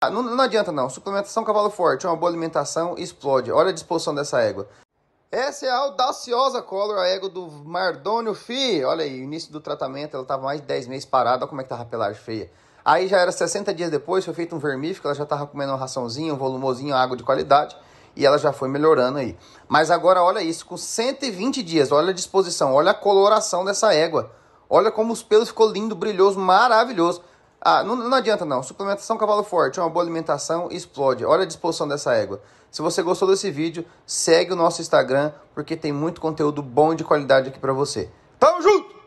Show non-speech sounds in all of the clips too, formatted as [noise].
Ah, não, não adianta não. Suplementação cavalo forte, uma boa alimentação, explode. Olha a disposição dessa égua. Essa é a audaciosa color, a égua do Mardônio Fi. Olha aí, início do tratamento, ela estava mais de 10 meses parada, olha como é que tava a pelagem feia. Aí já era 60 dias depois, foi feito um vermífugo, ela já estava comendo uma raçãozinha, um volumozinho, água de qualidade, e ela já foi melhorando aí. Mas agora olha isso, com 120 dias, olha a disposição, olha a coloração dessa égua. Olha como os pelos ficou lindo, brilhoso, maravilhoso. Ah, não, não adianta não. Suplementação cavalo forte, uma boa alimentação, explode. Olha a disposição dessa égua. Se você gostou desse vídeo, segue o nosso Instagram, porque tem muito conteúdo bom e de qualidade aqui para você. Tamo junto!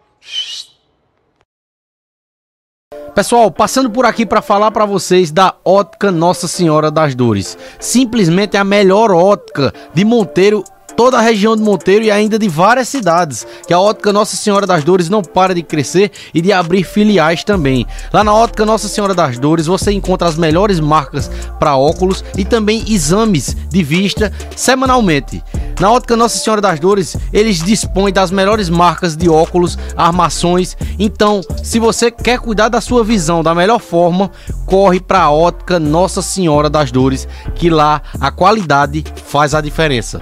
Pessoal, passando por aqui para falar para vocês da Ótica Nossa Senhora das Dores. Simplesmente a melhor ótica de Monteiro toda a região de Monteiro e ainda de várias cidades, que a Ótica Nossa Senhora das Dores não para de crescer e de abrir filiais também. Lá na Ótica Nossa Senhora das Dores você encontra as melhores marcas para óculos e também exames de vista semanalmente. Na Ótica Nossa Senhora das Dores, eles dispõem das melhores marcas de óculos, armações. Então, se você quer cuidar da sua visão da melhor forma, corre para a Ótica Nossa Senhora das Dores, que lá a qualidade faz a diferença.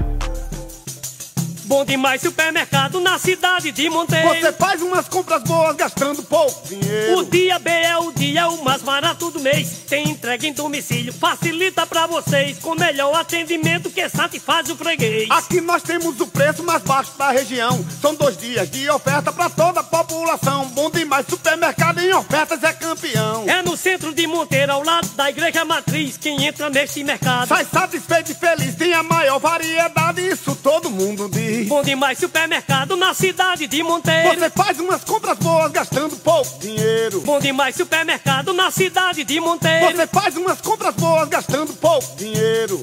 Bom demais supermercado na cidade de Monteiro. Você faz umas compras boas gastando pouco dinheiro. O dia B é o dia o mais barato do mês. Tem entrega em domicílio, facilita pra vocês. Com melhor atendimento que satisfaz o freguês. Aqui nós temos o preço mais baixo da região. São dois dias de oferta pra toda a população. Bom demais supermercado em ofertas é campeão. É no centro de Monteiro, ao lado da igreja matriz. Quem entra neste mercado sai satisfeito e feliz. Tem a maior variedade, isso todo mundo diz. Bom demais supermercado na cidade de Monteiro. Você faz umas compras boas gastando pouco dinheiro. Bom demais supermercado na cidade de Monteiro. Você faz umas compras boas gastando pouco dinheiro.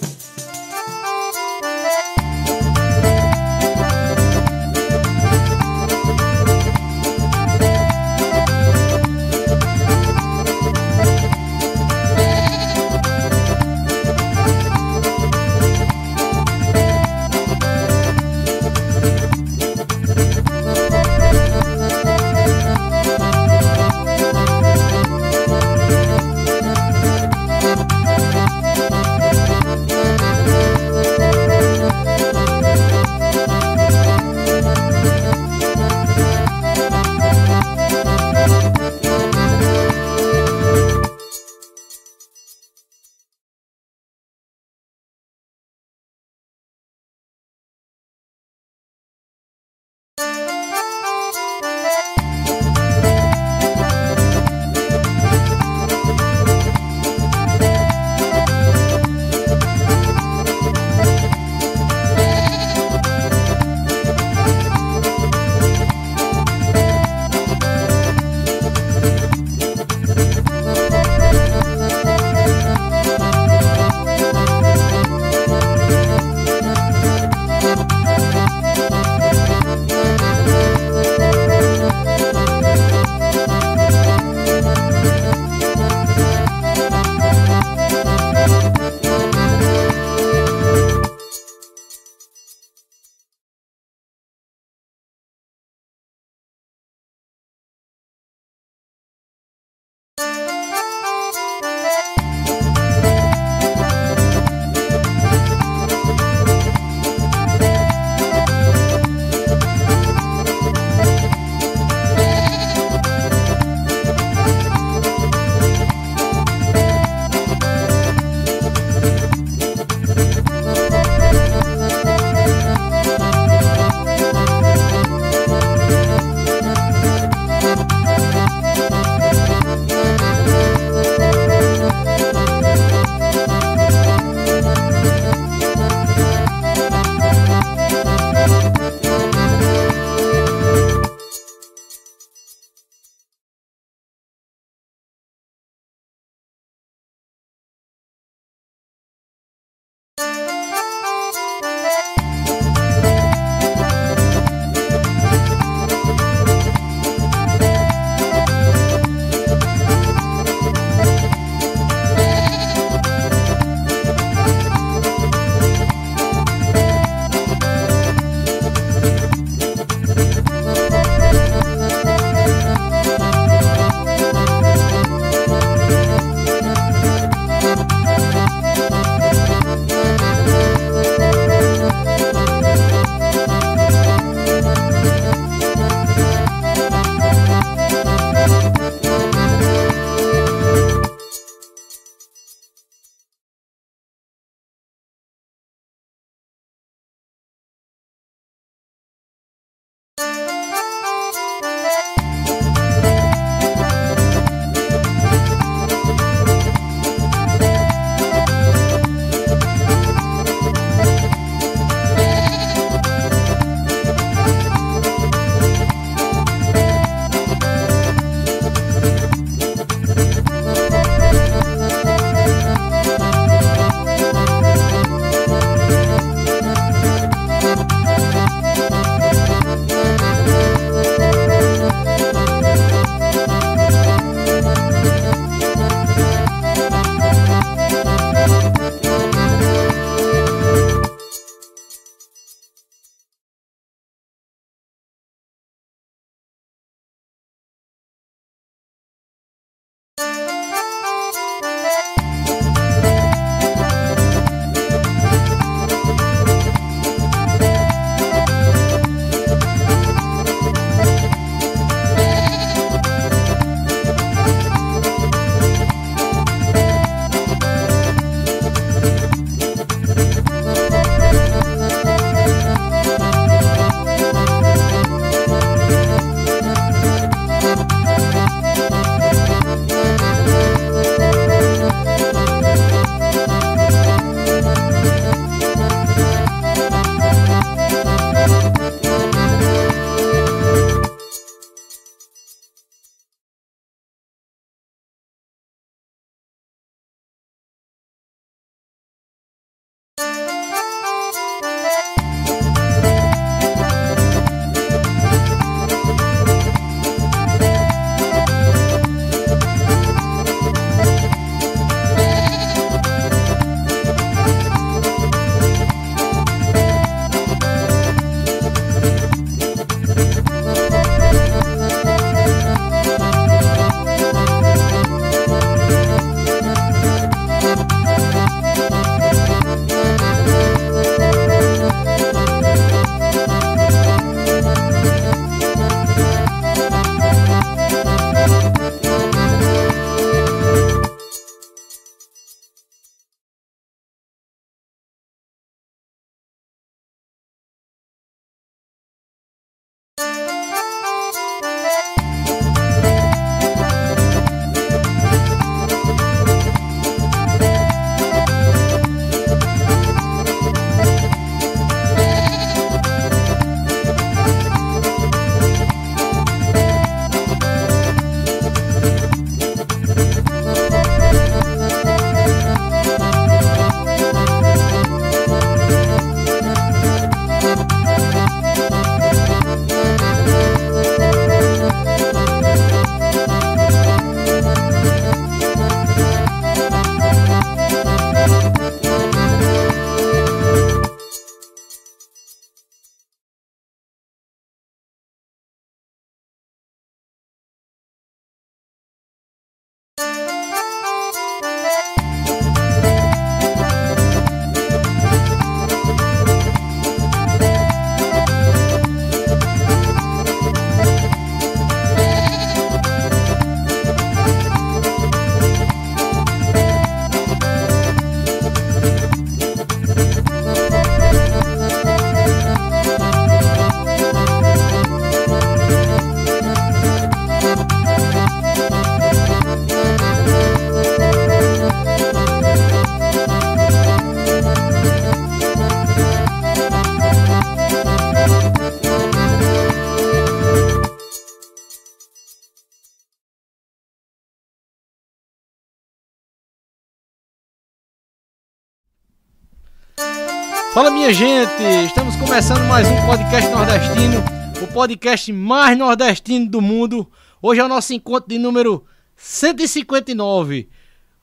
Fala minha gente, estamos começando mais um podcast nordestino, o podcast mais nordestino do mundo. Hoje é o nosso encontro de número 159.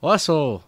Olha só,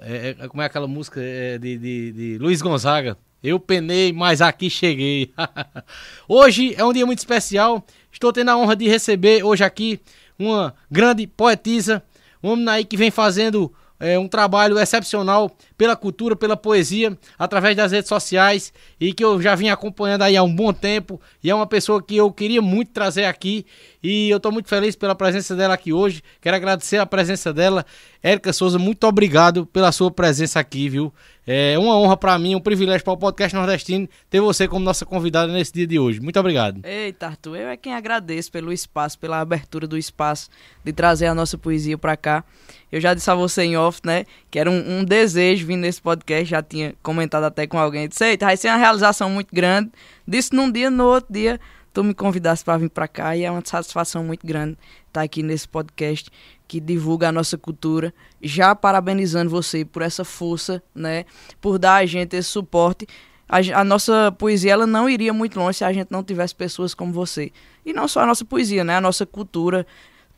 é, é, como é aquela música é, de, de, de Luiz Gonzaga? Eu penei, mas aqui cheguei. [laughs] hoje é um dia muito especial. Estou tendo a honra de receber hoje aqui uma grande poetisa, um homem aí que vem fazendo é, um trabalho excepcional pela cultura, pela poesia, através das redes sociais e que eu já vim acompanhando aí há um bom tempo. E é uma pessoa que eu queria muito trazer aqui e eu estou muito feliz pela presença dela aqui hoje. Quero agradecer a presença dela. Érica Souza, muito obrigado pela sua presença aqui, viu? É uma honra para mim, um privilégio para o podcast nordestino ter você como nossa convidada nesse dia de hoje. Muito obrigado. Eita, Arthur, eu é quem agradeço pelo espaço, pela abertura do espaço de trazer a nossa poesia para cá. Eu já disse a você em off, né, que era um, um desejo vir nesse podcast, já tinha comentado até com alguém. Disse, eita, vai ser uma realização muito grande. Disse num dia, no outro dia, tu me convidasse para vir para cá e é uma satisfação muito grande estar aqui nesse podcast que divulga a nossa cultura. Já parabenizando você por essa força, né? Por dar a gente esse suporte. A, a, nossa poesia ela não iria muito longe se a gente não tivesse pessoas como você. E não só a nossa poesia, né? A nossa cultura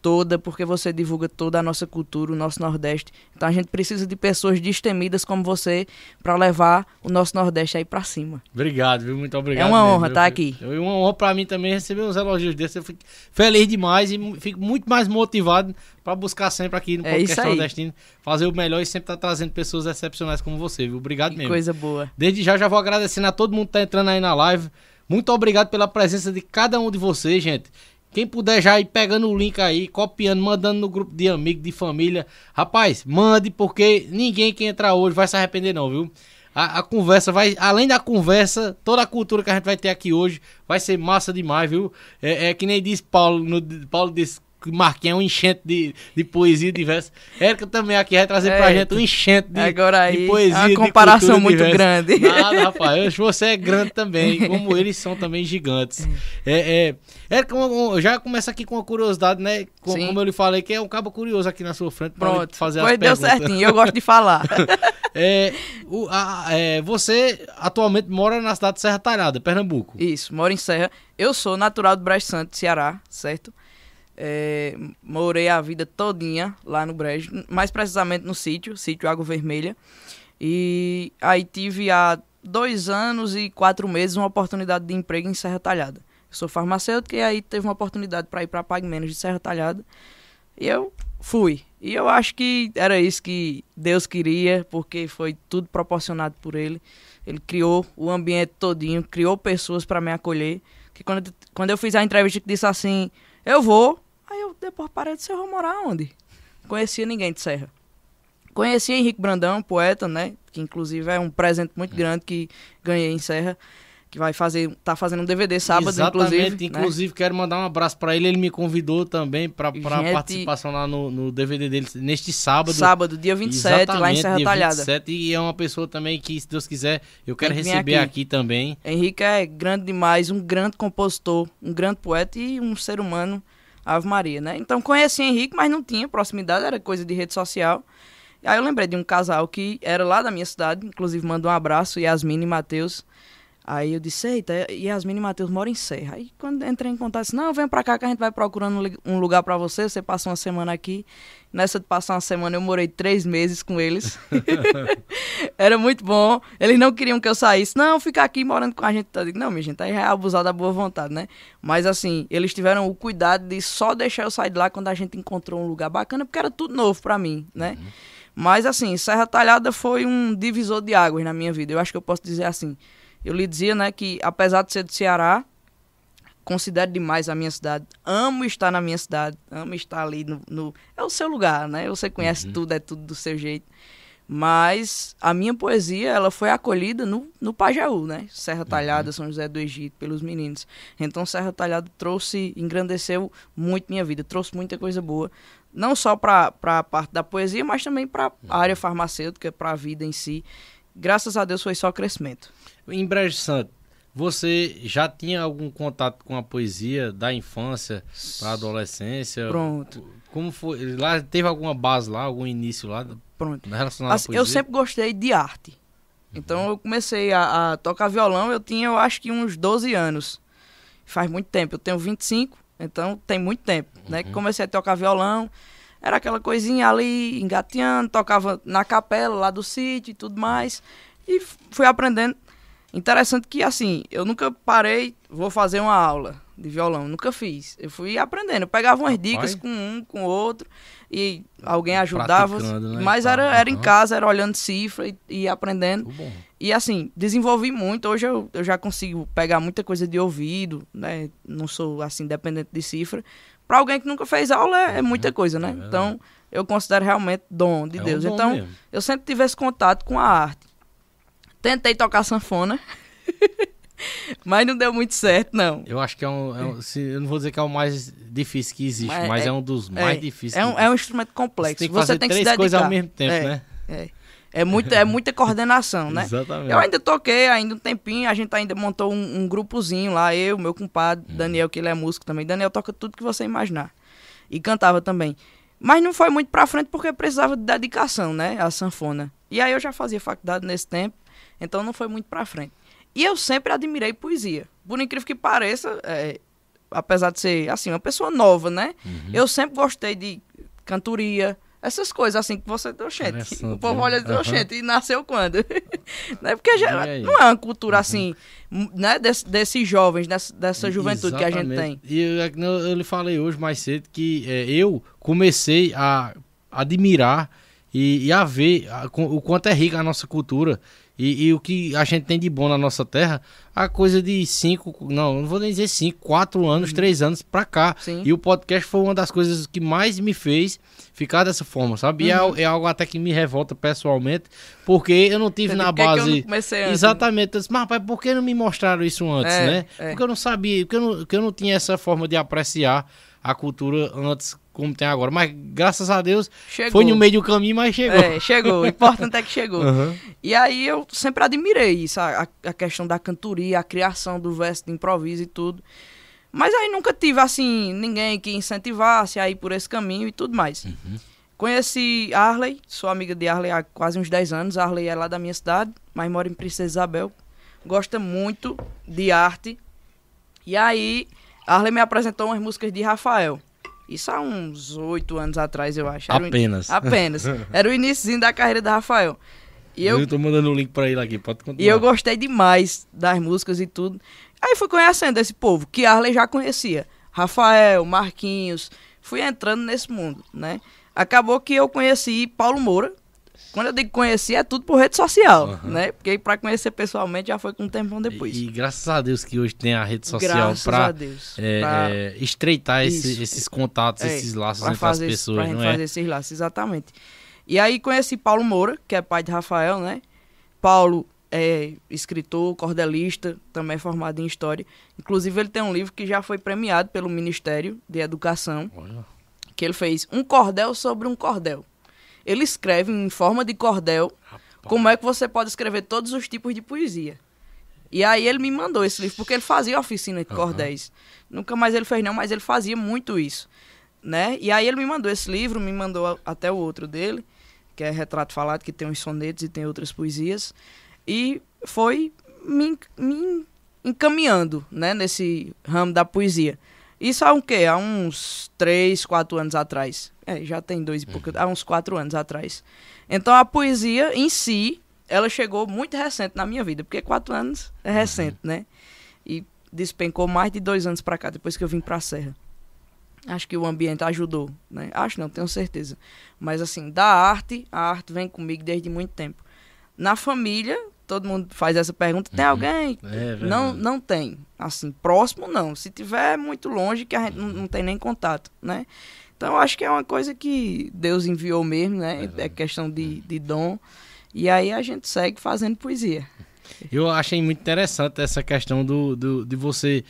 toda, porque você divulga toda a nossa cultura, o nosso Nordeste. Então a gente precisa de pessoas destemidas como você para levar o nosso Nordeste aí para cima. Obrigado, viu? Muito obrigado. É uma honra estar tá aqui. É uma honra para mim também receber uns elogios desses. Eu fico feliz demais e fico muito mais motivado para buscar sempre aqui no é podcast nordestino fazer o melhor e sempre estar tá trazendo pessoas excepcionais como você, viu? Obrigado que mesmo. Coisa boa. Desde já já vou agradecendo a todo mundo que tá entrando aí na live. Muito obrigado pela presença de cada um de vocês, gente. Quem puder já ir pegando o link aí, copiando, mandando no grupo de amigos, de família. Rapaz, mande, porque ninguém que entrar hoje vai se arrepender, não, viu? A, a, conversa vai, além da conversa, toda a cultura que a gente vai ter aqui hoje vai ser massa demais, viu? É, é que nem diz Paulo, no, Paulo disse Marquinhos é um enchente de, de poesia diversa. Érica também aqui vai trazer é, pra gente um enchente de, agora aí, de poesia. Uma comparação muito diversa. grande. Nada, rapaz. Você é grande também, [laughs] como eles são também gigantes. É, é, Érica, já começa aqui com uma curiosidade, né? Com, como eu lhe falei, que é um cabo curioso aqui na sua frente. Pronto, fazer pois as deu perguntas. certinho, eu gosto de falar. [laughs] é, o, a, é, você atualmente mora na cidade de Serra Talhada, Pernambuco. Isso, moro em Serra. Eu sou natural do Brejo Santo, Ceará, certo? É, morei a vida todinha lá no Brejo, mais precisamente no sítio, sítio Água Vermelha. E aí tive há dois anos e quatro meses uma oportunidade de emprego em Serra Talhada. Eu sou farmacêutico e aí teve uma oportunidade para ir para Pague Menos de Serra Talhada. E eu fui. E eu acho que era isso que Deus queria, porque foi tudo proporcionado por Ele. Ele criou o ambiente todinho, criou pessoas para me acolher. Que quando, quando eu fiz a entrevista que disse assim, eu vou, Aí eu depois parei de ser, eu vou morar onde? Conhecia ninguém de Serra. Conhecia Henrique Brandão, poeta, né? Que inclusive é um presente muito grande que ganhei em Serra. Que vai fazer, tá fazendo um DVD sábado, Exatamente, inclusive. Inclusive, né? quero mandar um abraço para ele. Ele me convidou também para Gente... participação lá no, no, DVD dele neste sábado. Sábado, dia 27, Exatamente, lá em Serra dia Talhada. 27, e é uma pessoa também que, se Deus quiser, eu quero receber aqui. aqui. também. Henrique é grande demais, um grande compositor, um grande poeta e um ser humano Ave Maria, né? Então conheci Henrique, mas não tinha proximidade, era coisa de rede social. Aí eu lembrei de um casal que era lá da minha cidade, inclusive mandou um abraço, Yasmin e Matheus. Aí eu disse, eita, Yasmin e Matheus moram em Serra. Aí quando entrei em contato, disse, não, vem pra cá que a gente vai procurando um lugar para você, você passa uma semana aqui. Nessa de passar uma semana eu morei três meses com eles. [laughs] Era muito bom. Eles não queriam que eu saísse. Não, ficar aqui morando com a gente. Eu digo, não, minha gente, aí é abusar da boa vontade, né? Mas assim, eles tiveram o cuidado de só deixar eu sair de lá quando a gente encontrou um lugar bacana, porque era tudo novo para mim, né? Uhum. Mas assim, Serra Talhada foi um divisor de águas na minha vida. Eu acho que eu posso dizer assim eu lhe dizia, né, que apesar de ser do Ceará, considero demais a minha cidade. Amo estar na minha cidade, amo estar ali no, no... é o seu lugar, né? Você conhece uhum. tudo, é tudo do seu jeito. Mas a minha poesia, ela foi acolhida no, no Pajaú, né? Serra uhum. Talhada, uhum. São José do Egito, pelos meninos. Então Serra Talhada trouxe, engrandeceu muito minha vida, trouxe muita coisa boa. Não só para a parte da poesia, mas também para a uhum. área farmacêutica, para a vida em si. Graças a Deus foi só crescimento. Em Brejo Santo, você já tinha algum contato com a poesia da infância para adolescência? Pronto. Como foi? Lá teve alguma base lá, algum início lá? Pronto. Relacionado assim, à poesia? Eu sempre gostei de arte. Então eu comecei a, a tocar violão, eu tinha, eu acho que uns 12 anos. Faz muito tempo, eu tenho 25, então tem muito tempo, né? Que comecei a tocar violão, era aquela coisinha ali, engateando, tocava na capela lá do sítio e tudo mais. E fui aprendendo. Interessante que, assim, eu nunca parei, vou fazer uma aula de violão, nunca fiz. Eu fui aprendendo, eu pegava umas dicas com um, com outro, e alguém ajudava. Né? Mas era, era em casa, era olhando cifra e, e aprendendo. E assim, desenvolvi muito. Hoje eu, eu já consigo pegar muita coisa de ouvido, né? Não sou assim dependente de cifra. Para alguém que nunca fez aula é, é muita coisa, né? é verdade. então, eu considero realmente dom de É um Deus. dom então, mesmo. eu sempre tive esse contato com a arte. Tentei tocar sanfona, [laughs] mas não deu muito certo, não. Eu acho que é um. é um- se- eu não vou dizer que é o mais difícil que existe, Mas mas, é- é, um dos mais é, difíceis. É um, é um instrumento complexo. Você tem que Você fazer tem que três coisas ao mesmo tempo, É, né? É, é, muita, é muita coordenação, né? Exatamente. Eu ainda toquei, ainda um tempinho, a gente ainda montou um, um grupozinho lá, eu, meu compadre, Uhum. Daniel, que ele é músico também. Daniel toca tudo que você imaginar. E cantava também. Mas não foi muito pra frente porque precisava de dedicação, né? A sanfona. E aí eu já fazia faculdade nesse tempo, então não foi muito pra frente. E eu sempre admirei poesia. Por incrível que pareça, é, apesar de ser, assim, uma pessoa nova, né? Uhum. Eu sempre gostei de cantoria, essas coisas assim que você, oxente, o povo né? olha e oxente, e nasceu quando? [laughs] né? Porque já, não é uma cultura assim, m- né, desse- desses jovens, dessa, dessa juventude que a gente tem. Exatamente. E eu, é eu, lhe falei hoje mais cedo que é, eu comecei a admirar e, e a ver a- o quanto é rica a nossa cultura e, e o que a gente tem de bom na nossa terra, a coisa de cinco, não, não vou nem dizer cinco, quatro anos, três anos pra cá. Uhum. Sim. E o podcast foi uma das coisas que mais me fez ficar dessa forma, sabe? E Uhum. é, é algo até que me revolta pessoalmente, porque eu não tive na eu base. antes? Exatamente. Eu disse, mas rapaz, por que não me mostraram isso antes, É, né? é. Porque eu não sabia, porque eu não, porque eu não tinha essa forma de apreciar a cultura antes como tem agora. Mas graças a Deus Chegou. foi no meio do caminho, mas chegou. É, chegou. O importante é que chegou. [laughs] Aham. E aí eu sempre admirei isso, a, a- questão da cantoria, a criação do verso de improviso e tudo. Mas aí nunca tive, assim, ninguém que incentivasse a ir por esse caminho e tudo mais. Conheci Arley, sou amiga de Arley há quase uns 10 anos. Arley é lá da minha cidade, mas mora em Princesa Isabel. Gosta muito de arte. E aí, Arley me apresentou umas músicas de Rafael. Isso há uns oito anos atrás, eu acho. Era o in- Apenas. Apenas. [laughs] Era o início da carreira da Rafael. E eu Eu tô mandando o link pra ele aqui, pode continuar. e eu gostei demais das músicas e tudo. Aí fui conhecendo esse povo, que Arley já conhecia. Rafael, Marquinhos. Fui entrando nesse mundo, né? Acabou que eu conheci Paulo Moura. Quando eu digo conheci, é tudo por rede social, Aham. né? Porque pra conhecer pessoalmente já foi com um tempão depois. E, e graças a Deus que hoje tem a rede social Graças a pra Deus. é, Pra- é, estreitar esse- esses contatos, É, esses laços entre fazer as pessoas, pra gente não é? fazer esses laços, exatamente. E aí conheci Paulo Moura, que é pai de Rafael, né? Paulo é escritor, cordelista, também formado em História. Inclusive ele tem um livro que já foi premiado pelo Ministério de Educação, Olha. que ele fez Um Cordel sobre um Cordel. Ele escreve em forma de cordel como é que você pode escrever todos os tipos de poesia. E aí ele me mandou esse livro, porque ele fazia oficina de Aham. cordéis. Nunca mais ele fez não, mas ele fazia muito isso. Né? E aí ele me mandou esse livro, me mandou até o outro dele, que é Retrato Falado, que tem uns sonetos e tem outras poesias. E foi me, me encaminhando né, nesse ramo da poesia. Isso há um quê? Há uns três, quatro anos atrás. É, já tem dois e pouco. Há uns quatro anos atrás. Então a poesia em si, ela chegou muito recente na minha vida, porque quatro anos é recente, né? E despencou mais de dois anos pra cá, depois que eu vim pra Serra. Acho que o ambiente ajudou, né? Acho não, tenho certeza. Mas assim, da arte, a arte vem comigo desde muito tempo. Na família, todo mundo faz essa pergunta, tem alguém? É não, não tem. Assim, próximo não. Se tiver é muito longe, que a gente não, não tem nem contato, né? Então eu acho que é uma coisa que Deus enviou mesmo, né? É questão de, de dom. E aí a gente segue fazendo poesia. Eu achei muito interessante essa questão do, do- de você,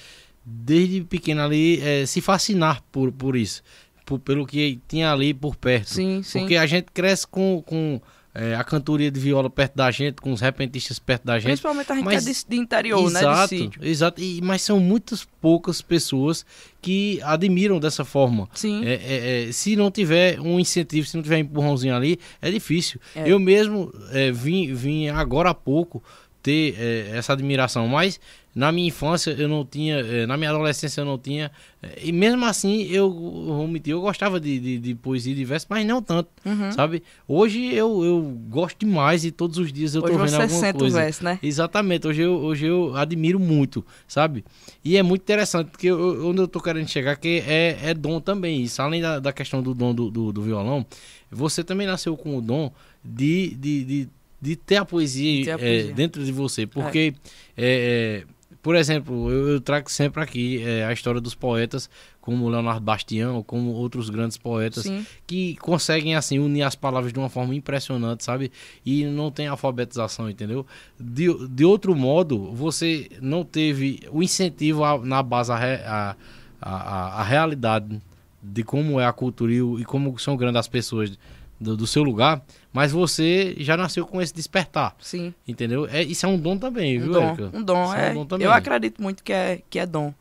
desde pequeno ali, eh, se fascinar por, por isso. por- pelo que tinha ali por perto. Sim, sim. Porque a gente cresce com, com é, a cantoria de viola perto da gente, com os repentistas perto da gente. Principalmente a gente mas- que é de, de interior, né? De Exato, exato. E, mas são muitas poucas pessoas que admiram dessa forma. Sim. É, é, é, se não tiver um incentivo, se não tiver um empurrãozinho ali, é difícil. É. Eu mesmo é, vim, vim agora há pouco ter é, essa admiração, mas na minha infância eu não tinha, é, na minha adolescência eu não tinha, é, e mesmo assim eu vou admitir, eu gostava de, de, de poesia e de verso, mas não tanto, Uhum. sabe? Hoje eu, eu gosto demais e todos os dias eu Hoje tô vendo alguma coisa. verso, né? Exatamente, hoje eu, hoje eu admiro muito, sabe? E é muito interessante, porque eu- onde eu tô querendo chegar, que é, é dom também isso. Além da, da questão do dom do, do, do violão, você também nasceu com o dom de, de, de, de ter a poesia, ter a eh, poesia. dentro de você. Porque, eh, eh, por exemplo, eu, eu trago sempre aqui a história dos poetas, como Leonardo Bastião, como outros grandes poetas, Sim. que conseguem assim unir as palavras de uma forma impressionante, sabe? E não tem alfabetização, entendeu? De, de outro modo, você não teve o incentivo a- na base a, a, a, a- realidade de como é a cultura e, e como são grandes as pessoas do, do seu lugar, mas você já nasceu com esse despertar, Sim. entendeu? É, isso é um dom também, Um viu, dom. Érica? Um dom, Isso é. um dom também. Eu acredito muito que é, que é dom.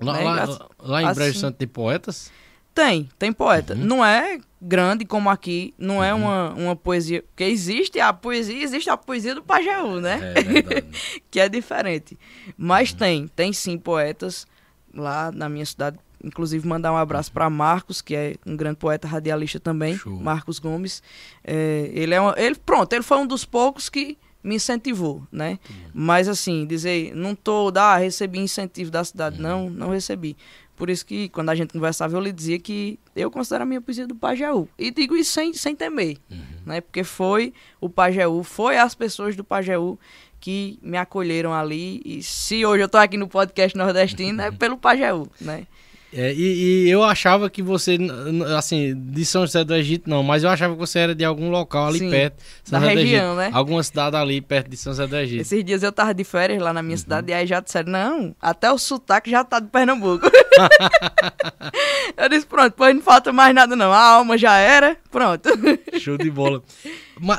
Lá, né? lá, As- lá em Brejo assim- Santo tem poetas? Tem, tem poeta. Uhum. Não é grande como aqui, não é uma, uma poesia. Porque existe a poesia, existe a poesia do Pajeú, né? É verdade. [laughs] que é diferente. Mas tem, tem sim poetas lá na minha cidade. Inclusive, mandar um abraço para Marcos, que é um grande poeta radialista também, Show. Marcos Gomes. É, ele é uma, ele Pronto, ele foi um dos poucos que me incentivou, né? Mas assim, dizer, não tô, ah, recebi incentivo da cidade. Uhum. Não, não recebi. Por isso que quando a gente conversava, eu lhe dizia que eu considero a minha poesia do Pajeú. E digo isso sem, sem temer, Uhum. né? Porque foi o Pajeú, foi as pessoas do Pajeú que me acolheram ali. E se hoje eu tô aqui no podcast nordestino, é pelo Pajeú, né? É, e, e eu achava que você, assim, de São José do Egito não, mas eu achava que você era de algum local ali Sim, perto. São da José região, né? Alguma cidade ali perto de São José do Egito. Esses dias eu tava de férias lá na Uhum. minha cidade e aí já disseram, não, até o sotaque já tá de Pernambuco. [laughs] eu disse, pronto, pois não falta mais nada não, a alma já era, pronto. Show de bola.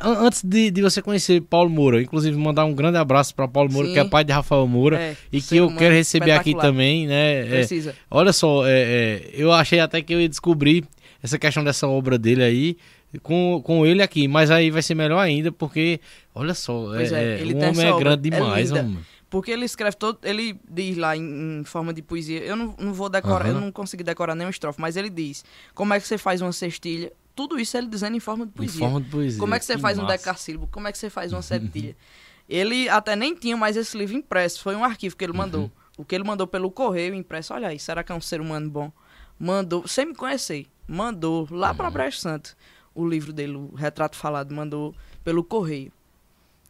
Antes de, de você conhecer Paulo Moura, inclusive mandar um grande abraço para Paulo Moura, Sim. que é pai de Rafael Moura, É, e que eu quero receber aqui também, né? é, Precisa. olha só, é, é, eu achei até que eu ia descobrir essa questão dessa obra dele aí com, com ele aqui, mas aí vai ser melhor ainda, porque, olha só, é, é, é, o homem é grande é demais, linda. homem. Porque ele escreve todo. Ele diz lá em, em forma de poesia. Eu não, não vou decorar, Aham. eu não consegui decorar nenhuma estrofe, mas ele diz como é que você faz uma cestilha. Tudo isso ele dizendo em forma de Em poesia. forma de poesia. Como é que você faz um massa. decassílabo? Como é que você faz uma [laughs] septilha? ele até nem tinha mais esse livro impresso. Foi um arquivo que ele mandou. Uhum. O que ele mandou pelo correio impresso. Olha aí, será que é um ser humano bom? Mandou, sem me conhecer, mandou lá Uhum. pra Brejo Santo o livro dele, o retrato falado, mandou pelo correio.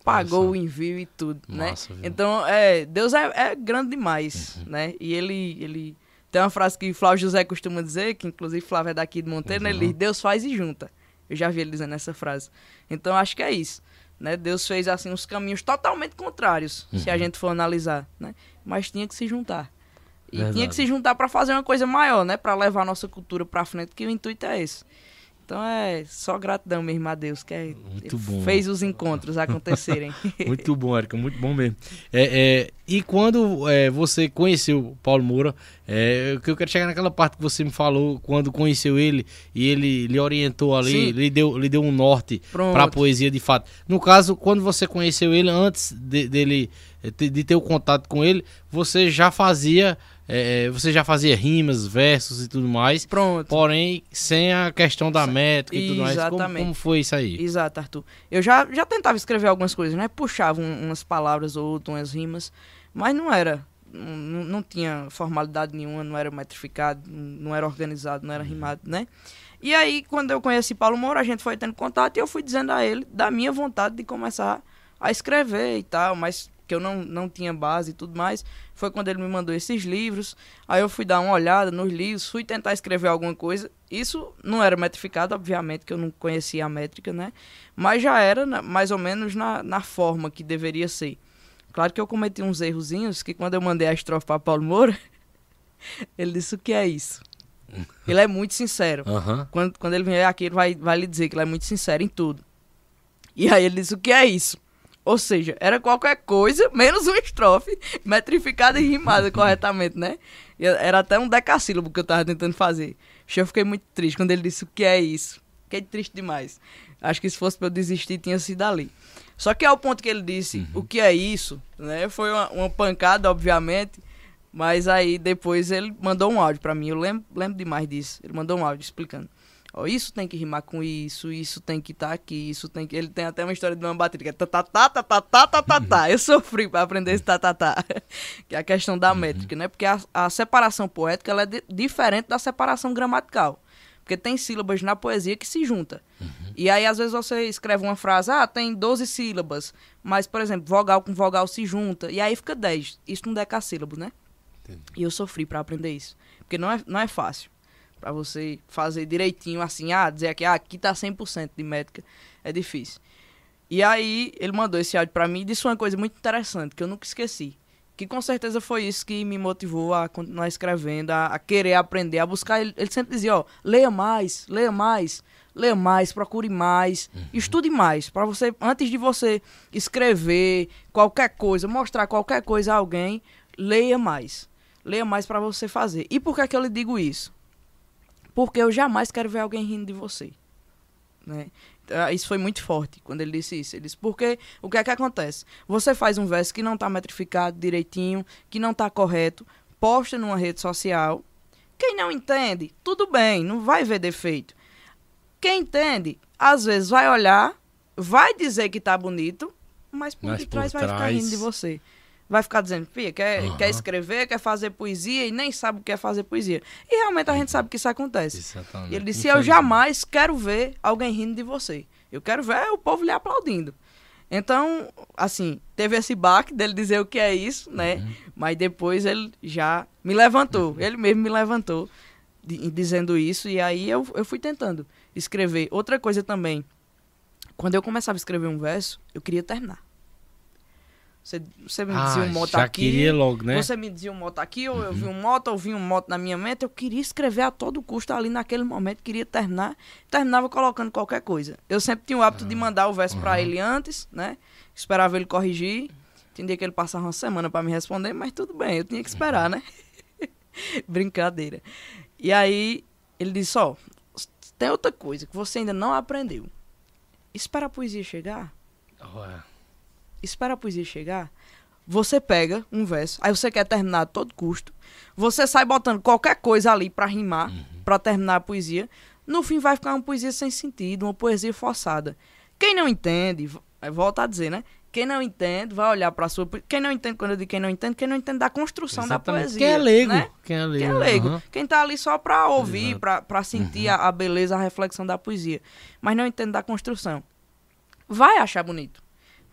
Pagou só. o envio e tudo, Massa, né? viu? Então, é, Deus é, é grande demais, Uhum. né? E ele, ele tem uma frase que Flávio José costuma dizer, que inclusive Flávio é daqui de Monteiro, né? ele Uhum. diz, Deus faz e junta. Eu já vi ele dizendo essa frase. Então, acho que é isso, né? Deus fez, assim, uns caminhos totalmente contrários, se a Uhum. gente for analisar, né? Mas tinha que se juntar. E tinha Verdade. que se juntar para fazer uma coisa maior, né? Para levar a nossa cultura para frente, que o intuito é esse. Então é só gratidão mesmo a Deus que é, fez os encontros acontecerem. [laughs] Muito bom, Érica, muito bom mesmo. É, é, e quando é, você conheceu o Paulo Moura, é, que eu quero chegar naquela parte que você me falou, quando conheceu ele e ele lhe orientou ali, lhe deu, lhe deu um norte para a poesia de fato. No caso, quando você conheceu ele, antes de, dele de, de ter o contato com ele, você já fazia, é, você já fazia rimas, versos e tudo mais. Pronto. Porém, sem a questão da métrica e tudo mais. Como, Exatamente. como foi isso aí? Exato, Arthur. Eu já, já tentava escrever algumas coisas, né? Puxava um- umas palavras ou outras, umas rimas, mas não era. Não, não tinha formalidade nenhuma, não era metrificado, não era organizado, não era rimado, né? E aí, quando eu conheci Paulo Moura, a gente foi tendo contato e eu fui dizendo a ele da minha vontade de começar a escrever e tal, mas que eu não, não tinha base e tudo mais. Foi quando ele me mandou esses livros. Aí eu fui dar uma olhada nos livros, fui tentar escrever alguma coisa. Isso não era metrificado, obviamente, que eu não conhecia a métrica, né? Mas já era mais ou menos na, na forma que deveria ser. Claro que eu cometi uns errozinhos, que quando eu mandei a estrofe para Paulo Moura, [laughs] ele disse o que é isso. Ele é muito sincero. Aham. Quando, quando ele vier aqui, ele vai, vai lhe dizer que ele é muito sincero em tudo. E aí ele disse: O que é isso? Ou seja, era qualquer coisa, menos uma estrofe, metrificada e rimada [laughs] corretamente, né? Era até um decassílabo que eu tava tentando fazer. Eu fiquei muito triste quando ele disse o que é isso. Fiquei triste demais. Acho que se fosse pra eu desistir, tinha sido ali. Só que ao ponto que ele disse o que é isso, né? Foi uma, uma pancada, obviamente. Mas aí depois ele mandou um áudio pra mim. Eu lembro, lembro demais disso. Ele mandou um áudio explicando. Ó, isso tem que rimar com isso, isso tem que estar tá aqui, isso tem que. Ele tem até uma história de uma batida que é ta ta ta Eu sofri para aprender esse tatatá. [laughs] que é a questão da uhum. métrica, né? Porque a, a separação poética ela é de, diferente da separação gramatical. Porque tem sílabas na poesia que se junta. Uhum. E aí, às vezes, você escreve uma frase, ah, tem 12 sílabas, mas, por exemplo, vogal com vogal se junta, e aí fica 10. Isso não é decassílabo, né? Entendi. E eu sofri para aprender isso. Porque não é, não é fácil. Pra você fazer direitinho, assim, ah, dizer que ah, aqui tá 100% de métrica. É difícil. E aí, ele mandou esse áudio pra mim e disse uma coisa muito interessante, que eu nunca esqueci. Que com certeza foi isso que me motivou a continuar escrevendo, a, a querer aprender, a buscar. Ele, ele sempre dizia, ó, leia mais, leia mais, leia mais, procure mais, estude mais. Pra você, antes de você escrever qualquer coisa, mostrar qualquer coisa a alguém, leia mais. Leia mais pra você fazer. E por que, que eu lhe digo isso? Porque eu jamais quero ver alguém rindo de você. Né? Ah, Isso foi muito forte quando ele disse isso. Ele disse, porque o que é que acontece? Você faz um verso que não está metrificado direitinho, que não está correto, posta numa rede social. Quem não entende, tudo bem, não vai ver defeito. Quem entende, às vezes vai olhar, vai dizer que tá bonito, mas por Mas por detrás vai ficar trás- rindo de você. Vai ficar dizendo, Fia, quer, quer escrever, quer fazer poesia e nem sabe o que é fazer poesia. E realmente a gente sabe que isso acontece. Exatamente. E ele disse: Eu jamais quero ver alguém rindo de você. Eu quero ver o povo lhe aplaudindo. Então, assim, teve esse baque dele dizer o que é isso, né? Uhum. Mas depois ele já me levantou. Ele mesmo me levantou di- dizendo isso. E aí eu, eu fui tentando escrever. Outra coisa também. Quando eu começava a escrever um verso, eu queria terminar. Você, você me dizia Ah, um moto já aqui. queria logo, né? Você me dizia um moto aqui, ou eu vi um moto, ou vi um moto na minha mente. Eu queria escrever a todo custo ali naquele momento, queria terminar. Terminava colocando qualquer coisa. Eu sempre tinha o hábito de mandar o verso pra ele antes, né? Esperava ele corrigir. Tinha dia que ele passava uma semana pra me responder, mas tudo bem, eu tinha que esperar, né? [laughs] Brincadeira. E aí ele disse: Ó, tem outra coisa que você ainda não aprendeu. Espera a poesia chegar Ué. Espera a poesia chegar, você pega um verso, aí você quer terminar a todo custo, você sai botando qualquer coisa ali pra rimar, pra terminar a poesia, no fim vai ficar uma poesia sem sentido, uma poesia forçada. Quem não entende, v- volta a dizer, né? Quem não entende vai olhar pra sua. Quem não entende, quando eu digo quem não entende, quem não entende da construção Exatamente. da poesia. Quem é leigo? Né? Quem é leigo? Quem é leigo. aham. Quem tá ali só pra ouvir. Uhum. pra sentir a, a beleza, a reflexão da poesia. Mas não entende da construção. Vai achar bonito.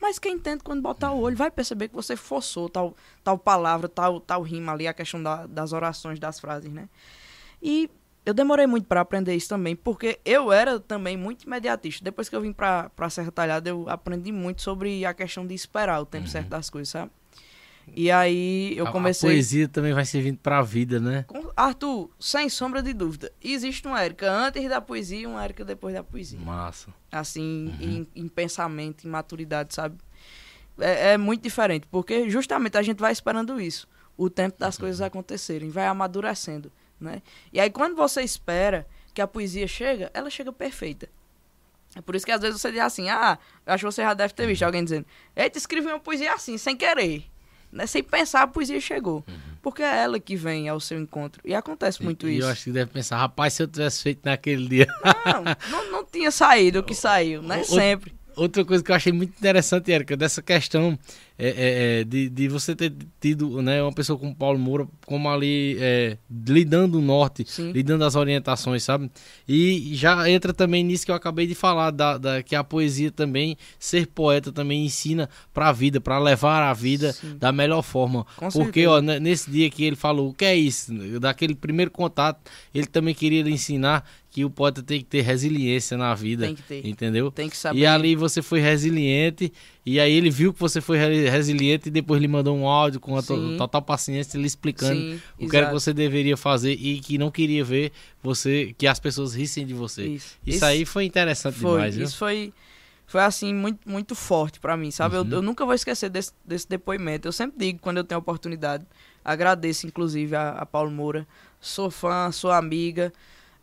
Mas quem entende quando botar o olho vai perceber que você forçou tal, tal palavra, tal, tal rima ali, a questão da- das orações, das frases, né? E eu demorei muito pra aprender isso também, porque eu era também muito imediatista. Depois que eu vim pra Serra Talhada, eu aprendi muito sobre a questão de esperar o tempo certo das coisas, sabe? E aí eu Uhum. A- comecei... A poesia também vai servindo pra vida, né? Arthur, sem sombra de dúvida, existe uma Érica antes da poesia e uma Érica depois da poesia. Massa. Assim, em, em pensamento, em maturidade, sabe? É, é muito diferente, porque justamente a gente vai esperando isso. O tempo das coisas acontecerem, vai amadurecendo, né? E aí quando você espera que a poesia chega, ela chega perfeita. É por isso que às vezes você diz assim, ah, acho que você já deve ter visto alguém dizendo, eita, escrevi uma poesia assim, sem querer. Né? Sem pensar, a poesia chegou. Porque é ela que vem ao seu encontro. E acontece muito e, e isso. eu acho que deve pensar, rapaz, se eu tivesse feito naquele dia. Não, não, não tinha saído o que [laughs] saiu, né? O- Sempre. Outra coisa que eu achei muito interessante, Érica, dessa questão é, é, é, de, de você ter tido né, uma pessoa como Paulo Moura, como ali, é, lhe dando o norte, Sim. lhe dando as orientações, sabe? E já entra também nisso que eu acabei de falar, da, da- que a poesia também, ser poeta também ensina pra vida, pra levar a vida Sim. da melhor forma. Com Porque, ó, ne- nesse dia que ele falou, o que é isso? Daquele primeiro contato, ele também queria lhe ensinar que o poeta tem que ter resiliência na vida. Tem que ter. Entendeu? Tem que saber. E ali você foi resiliente, e aí ele viu que você foi re- resiliente e depois lhe mandou um áudio com a Sim. total paciência, lhe explicando Sim, o que era que exato. você deveria fazer e que não queria ver você, que as pessoas rissem de você. Isso. Isso, aí foi interessante Foi, demais, viu? isso foi, foi assim, muito, muito forte pra mim, sabe? Uhum. Eu, eu nunca vou esquecer desse, desse depoimento. Eu sempre digo, quando eu tenho oportunidade, agradeço, inclusive, a, a Paulo Moura. Sou fã, sou amiga.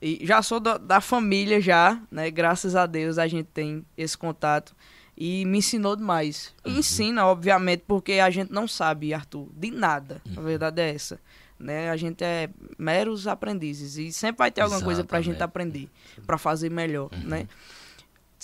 E já sou da, da família já, né? Graças a Deus a gente tem esse contato. E me ensinou demais. Uhum. ensina, obviamente, porque a gente não sabe, Arthur, de nada. A Uhum. verdade é essa. Né? A gente é meros aprendizes. E sempre vai ter alguma coisa pra gente Exatamente. aprender. Pra fazer melhor, Uhum. né?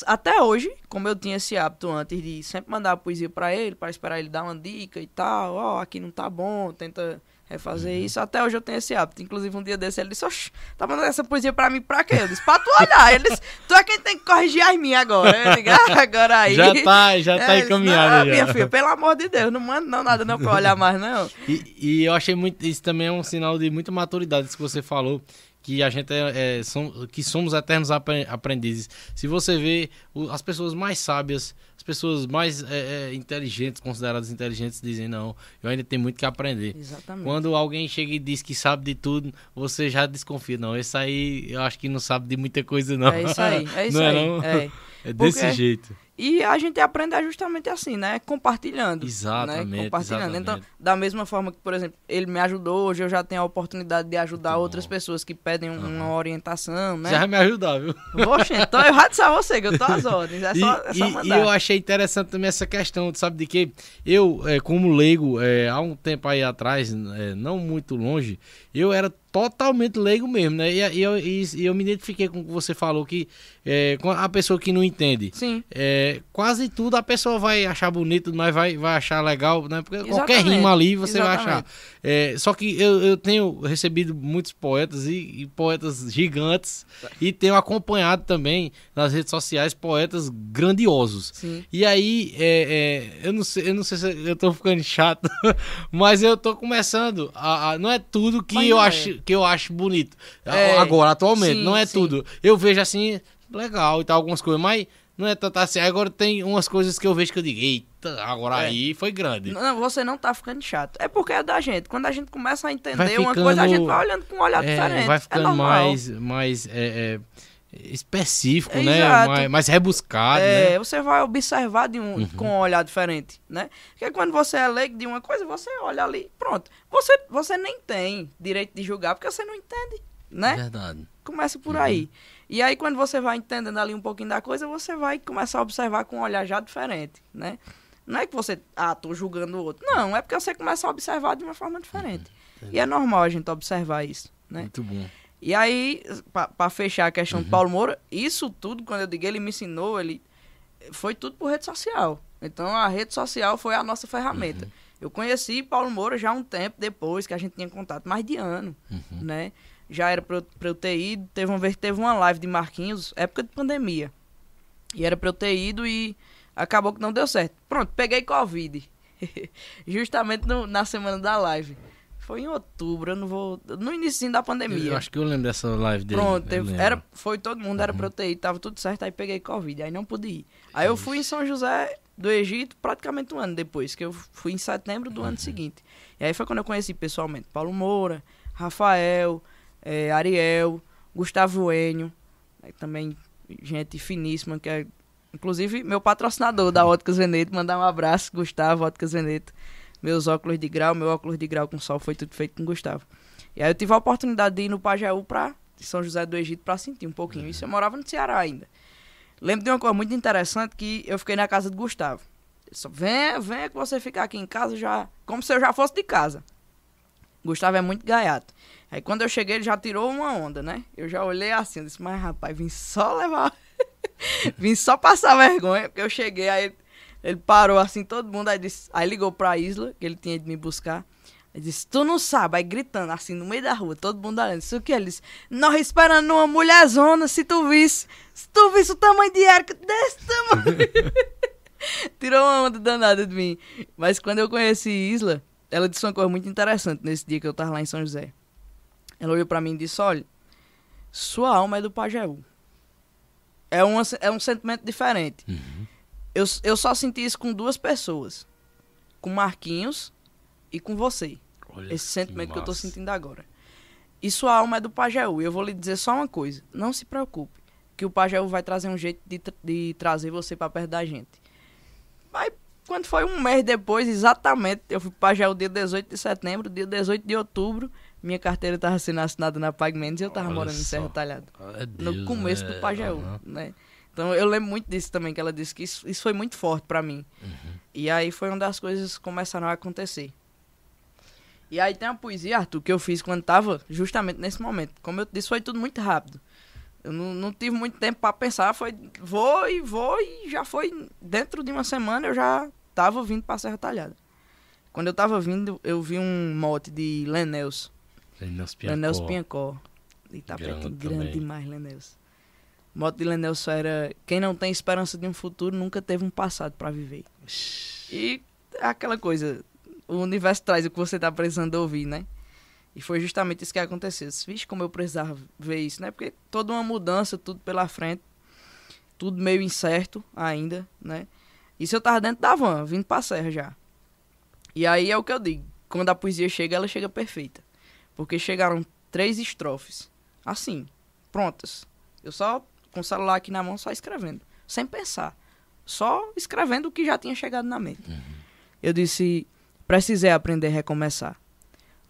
Até hoje, como eu tinha esse hábito antes de sempre mandar a poesia pra ele, pra esperar ele dar uma dica e tal, ó, aqui não tá bom, tenta refazer Uhum. isso. Até hoje eu tenho esse hábito. Inclusive, um dia desse ele disse, oxe, tá mandando essa poesia pra mim pra quê? Eu disse, pra tu olhar. Ele disse, tu é quem tem que corrigir as minhas agora. Eu digo, "Ah, agora aí. Já tá, já tá É, ele disse, encaminhado "Não, já. Minha filha, pelo amor de Deus, não manda não, nada não pra olhar mais, não. E, e eu achei muito. Isso também é um sinal de muita maturidade, isso que você falou. Que a gente é, é, som- que somos eternos apre- aprendizes. Se você vê o- as pessoas mais sábias, as pessoas mais é, é, inteligentes, consideradas inteligentes, dizem: Não, eu ainda tenho muito que aprender. Exatamente. Quando alguém chega e diz que sabe de tudo, você já desconfia. Não, esse aí eu acho que não sabe de muita coisa, não. É isso aí, é [laughs] isso não aí. É, não? É. É desse Porque- jeito. E a gente aprende justamente assim, né? Compartilhando. Exatamente, Né? Compartilhando. Então, exatamente. da mesma forma que, por exemplo, ele me ajudou, hoje eu já tenho a oportunidade de ajudar Muito outras bom. pessoas que pedem um- uma orientação, né? Já me ajudar, viu? Poxa, então eu já a você que eu tô às ordens. É E, só, é só e- e mandar. eu achei interessante também essa questão, sabe de que eu, é, como leigo, é, há um tempo aí atrás, é, não muito longe, eu era totalmente leigo mesmo, né? E, e eu, e- eu me identifiquei com o que você falou, que é, com a pessoa que não entende, Sim, é, quase tudo a pessoa vai achar bonito, mas vai, vai achar legal, né? Porque qualquer Exatamente, rima ali você vai exatamente. achar. É, só que eu, eu tenho recebido muitos poetas e, e poetas gigantes e tenho acompanhado também nas redes sociais poetas grandiosos. sim. E aí, é, é, eu, não sei, eu não sei se eu tô ficando chato, [laughs] mas eu tô começando a, a- não é tudo que Mas eu é. acho que eu acho bonito. É, Agora, atualmente, sim, não é sim. tudo. Eu vejo assim, legal e tal, algumas coisas, mas não é tanto assim. Agora tem umas coisas que eu vejo que eu digo, eita, agora É. aí foi grande. Não, você não tá ficando chato. É porque é da gente. Quando a gente começa a entender Vai uma coisa, a gente ficando- vai olhando com um olhar É, diferente. vai é ficando normal. mais, mais é, é, específico, É, né? exato. Mais, mais rebuscado, É, né? você vai observar de um, com um olhar diferente, né? Porque quando você é leigo de uma coisa, você olha ali, pronto. Você, você nem tem direito de julgar, porque você não entende, né? Verdade. Começa por aí. E aí, quando você vai entendendo ali um pouquinho da coisa, você vai começar a observar com um olhar já diferente, né? Não é que você, ah, tô julgando o outro. Não, é porque você começa a observar de uma forma diferente. E é normal a gente observar isso, né? Muito bom. E aí, pra fechar a questão do Paulo Moura, isso tudo, quando eu digo ele me ensinou, ele foi tudo por rede social. Então a rede social foi a nossa ferramenta. Eu conheci Paulo Moura já um tempo depois que a gente tinha contato, mais de ano, né? Já era pra eu, eu ter ido, teve uma vez que teve uma live de Marquinhos, época de pandemia. E era pra eu ter ido e acabou que não deu certo. Pronto, peguei Covid. [laughs] Justamente no- na semana da live. Foi em outubro, eu não vou. No início da pandemia. Eu acho que eu lembro dessa live dele. Pronto, teve- era, foi todo mundo, era pra eu ter ido, tava tudo certo, aí peguei Covid, aí não pude ir. Aí eu fui em São José do Egito praticamente um ano depois, que eu fui em setembro do ano seguinte. E aí foi quando eu conheci pessoalmente Paulo Moura, Rafael, eh, Ariel, Gustavo Enio, também gente finíssima, que é inclusive meu patrocinador da [laughs] Óticas Veneto, mandar um abraço, Gustavo, Óticas Veneto. Meus óculos de grau, meu óculos de grau com sol foi tudo feito com Gustavo. E aí eu tive a oportunidade de ir no Pajeú de São José do Egito pra sentir um pouquinho. Isso eu morava no Ceará ainda. Lembro de uma coisa muito interessante que eu fiquei na casa de Gustavo. Ele só, venha, venha que você ficar aqui em casa já. Como se eu já fosse de casa. Gustavo é muito gaiato. Aí quando eu cheguei, ele já tirou uma onda, né? Eu já olhei assim, eu disse, mas rapaz, vim só levar. [laughs] vim só passar vergonha, porque eu cheguei, aí ele, ele parou assim, todo mundo, aí, disse, aí ligou pra Isla, que ele tinha ido me buscar. Ele disse, tu não sabe, aí gritando assim no meio da rua, todo mundo olhando. Isso o que ele disse? Nós esperando uma mulherzona, se tu visse, se tu visse o tamanho de Érica desse tamanho. [laughs] Tirou uma onda danada de mim. Mas quando eu conheci Isla, ela disse uma coisa muito interessante nesse dia que eu tava lá em São José. Ela olhou pra mim e disse, olha, sua alma é do Pajeú. É, uma, é um sentimento diferente. Eu, eu só senti isso com duas pessoas. Com Marquinhos e com você. Olha Esse sentimento que eu tô sentindo agora. E sua alma é do Pajeú. E eu vou lhe dizer só uma coisa. Não se preocupe. que o Pajeú vai trazer um jeito de, de trazer você pra perto da gente. Mas quando foi um mês depois, exatamente, eu fui pro Pajeú dia 18 de setembro, dia 18 de outubro, minha carteira tava sendo assinada na PagMendes e eu tava Olha morando em só. Serra Talhada. É Deus, no começo né? do Pajeú, Aham. né? Então eu lembro muito disso também, que ela disse que isso, isso foi muito forte pra mim. Uhum. E aí foi onde as coisas começaram a acontecer. E aí tem uma poesia, Arthur, que eu fiz quando tava justamente nesse momento. Como eu disse, foi tudo muito rápido. Eu não, não tive muito tempo pra pensar, foi vou e vou e já foi dentro de uma semana eu já tava vindo pra Serra Talhada. Quando eu tava vindo, eu vi um mote de Lenels. Lenels Piancó. Lenels Piancó. E tá Grande grande, demais, Lenels. O mote de Lenels era: quem não tem esperança de um futuro nunca teve um passado pra viver. E é aquela coisa, o universo traz o que você tá precisando ouvir, né? E foi justamente isso que aconteceu. Vixe, como eu precisava ver isso, né? Porque toda uma mudança, tudo pela frente, tudo meio incerto ainda, né? Isso eu tava dentro da van, vindo pra serra já. E aí é o que eu digo, quando a poesia chega, ela chega perfeita. Porque chegaram três estrofes, assim, prontas. Eu só, com o celular aqui na mão, só escrevendo, sem pensar. Só escrevendo o que já tinha chegado na mente. Eu disse, precisei aprender a recomeçar.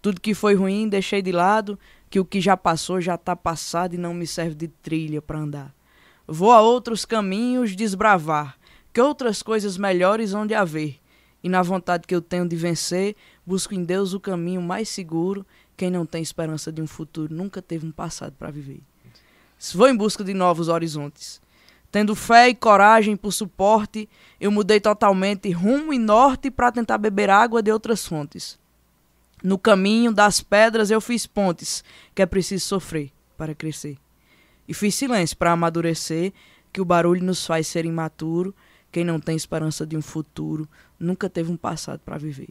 Tudo que foi ruim deixei de lado, que o que já passou já tá passado e não me serve de trilha para andar. Vou a outros caminhos desbravar, que outras coisas melhores hão de haver. E na vontade que eu tenho de vencer, busco em Deus o caminho mais seguro. Quem não tem esperança de um futuro nunca teve um passado para viver. Vou em busca de novos horizontes. Tendo fé e coragem por suporte, eu mudei totalmente rumo e norte para tentar beber água de outras fontes. No caminho das pedras eu fiz pontes, que é preciso sofrer para crescer. E fiz silêncio para amadurecer, que o barulho nos faz ser imaturo. Quem não tem esperança de um futuro nunca teve um passado para viver.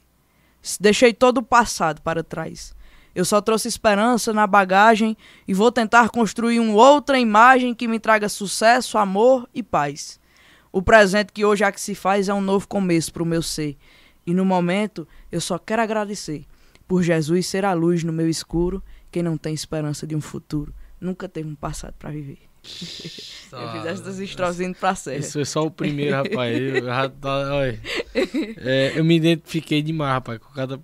Deixei todo o passado para trás. Eu só trouxe esperança na bagagem e vou tentar construir uma outra imagem que me traga sucesso, amor e paz. O presente que hoje há que se faz é um novo começo para o meu ser. E no momento eu só quero agradecer por Jesus ser a luz no meu escuro. Quem não tem esperança de um futuro nunca teve um passado para viver. eu fiz essas estrofes indo pra serra. Esse foi só o primeiro, rapaz. Eu, já tá- olha, é, eu me identifiquei demais, rapaz, com cada,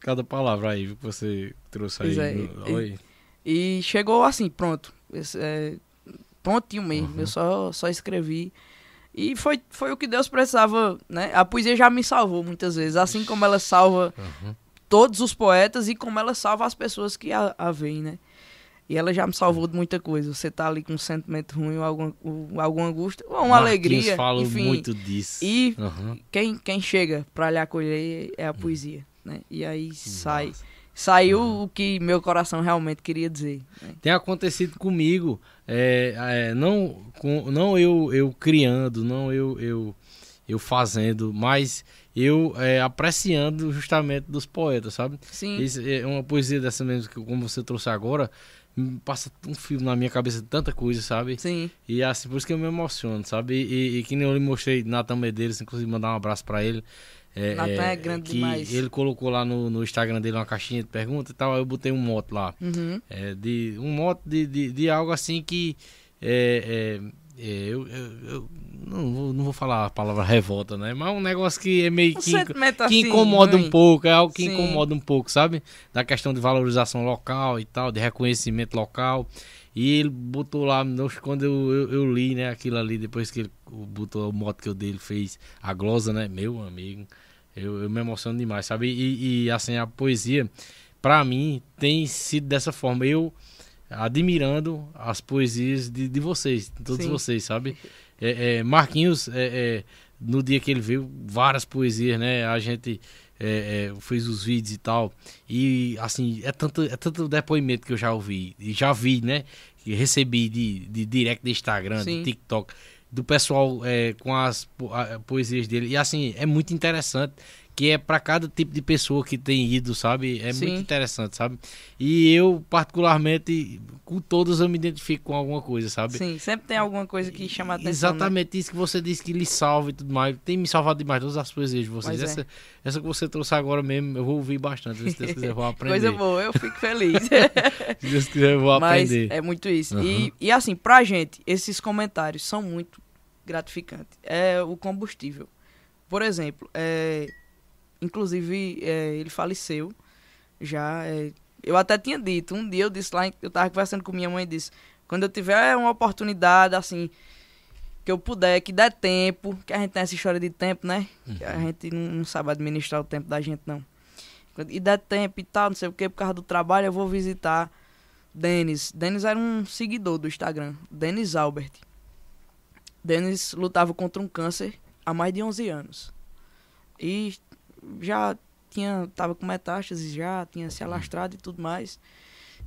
cada palavra aí que você trouxe aí. É, no- e-. E chegou assim, pronto. Esse, é, prontinho mesmo. Uhum. Eu só, só escrevi. E foi, foi o que Deus precisava, né? A poesia já me salvou muitas vezes. Assim como ela salva Uhum. todos os poetas e como ela salva as pessoas que a, a veem, né? E ela já me salvou de muita coisa. Você tá ali com um sentimento ruim, alguma, ou alguma angústia, ou uma Marquinhos alegria. fala enfim, muito disso. E Uhum. quem, quem chega pra lhe acolher é a poesia, né? E aí sai, saiu o que meu coração realmente queria dizer. né? Tem acontecido comigo, é, é, não, com, não eu, eu criando, não eu, eu, eu fazendo, mas eu é, apreciando justamente dos poetas, sabe? Sim. Isso é uma poesia dessa mesmo, que como você trouxe agora, me passa um filme na minha cabeça de tanta coisa, sabe? Sim. E assim, por isso que eu me emociono, sabe? E, e, e que nem eu lhe mostrei Natan Medeiros, inclusive mandar um abraço pra ele. É, Natan é grande que demais. Ele colocou lá no, no Instagram dele uma caixinha de perguntas e tal, aí eu botei um moto lá. Uhum. É, de, um moto de, de, de algo assim que. É, é, é, eu, eu, eu não, vou, não vou falar a palavra revolta, né? Mas um negócio que é meio Um que, que assim, incomoda um ruim. pouco, é algo que Sim. incomoda um pouco, sabe? Da questão de valorização local e tal, de reconhecimento local. E ele botou lá, quando eu, eu, eu li, né, aquilo ali, depois que ele botou o moto que o dele fez, a glosa, né, meu amigo, eu, eu me emociono demais, sabe? E, e, assim, a poesia, pra mim, tem sido dessa forma. Eu admirando as poesias de, de vocês, de todos Sim. vocês, sabe? É, é, Marquinhos, é, é, no dia que ele veio, várias poesias, né? A gente é, é, fez os vídeos e tal. E assim, é tanto, é tanto depoimento que eu já ouvi. E já vi, né? Que recebi de, de direct do Instagram, Sim. de TikTok, do pessoal é, com as poesias dele. E assim, é muito interessante que é para cada tipo de pessoa que tem ido, sabe? É Sim. muito interessante, sabe? E eu, particularmente, com todos eu me identifico com alguma coisa, sabe? Sim, sempre tem alguma coisa que chama a atenção. né? Exatamente isso que você disse que lhe salva e tudo mais. Tem me salvado demais todas as poesias de vocês. É. Essa, essa que você trouxe agora mesmo, eu vou ouvir bastante. Se Deus quiser, eu vou [laughs] Né? aprender. Coisa boa, eu fico feliz. [laughs] Se Deus quiser, eu vou Mas aprender. é muito isso. Uhum. E, e assim, pra gente, esses comentários são muito gratificantes. É o combustível. Por exemplo, é, inclusive é, ele faleceu já. é, eu até tinha dito, um dia eu disse lá, eu tava conversando com minha mãe e disse, quando eu tiver uma oportunidade, assim, que eu puder, que der tempo, que a gente tem essa história de tempo, né? Que a gente não, não sabe administrar o tempo da gente, não. Quando- E der tempo e tal, não sei o que, por causa do trabalho, eu vou visitar Denis. Denis era um seguidor do Instagram. Denis Albert. Denis lutava contra um câncer há mais de 11 anos. E já tinha, tava com metástases já, tinha se alastrado e tudo mais.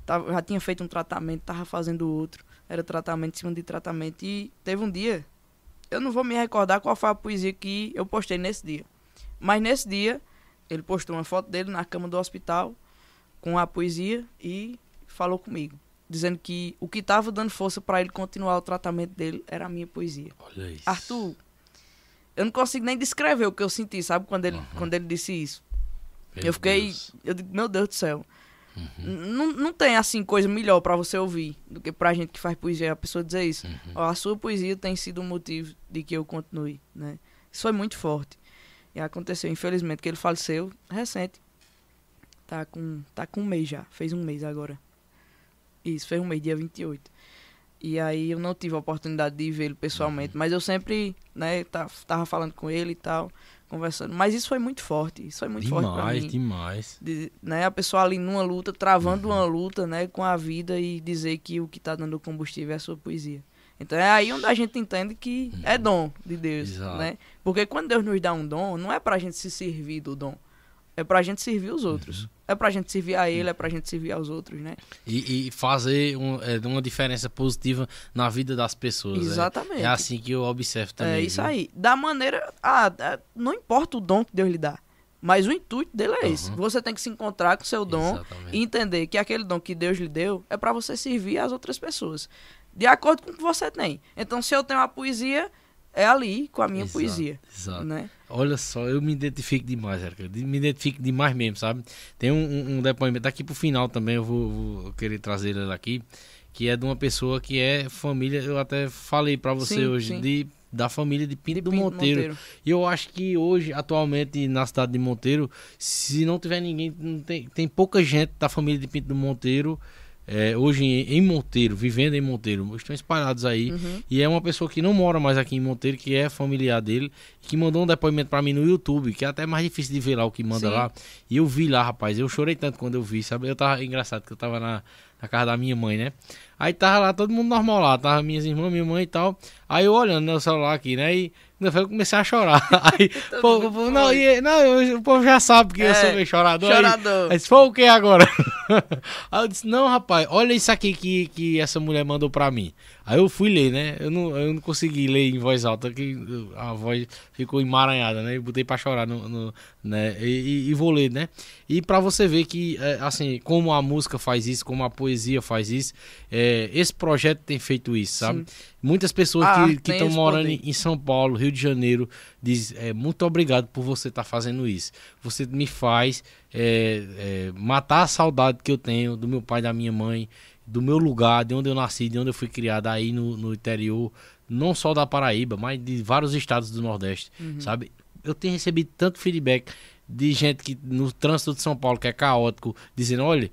Tava, já tinha feito um tratamento, tava fazendo outro. Era tratamento em cima de tratamento. E teve um dia, eu não vou me recordar qual foi a poesia que eu postei nesse dia. Mas nesse dia, ele postou uma foto dele na cama do hospital com a poesia e falou comigo, dizendo que o que estava dando força para ele continuar o tratamento dele era a minha poesia. Olha isso. Arthur, eu não consigo nem descrever o que eu senti, sabe, quando ele, quando ele disse isso. Meu eu fiquei, Deus. Uhum. eu digo, meu Deus do céu. N- Não, não tem assim coisa melhor para você ouvir do que pra gente que faz poesia a pessoa dizer isso. Uhum. Ó, a sua poesia tem sido um motivo de que eu continue, né? Isso foi muito forte. E aconteceu, infelizmente, que ele faleceu recente. Tá com, tá com um mês já, fez um mês agora. Isso, fez um mês, dia 28. E aí eu não tive a oportunidade de vê-lo pessoalmente, Uhum. mas eu sempre, né, tava falando com ele e tal, conversando. Mas isso foi muito forte, isso foi muito forte pra Demais, mim demais. de- né, a pessoa ali numa luta, travando uma luta, né, com a vida e dizer que o que tá dando combustível é a sua poesia. Então é aí onde a gente entende que é dom de Deus, Exato. né? Porque quando Deus nos dá um dom, não é pra gente se servir do dom. É pra gente servir os outros. É pra gente servir a ele, é pra gente servir aos outros, né? E, e fazer um- é, uma diferença positiva na vida das pessoas. é. Exatamente. É, assim que eu observo também. é isso viu? aí. Da maneira. Ah, é, não importa o dom que Deus lhe dá. Mas o intuito dele é esse. Uhum. Você tem que se encontrar com o seu dom Exatamente. e entender que aquele dom que Deus lhe deu é para você servir as outras pessoas. De acordo com o que você tem. Então, se eu tenho uma poesia, é ali com a minha Exato, poesia. Exato. Né? Olha só, eu me identifico demais. De- Me identifico demais mesmo, sabe? Tem um, um- depoimento daqui pro final também, eu vou, vou querer trazer ele aqui, que é de uma pessoa que é família, eu até falei pra você Sim, hoje, sim. de da família de Pinto De do Pinto Monteiro. E eu acho que hoje, atualmente, na cidade de Monteiro, se não tiver ninguém, não tem, tem pouca gente da família de Pinto do Monteiro, é, hoje em, Monteiro, vivendo em Monteiro, estão espalhados aí. Uhum. E é uma pessoa que não mora mais aqui em Monteiro, que é familiar dele, que mandou um depoimento pra mim no YouTube, que é até mais difícil de ver lá o que manda Sim. lá. E eu vi lá, rapaz, eu chorei tanto quando eu vi, sabe? Eu tava engraçado que eu tava na, na casa da minha mãe, né? Aí tava lá todo mundo normal lá, tava minhas irmãs, minha mãe e tal. Aí eu olhando no celular aqui, né? E eu comecei a chorar. [laughs] Aí, [laughs] pô, pô, não, e- não eu- o povo já sabe que eu É, sou meio chorador. chorador. Aí foi o que agora? [laughs] Aí eu disse, não, rapaz, olha isso aqui que, que essa mulher mandou pra mim. Aí eu fui ler, né? Eu não, eu não consegui ler em voz alta, que eu- a voz ficou emaranhada, né? Eu botei pra chorar, no, no- né? E, e- e vou ler, né? E pra você ver que, é, assim, como a música faz isso, como a poesia faz isso, é, esse projeto tem feito isso, sabe? Muitas pessoas A que estão morando poder. em São Paulo, Rio de Janeiro, diz é, muito obrigado por você estar fazendo isso. Você me faz é, é, matar a saudade que eu tenho do meu pai, da minha mãe, do meu lugar, de onde eu nasci, de onde eu fui criado aí no, no interior, não só da Paraíba, mas de vários estados do Nordeste, sabe? Eu tenho recebido tanto feedback de gente que no trânsito de São Paulo, que é caótico, dizendo, olha,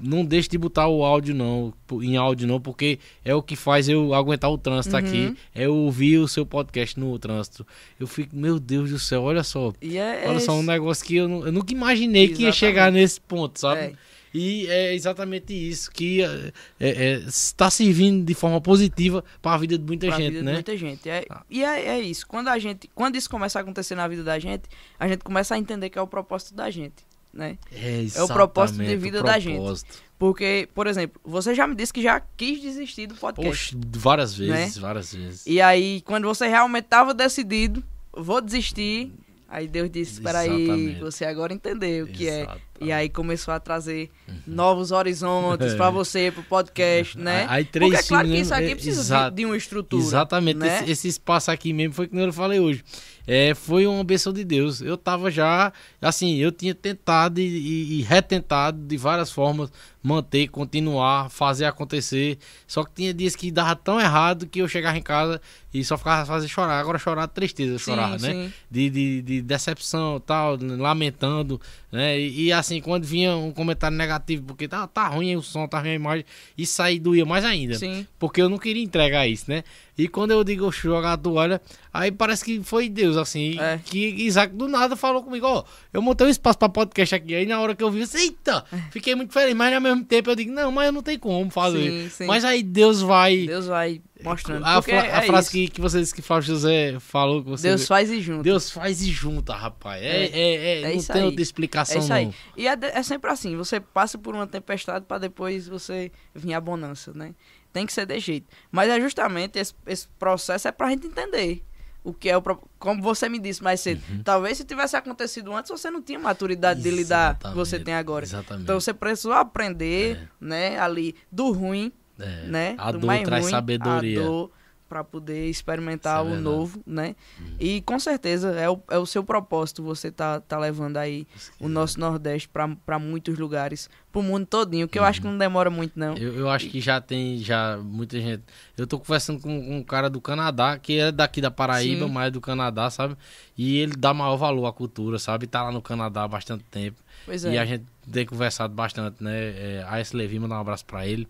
não deixe de botar o áudio não, em áudio não, porque é o que faz eu aguentar o trânsito aqui, é eu ouvir o seu podcast no trânsito. Eu fico, meu Deus do céu, olha só. É, é Olha só, um negócio que eu, nu- eu nunca imaginei que ia Exatamente. chegar nesse ponto, sabe? É. E é exatamente isso que é, é, está servindo de forma positiva para a vida de muita pra gente, vida de né? muita gente. É, Ah. E é, é isso. Quando a gente, quando isso começa a acontecer na vida da gente, a gente começa a entender que é o propósito da gente, né? É, É o propósito de vida da gente. Porque, por exemplo, você já me disse que já quis desistir do podcast. Poxa, várias vezes, Né? várias vezes. E aí, quando você realmente estava decidido, vou desistir, Aí Deus disse, espera aí, você agora entendeu o que é. E aí começou a trazer novos horizontes pra [laughs] você, pro podcast, né? Aí três Porque é claro que isso aqui é, precisa de- exato. de, uma estrutura. Exatamente, né? esse, esse espaço aqui mesmo foi que eu falei hoje. É, foi uma benção de Deus. Eu tava já, assim, eu tinha tentado e, e- retentado de várias formas manter, continuar, fazer acontecer. Só que tinha dias que dava tão errado que eu chegava em casa e só ficava fazendo chorar. Agora chorar de tristeza, Sim, chorar, né? sim. De, de, de decepção tal, lamentando, né? E, e, assim, quando vinha um comentário negativo, porque tá, tá ruim o som, tá ruim a imagem, isso aí doía mais ainda. Sim. Porque eu não queria entregar isso, né? E quando eu digo jogar a toalha, aí parece que foi Deus, assim. É. Que Isaac do nada falou comigo, ó, eu montei um espaço pra podcast aqui. Aí na hora que eu vi, eu disse, eita, [laughs] fiquei muito feliz. Mas ao mesmo tempo eu digo, não, mas eu não tenho como fazer. Sim, sim. Mas aí Deus vai. Deus vai mostrando. a fra- a é frase isso. que, que você disse que Flávio José falou, que você. Deus faz e junto. Deus faz e junta, rapaz. É, É. é, é, É não tem aí. outra explicação, É isso aí. não. E é, é sempre assim, você passa por uma tempestade para depois você vir a bonança, né? Tem que ser de jeito. Mas é justamente esse, esse processo é pra gente entender o que é o como você me disse mais cedo. Uhum. Talvez se tivesse acontecido antes, você não tinha maturidade de lidar que você Exatamente, tem agora. Exatamente. Então você precisou aprender, né, ali do ruim, É. né, A do dor mais traz ruim, sabedoria. a dor para poder experimentar Isso é o. Uhum. novo, né? E com certeza é o, é o seu propósito você tá, tá levando aí o nosso Nordeste para muitos lugares, pro mundo todinho, que eu acho que não demora muito não. Uhum. Eu, eu acho que já tem já muita gente. Eu tô conversando com, com um cara do Canadá, que é daqui da Paraíba, Sim. mas é do Canadá, sabe? E ele dá maior valor à cultura, sabe? Tá lá no Canadá há bastante tempo. Pois E é. a gente tem conversado bastante, né? É, a S. Levi, mandar um abraço pra ele.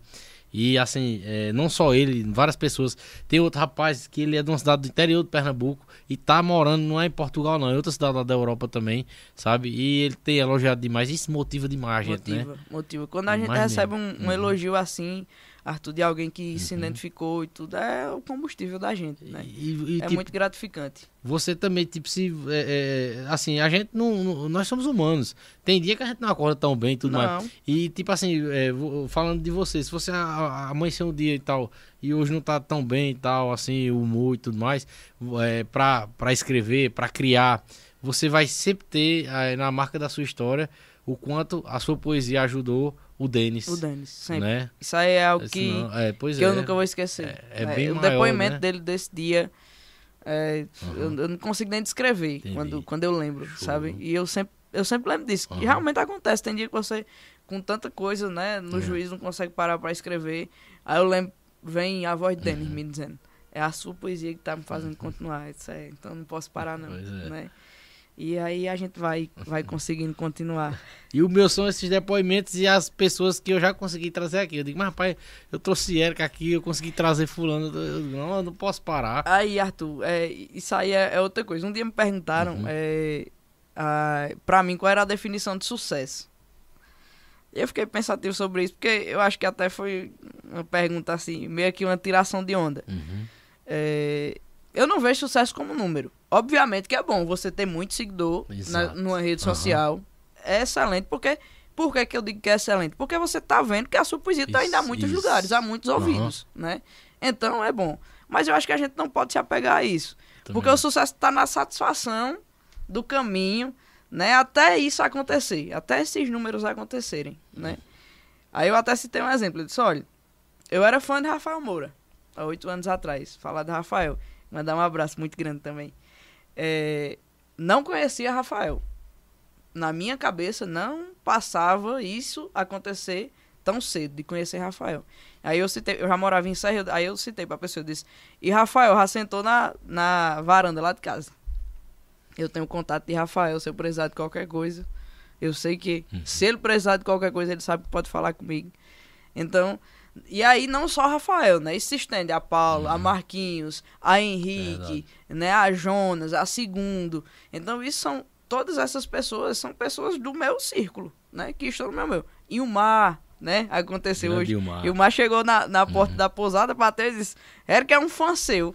E assim, é, não só ele, várias pessoas. Tem outro rapaz que ele é de uma cidade do interior do Pernambuco e tá morando, não é em Portugal, não, é em outra cidade lá da Europa também, sabe? E ele tem elogiado demais. Isso motiva demais a gente, né? motiva, motiva. Quando a gente recebe um, um Uhum. elogio assim, Arthur, de alguém que se identificou e tudo, é o combustível da gente, né? E, e, é tipo, muito gratificante. você também, tipo, se. é, é, assim, a gente não, não- Nós somos humanos. Tem dia que a gente não acorda tão bem e tudo mais. Não. E, tipo assim, é, falando de você, se você a- a- amanhecer um dia e tal, e hoje não tá tão bem e tal, assim, o humor e tudo mais, é, pra, pra escrever, pra criar, você vai sempre ter é, na marca da sua história o quanto a sua poesia ajudou o Denis. O Denis, sempre. Né? Isso aí é algo que, é, que é. eu nunca vou esquecer. É- é bem o maior, depoimento né? dele desse dia, é, eu, eu não consigo nem descrever Entendi. quando, quando eu lembro, Show. sabe? E eu sempre, eu sempre lembro disso. Aham. E realmente acontece. Tem dia que você, com tanta coisa, né, no É. juiz, não consegue parar pra escrever. Aí eu lembro, vem a voz de Uhum. Denis me dizendo. É a sua poesia que tá me fazendo continuar. Isso é, então não posso parar, não. Pois é. Né? E aí a gente vai, vai [laughs] conseguindo continuar. E o meu são esses depoimentos e as pessoas que eu já consegui trazer aqui. Eu digo, mas rapaz, eu trouxe Erika aqui, eu consegui trazer fulano. Eu, não, eu não posso parar. Aí, Arthur, é, isso aí é, é outra coisa. Um dia me perguntaram, Uhum. é, ah, pra mim, qual era a definição de sucesso. Eu fiquei pensativo sobre isso, porque eu acho que até foi uma pergunta assim, meio que uma tiração de onda. Uhum. É, eu não vejo sucesso como número. Obviamente que é bom você ter muito seguidor na, numa rede social. É excelente, porque... Por que, que eu digo que é excelente? Porque você tá vendo que a sua poesia tá indo a muitos isso. lugares, a muitos ouvidos, né? Então é bom. Mas eu acho que a gente não pode se apegar a isso. Também Porque o sucesso está na satisfação do caminho, né? Até isso acontecer, até esses números acontecerem, né? Aí eu até citei um exemplo, eu disse, olha, eu era fã de Rafael Moura, há oito anos atrás, falar de Rafael, mandar um abraço muito grande também. É, não conhecia Rafael. Na minha cabeça não passava isso acontecer tão cedo, de conhecer Rafael. Aí eu citei, eu já morava em Serra, aí eu citei pra pessoa, eu disse, e Rafael já sentou na, na varanda lá de casa. Eu tenho contato de Rafael, se eu precisar de qualquer coisa. Eu sei que se ele precisar de qualquer coisa, ele sabe que pode falar comigo. Então, e aí não só Rafael, né? Isso se estende a Paulo, a Marquinhos, a Henrique, né? A Jonas, a Segundo. Então, isso são todas essas pessoas são pessoas do meu círculo, né? Que estão no meu meu. E o Mar, né? Aconteceu Grande hoje. Ilmar. E o Mar chegou na, na porta da pousada, bateu e disse: Eric é um fã seu.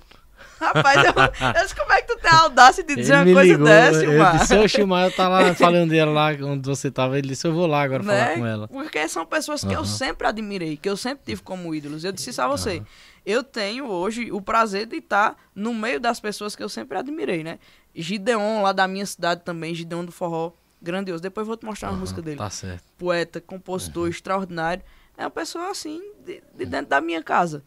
Rapaz, eu, eu disse, como é que tu tem a audácia de dizer Ele uma coisa ligou, dessa, eu Ilmar? disse, mas eu tá lá falando dela lá onde você tava. Ele disse, eu vou lá agora falar né? com ela. Porque são pessoas que eu Aham. sempre admirei, que eu sempre tive como ídolos. Eu disse isso a você. Eu tenho hoje o prazer de estar no meio das pessoas que eu sempre admirei, né? Gideon, lá da minha cidade também, Gideon do Forró, grandioso. Depois eu vou te mostrar uma música dele. Tá certo. Poeta, compositor, extraordinário. É uma pessoa assim, de, de dentro da minha casa.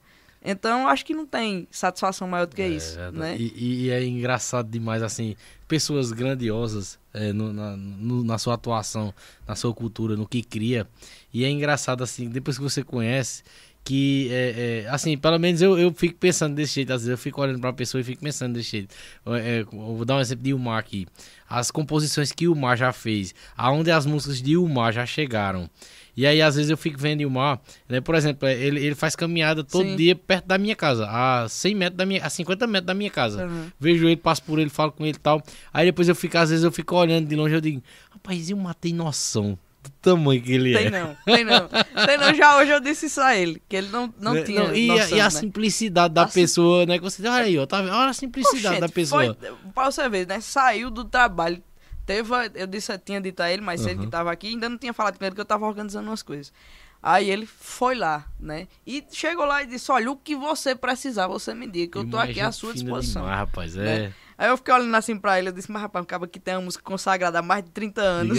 Então, acho que não tem satisfação maior do que isso, É, né? E, e é engraçado demais, assim, pessoas grandiosas é, no- na, no- na sua atuação, na sua cultura, no que cria. E é engraçado, assim, depois que você conhece, que, é, é, assim, pelo menos eu, eu fico pensando desse jeito, às vezes eu fico olhando pra pessoa e fico pensando desse jeito. É, é, eu vou dar um exemplo de Ilmar aqui. As composições que o Mar já fez, aonde as músicas de Ilmar já chegaram. E aí, às vezes, eu fico vendo Ilmar, né? Por exemplo, ele, ele faz caminhada todo Sim. dia perto da minha casa, a 100 metros da minha, a 50 metros da minha casa. Uhum. Vejo ele, passo por ele, falo com ele e tal. Aí depois eu fico, às vezes, eu fico olhando de longe eu digo, rapaz, Ilmar tem noção do tamanho que ele Tem é. não, tem não. Tem não, já hoje eu disse isso a ele, que ele não, não Né? tinha e, a- noção, e a né? simplicidade da A sim- pessoa, né? Que você olha aí, ó, tá vendo? Olha a simplicidade da pessoa. Foi, pra você ver, né? Saiu do trabalho. Teve, eu disse, eu tinha dito a ele, mas ele Uhum. que tava aqui, ainda não tinha falado com ele que eu tava organizando umas coisas. Aí ele foi lá, né? E chegou lá e disse: Olha, o que você precisar, você me diga, que eu é aqui à sua disposição. Demais, rapaz, é. Né? Aí eu fiquei olhando assim pra ele, eu disse, mas rapaz, um cara que tem uma música consagrada há mais de 30 anos.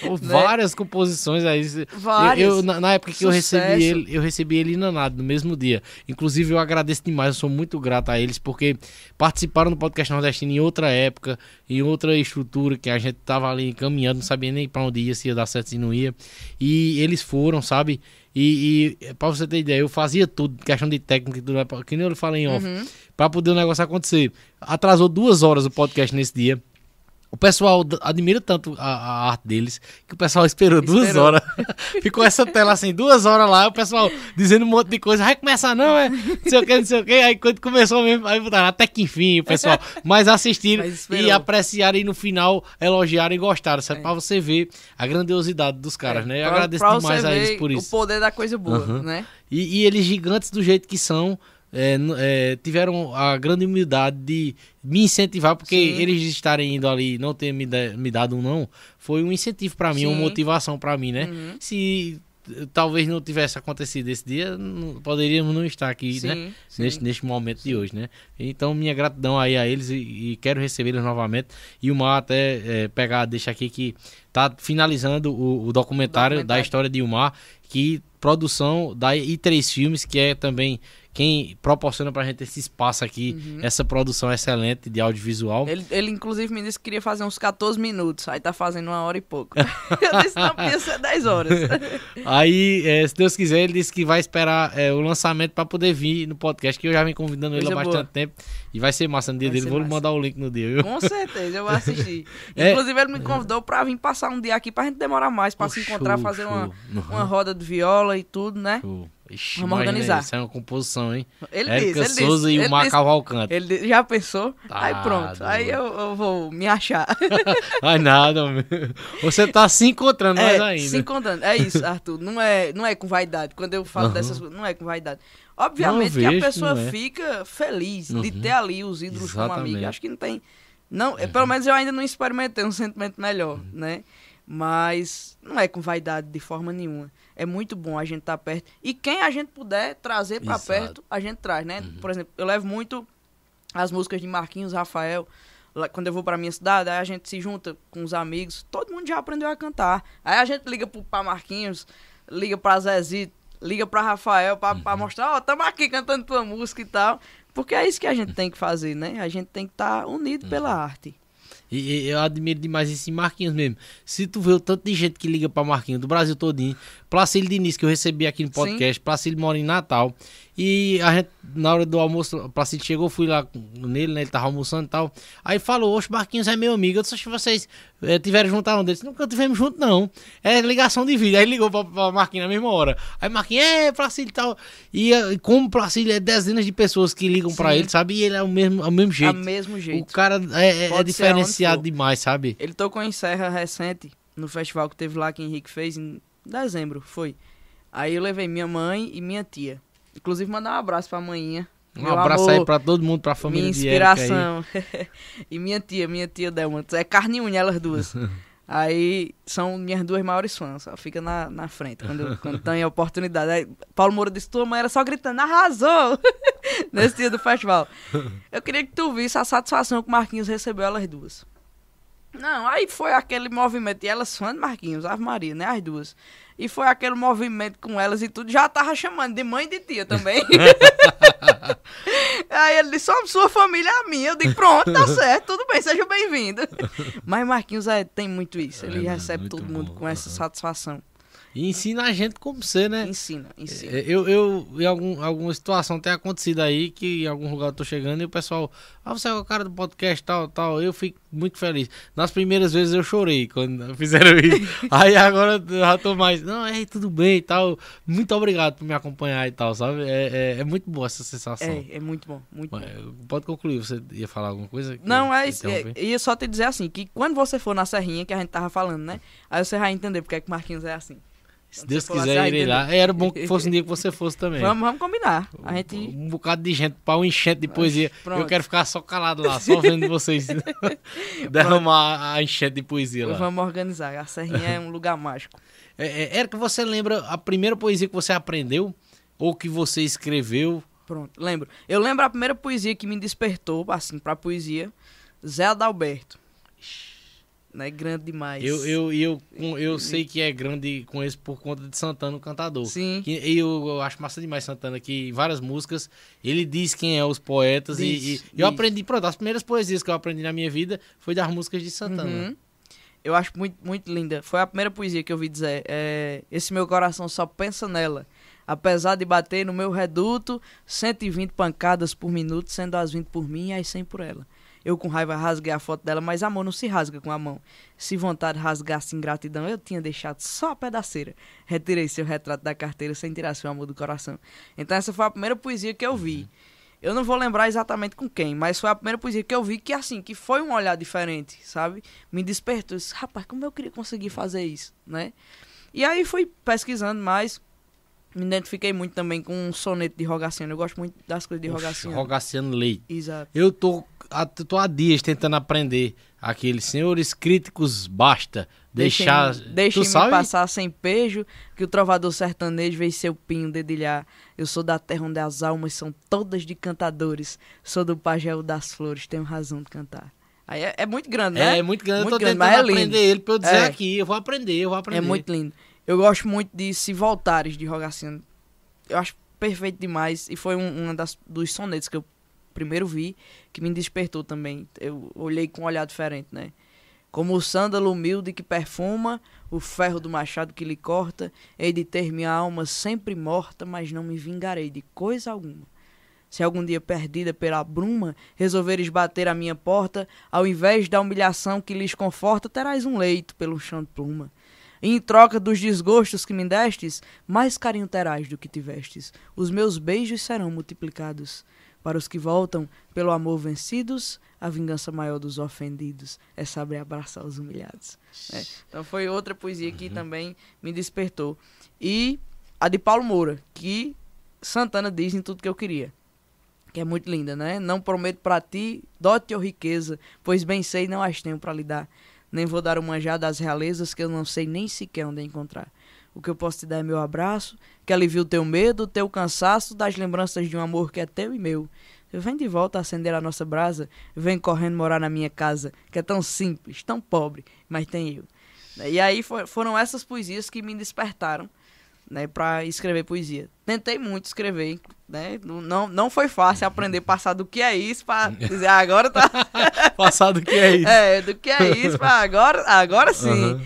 Pô, [laughs] Várias composições aí. Né? Várias. Eu, eu- na, na época que eu Sucesso. recebi ele, eu recebi ele inanado no mesmo dia. Inclusive, eu agradeço demais, eu sou muito grato a eles, porque participaram do podcast nordestino em outra época, em outra estrutura, que a gente tava ali caminhando, não sabia nem pra onde ia, se ia dar certo, se não ia. E eles foram, sabe? E, e pra você ter ideia, eu fazia tudo, questão de técnica, tudo, que nem eu falei em off, Uhum. pra poder o negócio acontecer. Atrasou duas horas o podcast nesse dia. O pessoal admira tanto a, a arte deles que o pessoal esperou, duas Esperou. horas. [laughs] Ficou essa tela assim, duas horas lá, o pessoal dizendo um monte de coisa. Vai começar, não, é? Não sei o que, não sei o que. Aí quando começou mesmo, aí botaram até que enfim, o pessoal. Mas assistiram Mas e apreciaram e no final elogiaram e gostaram. Certo? Pra você ver a grandiosidade dos caras, né? Eu Pra- agradeço pra demais a eles por isso. O poder da coisa boa, Uhum. né? E, e eles gigantes do jeito que são, é, é, tiveram a grande humildade de me incentivar, porque Sim. eles estarem indo ali não ter me, da- me dado um não, foi um incentivo pra mim, Sim. uma motivação pra mim, né? Uhum. Se eh, talvez não tivesse acontecido esse dia, não- poderíamos não estar aqui, né? Sim, sim. Neste, neste momento de hoje, né? Então, minha gratidão aí a eles e, e quero recebê-los novamente. E o Mar até eh, pegar, deixa aqui que tá finalizando o, o documentário, da Documentário. história de Umar, que produção da I3 Filmes, que é também quem proporciona pra gente esse espaço aqui, essa produção excelente de audiovisual. Uhum. Ele, ele, inclusive, me disse que queria fazer uns 14 minutos. Aí tá fazendo uma hora e pouco. [laughs] eu disse, não, podia ser 10 horas. [laughs] Aí, eh, se Deus quiser, ele disse que vai esperar eh, o lançamento pra poder vir no podcast, que eu já venho convidando ele há bastante boa. tempo. E vai ser massa no dia Vai dele. Vou lhe massa. mandar o link no dia, viu? Com certeza, eu vou assistir. [laughs] É. Inclusive, ele me convidou pra vir passar um dia aqui pra gente demorar mais, pra Pô, se encontrar, show, fazer show. uma, Uhum. uma roda de viola e tudo, né? Show. Ixi, Vamos organizar. Isso é uma composição, hein? Ele Érica disse, ele Souza disse, e o Mar disse- Cavalcante. Ele disse, já pensou? Tá aí pronto, aí eu, eu vou me achar. [laughs] Ai, nada, meu. Você tá se encontrando mais É, ainda. se encontrando. É isso, Arthur. Não é, não é com vaidade. Quando eu falo Aham. dessas coisas, não é com vaidade. Obviamente Não, que vejo a pessoa é. fica feliz de Uhum. ter ali os ídolos como Exatamente. amigo. Acho que não tem. Não, é, Pelo menos eu ainda não experimentei um sentimento melhor, Uhum. né? Mas não é com vaidade de forma nenhuma. É muito bom a gente estar perto. E quem a gente puder trazer. Uhum. perto, a gente traz, né? Por exemplo, eu levo muito as músicas de Marquinhos, Rafael. Lá, Quando eu vou pra minha cidade, aí a gente se junta com os amigos. Todo mundo já aprendeu a cantar. Aí a gente liga pro, pra Marquinhos, liga pra Zezito, liga pra Rafael pra, Uhum. pra mostrar, ó, tamo aqui cantando tua música e tal. Porque é isso que a gente tem que fazer, né? A gente tem que estar unido pela Uhum. arte. E, e eu admiro demais esse Marquinhos mesmo. Se tu vê o tanto de gente que liga pra Marquinhos do Brasil todinho, Placílio Diniz, que eu recebi aqui no podcast, Placílio mora em Natal. E a gente, na hora do almoço, o Placílio chegou, fui lá nele, né? Ele tava almoçando e tal. Aí falou, oxe, Marquinhos é meu amigo. Eu disse, "Oxe, vocês eh, tiveram junto aonde? Ele disse, nunca tivemos junto, não. É ligação de vídeo. Aí ligou pra, pra Marquinhos na mesma hora. Aí Marquinhos, é, Placílio e tal. E eh, como Placílio é dezenas de pessoas que ligam pra Sim. ele, sabe? E ele é o mesmo, é o mesmo jeito. mesmo O jeito. cara é, é- é diferenciado demais, sabe? Ele tocou em Serra recente, no festival que teve lá que Henrique fez em dezembro, foi. Aí eu levei minha mãe e minha tia. Inclusive mandar um abraço pra manhinha. Um Meu abraço amor, aí pra todo mundo, pra família minha inspiração. [laughs] e minha tia, minha tia Delma. É carne e unha elas duas. [laughs] Aí são minhas duas maiores fãs. Ela fica na, na frente quando, quando tem a oportunidade. Aí, Paulo Moura disse: Tua mãe era só gritando, arrasou! [laughs] nesse dia do festival. Eu queria que tu visse a satisfação que o Marquinhos recebeu elas duas. Não, aí foi aquele movimento, e elas fãs de Marquinhos, Ave Maria, né, as duas. E foi aquele movimento com elas e tudo, já tava chamando de mãe e de tia também. [laughs] aí ele disse, só sua família é a minha. Eu digo, pronto, tá [laughs] certo, tudo bem, seja bem-vindo. [laughs] Mas Marquinhos é, tem muito isso, ele É, recebe todo mundo bom, com essa satisfação. E ensina a gente como ser, né? Ensina, ensina. É, Eu, eu, em algum, alguma situação tem acontecido aí que em algum lugar eu tô chegando e o pessoal, ah, você é o cara do podcast, tal, tal. Eu fico muito feliz. Nas primeiras vezes eu chorei quando [laughs] fizeram isso. aí agora eu já tô mais, não, é tudo bem e tal. Muito obrigado por me acompanhar e tal, sabe? É, é, é muito boa essa sensação. É, é muito bom, muito bom. É, Pode concluir, você ia falar alguma coisa? Não, é isso. É, ia só te dizer assim, que quando você for na serrinha, que a gente tava falando, né? Aí você vai entender porque é que Marquinhos é assim. Se Deus quiser, vai irei lá. Era bom que fosse um dia que você fosse também. Vamos, vamos combinar. A gente. Um bocado de gente para um enchente de poesia. pronto. Eu quero ficar só calado lá, só vendo vocês [laughs] [laughs] derramar a enchente de poesia lá. Vamos organizar. A serrinha é um lugar mágico. [laughs] É, é, Érica, você lembra a primeira poesia que você aprendeu? Ou que você escreveu? Pronto, lembro. Eu lembro a primeira poesia que me despertou, assim, pra poesia. Zé Adalberto. Né? Grande demais. Eu, eu, eu, eu, eu sei que é grande com esse por conta de Santana, o cantador. Sim. Que- E eu, eu acho massa demais Santana, que em várias músicas ele diz quem é os poetas. e- Diz, e, eu diz. aprendi, pronto, as primeiras poesias que eu aprendi na minha vida foi das músicas de Santana. Uhum. Eu acho muito, muito linda. Foi a primeira poesia que eu vi dizer. É, Esse meu coração só pensa nela. Apesar de bater no meu reduto, 120 pancadas por minuto, sendo as 20 por mim e as 100 por ela. Eu com raiva rasguei a foto dela, mas amor não se rasga com a mão. Se vontade rasgasse ingratidão, eu tinha deixado só a pedaceira. Retirei seu retrato da carteira sem tirar seu amor do coração. Então essa foi a primeira poesia que eu vi. Eu não vou lembrar exatamente com quem, mas foi a primeira poesia que eu vi que, assim, que foi um olhar diferente, sabe? Me despertou. Eu disse, Rapaz, como eu queria conseguir fazer isso, né? E aí fui pesquisando mais. Me identifiquei muito também com um soneto de Rogaciano. Eu gosto muito das coisas de Oxe, Rogaciano. Rogaciano Leite. Exato. Eu tô, tô há dias tentando aprender aqueles senhores críticos, basta deixar. Deixem- sabe? passar sem pejo, que o trovador sertanejo veio seu pinho dedilhar. Eu sou da terra onde as almas são todas de cantadores. Sou do pagel das flores, tenho razão de cantar. Aí é, é muito grande, né? É, muito grande. Muito eu tô grande, tentando é aprender ele pra eu dizer É. aqui. Eu vou aprender, eu vou aprender. É muito lindo. Eu gosto muito de Se Voltares, de Rogaciano. Eu acho perfeito demais. E foi um, uma das, dos sonetos que eu primeiro vi, que me despertou também. Eu olhei com um olhar diferente, né? Como o sândalo humilde que perfuma, o ferro do machado que lhe corta, hei de ter minha alma sempre morta, mas não me vingarei de coisa alguma. Se algum dia perdida pela bruma, resolveres bater a minha porta, ao invés da humilhação que lhes conforta, terás um leito pelo chão de pluma. E em troca dos desgostos que me destes, mais carinho terás do que tivestes. Os meus beijos serão multiplicados. Para os que voltam pelo amor vencidos, a vingança maior dos ofendidos é saber abraçar os humilhados. É, Então foi outra poesia que também me despertou. E a de Paulo Moura, que Santana diz em tudo que eu queria. Que é muito linda, né? Não prometo pra ti dote ou riqueza, pois bem sei não as tenho pra lhe dar. Nem vou dar o manjar das realezas que eu não sei nem sequer onde encontrar. O que eu posso te dar é meu abraço, que alivia o teu medo, o teu cansaço, das lembranças de um amor que é teu e meu. Vem de volta acender a nossa brasa, vem correndo morar na minha casa, que é tão simples, tão pobre, mas tem eu. E aí fo- foram essas poesias que me despertaram, né, para escrever poesia. Tentei muito escrever, né? Não- Não, foi fácil aprender a passar do que é isso para dizer "Ah, agora tá [laughs] Passado que é isso. é, do que é isso pra agora, agora sim. Aham.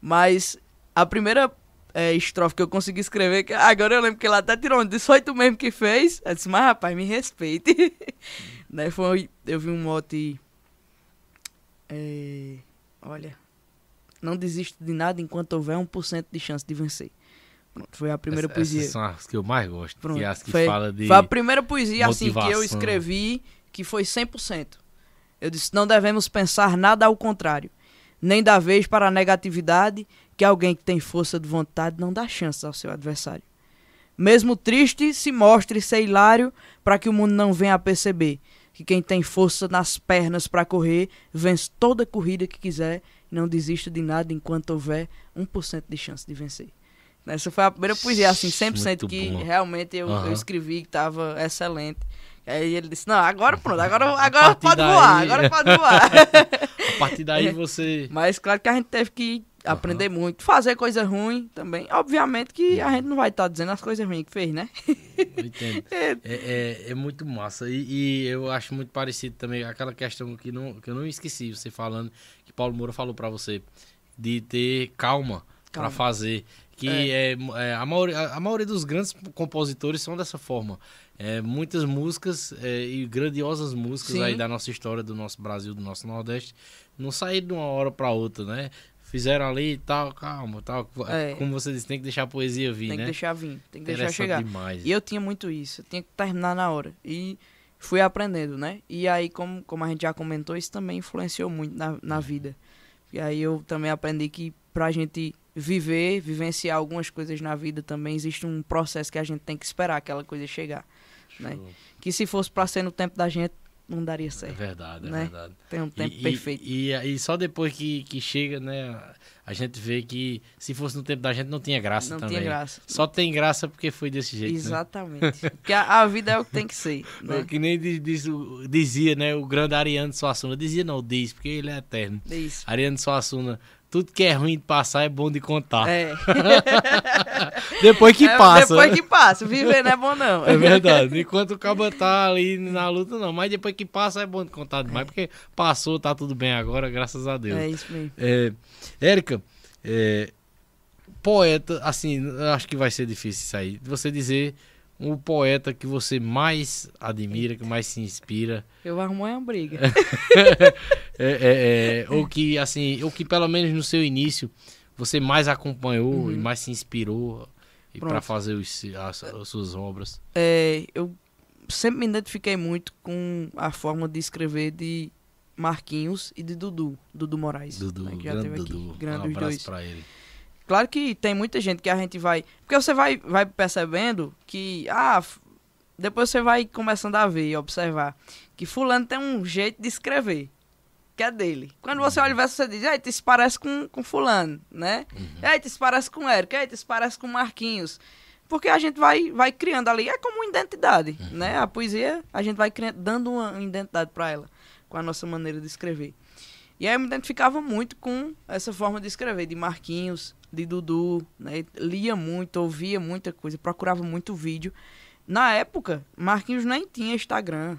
Mas a primeira é, estrofe que eu consegui escrever, que agora eu lembro que ele até tirou um 18 mesmo que fez. Eu disse, mas rapaz, me respeite. [laughs] Daí foi, eu vi um mote. é, olha, não desista de nada enquanto houver 1% de chance de vencer. Pronto, foi a primeira Essa- poesia. Essas são as que eu mais gosto. Pronto, Que é as que foi, fala de. foi a primeira poesia assim que eu escrevi que foi 100%. Eu disse: não devemos pensar nada ao contrário, nem dar vez para a negatividade, que alguém que tem força de vontade não dá chance ao seu adversário. Mesmo triste, se mostre ser hilário para que o mundo não venha a perceber que quem tem força nas pernas para correr vence toda corrida que quiser e não desista de nada enquanto houver 1% de chance de vencer. Essa foi a primeira poesia, assim, 100% Muito que bom. realmente eu, eu Aham. escrevi que estava excelente. Aí ele disse, não, agora pronto, [laughs] agora, agora pode daí- voar, agora pode voar. [laughs] A partir daí [laughs] você. Mas claro que a gente teve que aprender muito, fazer coisa ruim também. Obviamente que a gente não vai estar dizendo as coisas ruins que fez, né? Eu entendo. [laughs] É, é, é muito massa. E, e eu acho muito parecido também aquela questão que, não, que eu não esqueci, você falando, que Paulo Moura falou pra você, de ter calma, Calma. fazer. Que é. é, a, maioria, a maioria dos grandes compositores são dessa forma. É, muitas músicas é, e grandiosas músicas Sim. aí da nossa história, do nosso Brasil, do nosso Nordeste, não saíram de uma hora pra outra, né? Fizeram ali e tal, calma, tal. É. Como você disse, tem que deixar a poesia vir, Tem que né? deixar vir, tem que deixar chegar. demais. E eu tinha muito isso, eu tinha que terminar na hora. E fui aprendendo, né? E aí, como, como a gente já comentou, isso também influenciou muito na, na vida. E aí eu também aprendi que pra gente viver, vivenciar algumas coisas na vida também, existe um processo que a gente tem que esperar aquela coisa chegar. Né? Que se fosse pra ser no tempo da gente, não daria É certo. verdade, é né? verdade. Tem um tempo e, perfeito. E, e, e só depois que, que chega, né, a gente vê que se fosse no tempo da gente não tinha graça não também. tinha graça. Só tem graça porque foi desse jeito, né? Exatamente. Porque a, a vida é o que tem que ser. [laughs] Né? Que nem diz- diz dizia, né, o grande Ariano Suassuna. Dizia não, diz, porque ele é eterno. É isso. Ariano Suassuna, tudo que é ruim de passar é bom de contar. É. [laughs] Depois que É, passa. Depois né? que passa. Viver não é bom, não. É verdade. Enquanto o cabo tá ali na luta, não. Mas depois que passa é bom de contar demais. Porque passou, tá tudo bem agora, graças a Deus. É isso mesmo. É, Érica, é, poeta, assim, eu acho que vai ser difícil isso aí. Você dizer um poeta que você mais admira, que mais se inspira, Eu vou arrumar uma briga. [laughs] é, é, é, ou que, assim, ou que pelo menos no seu início você mais acompanhou e mais se inspirou para Uhum. Fazer os, as, as suas obras. É, eu sempre me identifiquei muito com a forma de escrever de Marquinhos e de Dudu, Dudu Moraes. Dudu, né, que já grande teve aqui. Dudu. Grande um abraço pra ele. Claro que tem muita gente que a gente vai. Porque você vai, vai percebendo que. Ah, depois você vai começando a ver e observar que Fulano tem um jeito de escrever. Que é dele. Quando você olha o verso, você diz, eita, isso parece com, com Fulano, né? Eita, isso parece com Eric, eita, isso parece com Marquinhos. Porque a gente vai, vai criando ali, é como uma identidade, né? A poesia, a gente vai criando, dando uma identidade para ela, com a nossa maneira de escrever. E aí eu me identificava muito com essa forma de escrever, de Marquinhos, de Dudu, né? Lia muito, ouvia muita coisa, procurava muito vídeo. Na época, Marquinhos nem tinha Instagram.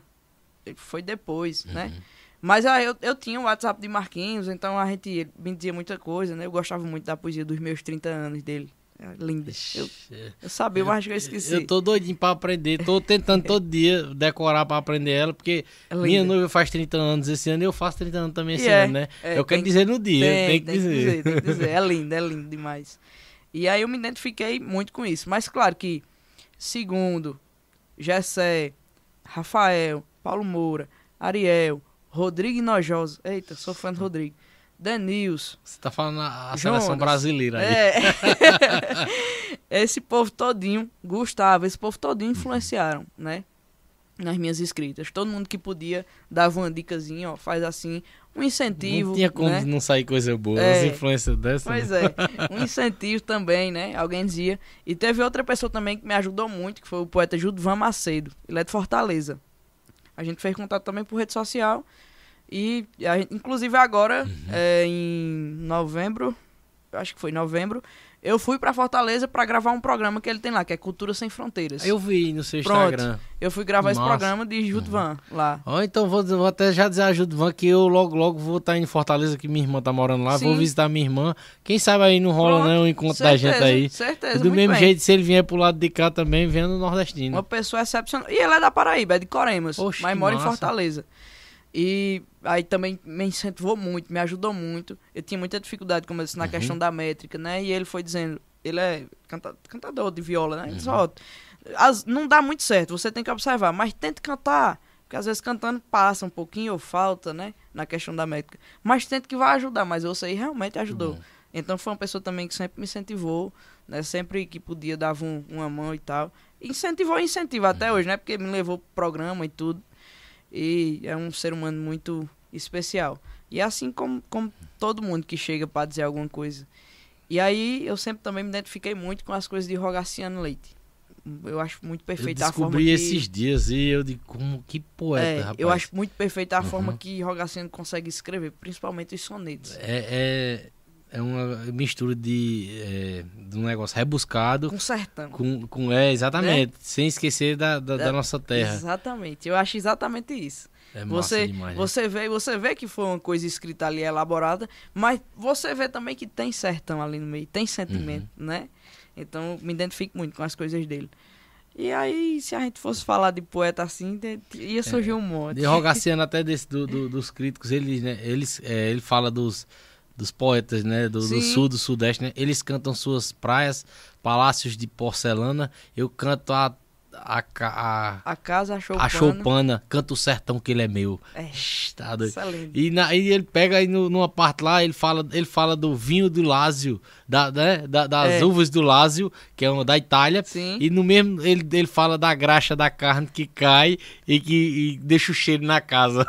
Foi depois, né? Mas aí eu, eu tinha o WhatsApp de Marquinhos, então a gente me dizia muita coisa, né? Eu gostava muito da poesia dos meus 30 anos dele. É linda. Eu, eu sabia, mas acho que eu esqueci. Eu tô doidinho pra aprender, tô tentando todo [laughs] dia decorar pra aprender ela, porque É linda. minha noiva faz 30 anos esse ano e eu faço 30 anos também esse é, ano, né? é, eu quero tem- dizer no dia, Tem, tem, que dizer. tem que dizer. É [laughs] lindo, é lindo demais. E aí eu me identifiquei muito com isso. Mas claro que, segundo, Gessé, Rafael, Paulo Moura, Ariel, Rodrigo Nojosa. Eita, sou fã do Rodrigo. Danils. Você tá falando a, a Jonas. seleção brasileira aí. É. [laughs] esse povo todinho, Gustavo, esse povo todinho influenciaram, né? Nas minhas escritas. Todo mundo que podia dava uma dicasinha, ó, faz assim, um incentivo. Não tinha como né? não sair coisa boa, É. as influências dessa. Pois né? é, [laughs] um incentivo também, né? Alguém dizia. E teve outra pessoa também que me ajudou muito, que foi o poeta Judvan Macedo. Ele é de Fortaleza. A gente fez contato também por rede social. E, a inclusive agora, Uhum. é, em novembro, acho que foi novembro, eu fui pra Fortaleza pra gravar um programa que ele tem lá, que é Cultura Sem Fronteiras. Eu vi no seu Pronto. Instagram. Eu fui gravar esse Massa. Uhum. programa de Judvan lá. Ó, então vou, vou até já dizer a Judvan que eu logo, logo vou estar em Fortaleza, que minha irmã tá morando lá. Vou Sim. visitar minha irmã. Quem sabe aí não rola, Pronto, né? O encontro da gente certeza, aí. Certeza, E do mesmo bem. jeito, se ele vier pro lado de cá também, vendo nordestino. Uma pessoa excepcional. E ele é da Paraíba, é de Coremas, Oxe, mas mora em massa. Fortaleza. E aí também me incentivou muito, me ajudou muito. Eu tinha muita dificuldade, como eu disse, na Uhum. questão da métrica, né? E ele foi dizendo, ele é canta- cantador de viola, né? Ele Uhum. ó, as- não dá muito certo, você tem que observar, mas tente cantar. Porque às vezes cantando passa um pouquinho ou falta, né? Na questão da métrica. Mas tente que vai ajudar, mas eu sei realmente ajudou. Então foi uma pessoa também que sempre me incentivou, né? Sempre que podia dava um- uma mão e tal. Incentivou incentiva até hoje, né? Porque me levou pro programa e tudo. E é um ser humano muito especial. E é assim como, como todo mundo que chega para dizer alguma coisa. E aí eu sempre também me identifiquei muito com as coisas de Rogaciano Leite. Eu acho muito Eu perfeita a forma descobri que... esses dias e eu digo, como que poeta, É, rapaz. eu acho muito perfeita a forma Uhum. que Rogaciano consegue escrever, principalmente os sonetos. É, é, é uma mistura de, é, de um negócio rebuscado Com sertão. com, com é, exatamente, sem esquecer da, da, da Da- nossa terra. Exatamente. Eu acho exatamente isso. É massa Você, demais, né? você vê, você vê que foi uma coisa escrita ali elaborada, mas você vê também que tem sertão ali no meio, tem sentimento, Uhum. né? Então me identifico muito com as coisas dele. E aí, se a gente fosse falar de poeta assim, ia surgir um monte. De Rogaciano até desse, do, do- dos críticos, ele, né, eles, é, ele fala dos, dos poetas, né, do, do sul, do sudeste, né, eles cantam suas praias, palácios de porcelana, eu canto a, a, ca- a, A casa achou a choupana, canto o sertão que ele é meu. É, tá é. E, na, e ele pega aí no- numa parte lá, ele fala, ele fala do vinho do Lázio, da, né, da- das É. uvas do Lázio, que é uma da Itália. Sim. E no mesmo, ele, ele fala da graxa da carne que cai e que e deixa o cheiro na casa.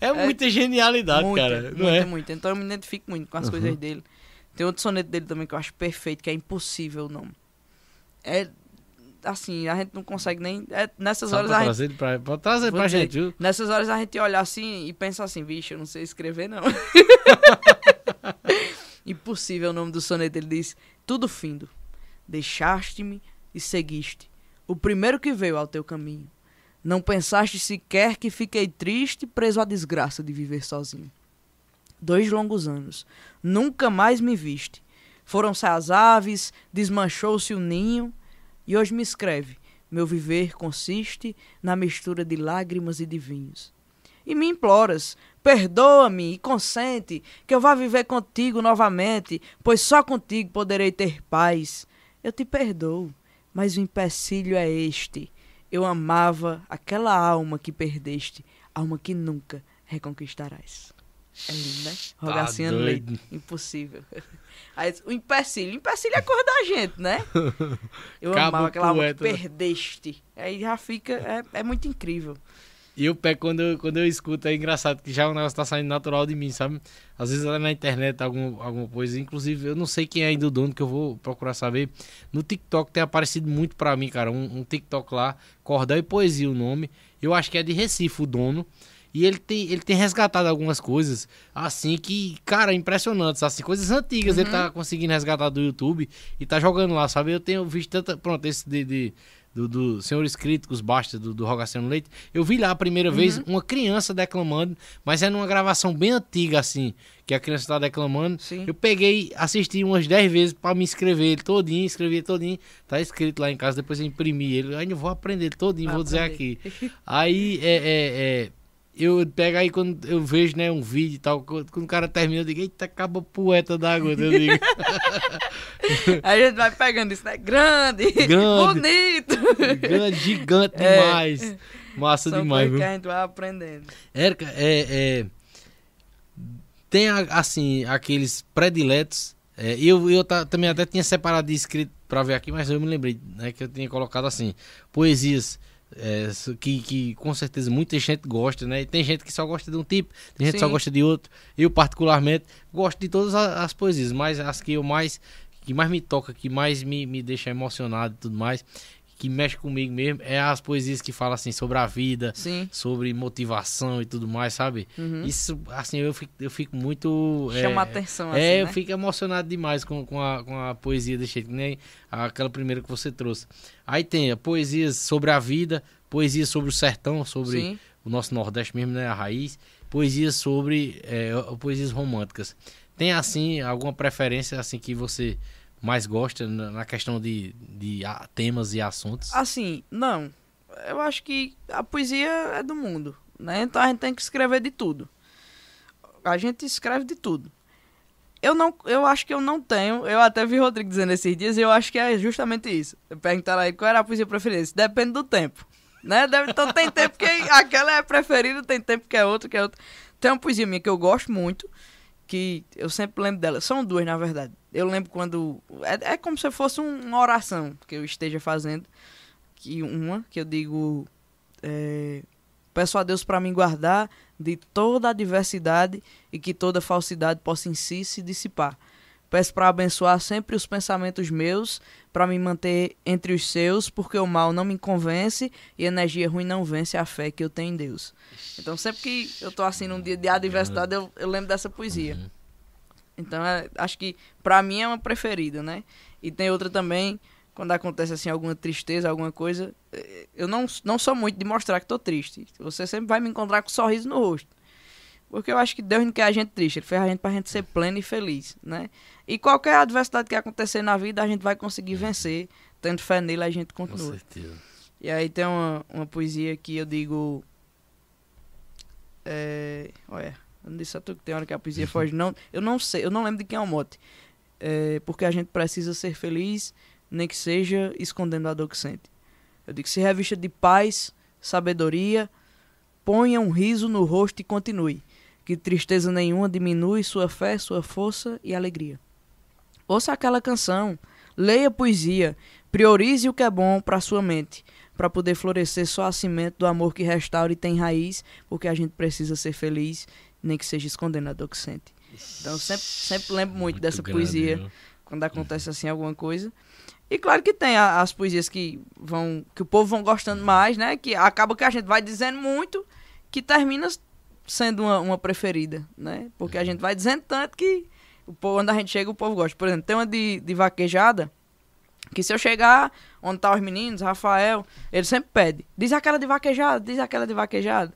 É, [laughs] muita genialidade, muita, cara. muita, Não é? muita. Então eu me identifico muito com as coisas dele. Tem outro soneto dele também que eu acho perfeito, que é impossível o nome. É assim, a gente não consegue nem. é, nessas Só horas a gente pra, pra trazer pra dizer, gente, viu? Nessas horas a gente olha assim e pensa assim, vixe, eu não sei escrever não. [laughs] Impossível o nome do soneto, ele diz, tudo findo, deixaste-me e seguiste, o primeiro que veio ao teu caminho. Não pensaste sequer que fiquei triste, preso à desgraça de viver sozinho. Dois longos anos, nunca mais me viste. Foram-se as aves, desmanchou-se o ninho, e hoje me escreve, meu viver consiste na mistura de lágrimas e de vinhos. E me imploras, perdoa-me e consente que eu vá viver contigo novamente, pois só contigo poderei ter paz. Eu te perdoo, mas o empecilho é este. Eu amava aquela alma que perdeste, alma que nunca reconquistarás. É lindo, né? Tá Rogaciano doido. Leite. Impossível. [laughs] Aí, o empecilho. O empecilho é coisa da gente, né? [laughs] Eu Cabo amava aquela poeta, né? perdeste. Aí já fica. É, é muito incrível. E eu pego quando eu, quando eu escuto, é engraçado que já o negócio tá saindo natural de mim, sabe? Às vezes lá na internet algum, alguma coisa, inclusive eu não sei quem é ainda o dono, que eu vou procurar saber. No TikTok tem aparecido muito pra mim, cara, um, um TikTok lá, Cordel e Poesia o nome. Eu acho que é de Recife o dono. E ele tem, ele tem resgatado algumas coisas, assim, que, cara, impressionantes, assim, coisas antigas ele tá conseguindo resgatar do YouTube e tá jogando lá, sabe? Eu tenho visto tanta, pronto, esse de, de- do, do Senhores Críticos Basta, do, do Rogaciano Leite, eu vi lá a primeira vez uma criança declamando, mas é numa gravação bem antiga, assim, que a criança tá declamando. Sim. Eu peguei, assisti umas 10 vezes pra me inscrever ele todinho, escrevi ele todinho, tá escrito lá em casa, depois eu imprimi ele, ainda vou aprender ele todinho, vou dizer aqui. [laughs] Aí, é, é, é, eu pego aí quando eu vejo, né, um vídeo e tal, quando, quando o cara termina, eu digo, eita, acaba poeta d'água, eu digo. Aí [laughs] a gente vai pegando isso, né? Grande, Grande. bonito. Grande, gigante É. demais. Massa São demais, viu? que a gente vai aprendendo. Érica, é, é, tem assim aqueles prediletos. É, eu eu ta- também até tinha separado de escrito para ver aqui, mas eu me lembrei né, que eu tinha colocado assim poesias é, que, que com certeza muita gente gosta, né? E tem gente que só gosta de um tipo, tem gente que só gosta de outro. Eu particularmente gosto de todas a- as, poesias, mas as que eu mais que mais me toca, que mais me, me deixa emocionado e tudo mais, que mexe comigo mesmo, é as poesias que falam assim sobre a vida, Sim. sobre motivação e tudo mais, sabe? Uhum. Isso, assim, eu fico, eu fico muito. Chama é, atenção, assim, É, eu né? fico emocionado demais com, com, a, com a poesia jeito, que nem aquela primeira que você trouxe. Aí tem a poesias sobre a vida, poesias sobre o sertão, sobre Sim. o nosso Nordeste mesmo, né? A raiz. Poesias sobre. é, poesias românticas. Tem, assim, alguma preferência, assim, que você mais gosta na, questão de, de temas e assuntos? Assim, não. Eu acho que a poesia é do mundo, né? Então a gente tem que escrever de tudo. A gente escreve de tudo. Eu não, eu acho que eu não tenho. Eu até vi Rodrigo dizendo esses dias e eu acho que é justamente isso. Perguntaram aí qual era a poesia preferida. Isso Depende do tempo. Né? Deve- Então tem tempo que [laughs] aquela é preferida, tem tempo que é outra, que é outra. Tem uma poesia minha que eu gosto muito, que eu sempre lembro dela. São duas, na verdade. Eu lembro quando. É, é como se fosse um- uma oração que eu esteja fazendo. Que uma, que eu digo. é, Peço a Deus para me guardar de toda adversidade e que toda falsidade possa em si se dissipar. Peço para abençoar sempre os pensamentos meus, para me manter entre os seus, porque o mal não me convence e a energia ruim não vence a fé que eu tenho em Deus. Então, sempre que eu tô assim num dia de adversidade, eu, eu lembro dessa poesia. Então, é, acho que para mim é uma preferida, né? E tem outra também, quando acontece assim alguma tristeza, alguma coisa, eh, eu não, não sou muito de mostrar que tô triste. Você sempre vai me encontrar com um sorriso no rosto. Porque eu acho que Deus não quer a gente triste, Ele fez a gente pra gente ser pleno e feliz, né? E qualquer adversidade que acontecer na vida, a gente vai conseguir vencer. Tendo fé nele, a gente Com continua. certeza. E aí tem uma, uma poesia que eu digo. É, olha, eu não disse a tu que tem hora que a poesia [laughs] foge. Não, eu não sei, eu não lembro de quem é o mote. É, porque a gente precisa ser feliz, nem que seja escondendo a dor que sente. Eu digo, se revista de paz, sabedoria, ponha um riso no rosto e continue. Que tristeza nenhuma diminui sua fé, sua força e alegria. Ouça aquela canção, leia poesia, priorize o que é bom para sua mente, para poder florescer só a cimento do amor que restaura e tem raiz, porque a gente precisa ser feliz, nem que seja escondendo a dor que sente. Então eu sempre, sempre lembro muito, dessa grande, poesia viu? quando acontece assim alguma coisa. E claro que tem as poesias que vão que o povo vão gostando mais, né? Que acaba que a gente vai dizendo muito que termina sendo uma, uma preferida, né? Porque a gente vai dizendo tanto que o povo, quando a gente chega, o povo gosta. Por exemplo, tem uma de, de vaquejada que se eu chegar onde tá os meninos, Rafael, ele sempre pede. Diz aquela de vaquejada, diz aquela de vaquejada.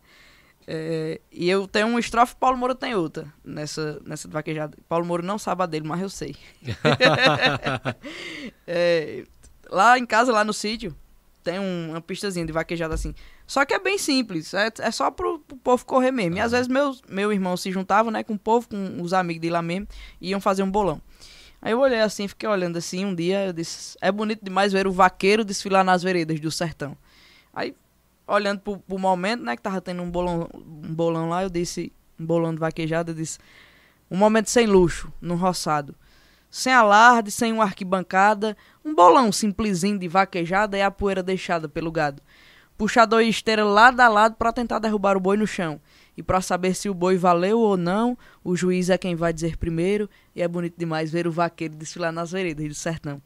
É, e eu tenho um estrofe, Paulo Moura tem outra nessa, nessa de vaquejada. Paulo Moura não sabe a dele, mas eu sei. [laughs] É, lá em casa, lá no sítio, tem um- uma pistazinha de vaquejada assim. Só que é bem simples, é, é só pro, pro povo correr mesmo. E às vezes meus, meu irmão se juntava, né, com o povo, com os amigos de lá mesmo, e iam fazer um bolão. Aí eu olhei assim, fiquei olhando assim, um dia eu disse, é bonito demais ver o vaqueiro desfilar nas veredas do sertão. Aí, olhando pro, pro momento, né, que tava tendo um bolão, um bolão lá, eu disse, um bolão de vaquejada, eu disse, um momento sem luxo, num roçado. Sem alarde, sem uma arquibancada, um bolão simplesinho de vaquejada e a poeira deixada pelo gado. Puxador e esteira lado a lado para tentar derrubar o boi no chão. E para saber se o boi valeu ou não, o juiz é quem vai dizer primeiro. E é bonito demais ver o vaqueiro desfilar nas veredas do sertão.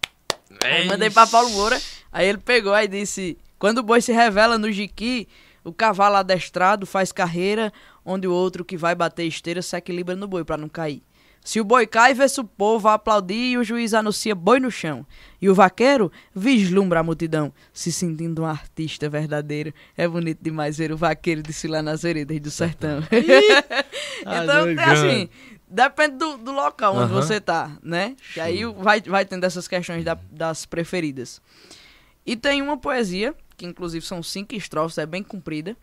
Aí mandei pra Paulo Moura, aí ele pegou e disse: Quando o boi se revela no jiqui, o cavalo adestrado faz carreira, onde o outro que vai bater esteira se equilibra no boi pra não cair. Se o boi cai, vê-se o povo a aplaudir e o juiz anuncia boi no chão. E o vaqueiro vislumbra a multidão, se sentindo um artista verdadeiro. É bonito demais ver o vaqueiro desfilar nas veredas do sertão. [laughs] Então, é assim, depende do, do local onde você tá, né? Que aí vai, vai tendo essas questões da- das preferidas. E tem uma poesia, que inclusive são cinco estrofes, é bem comprida,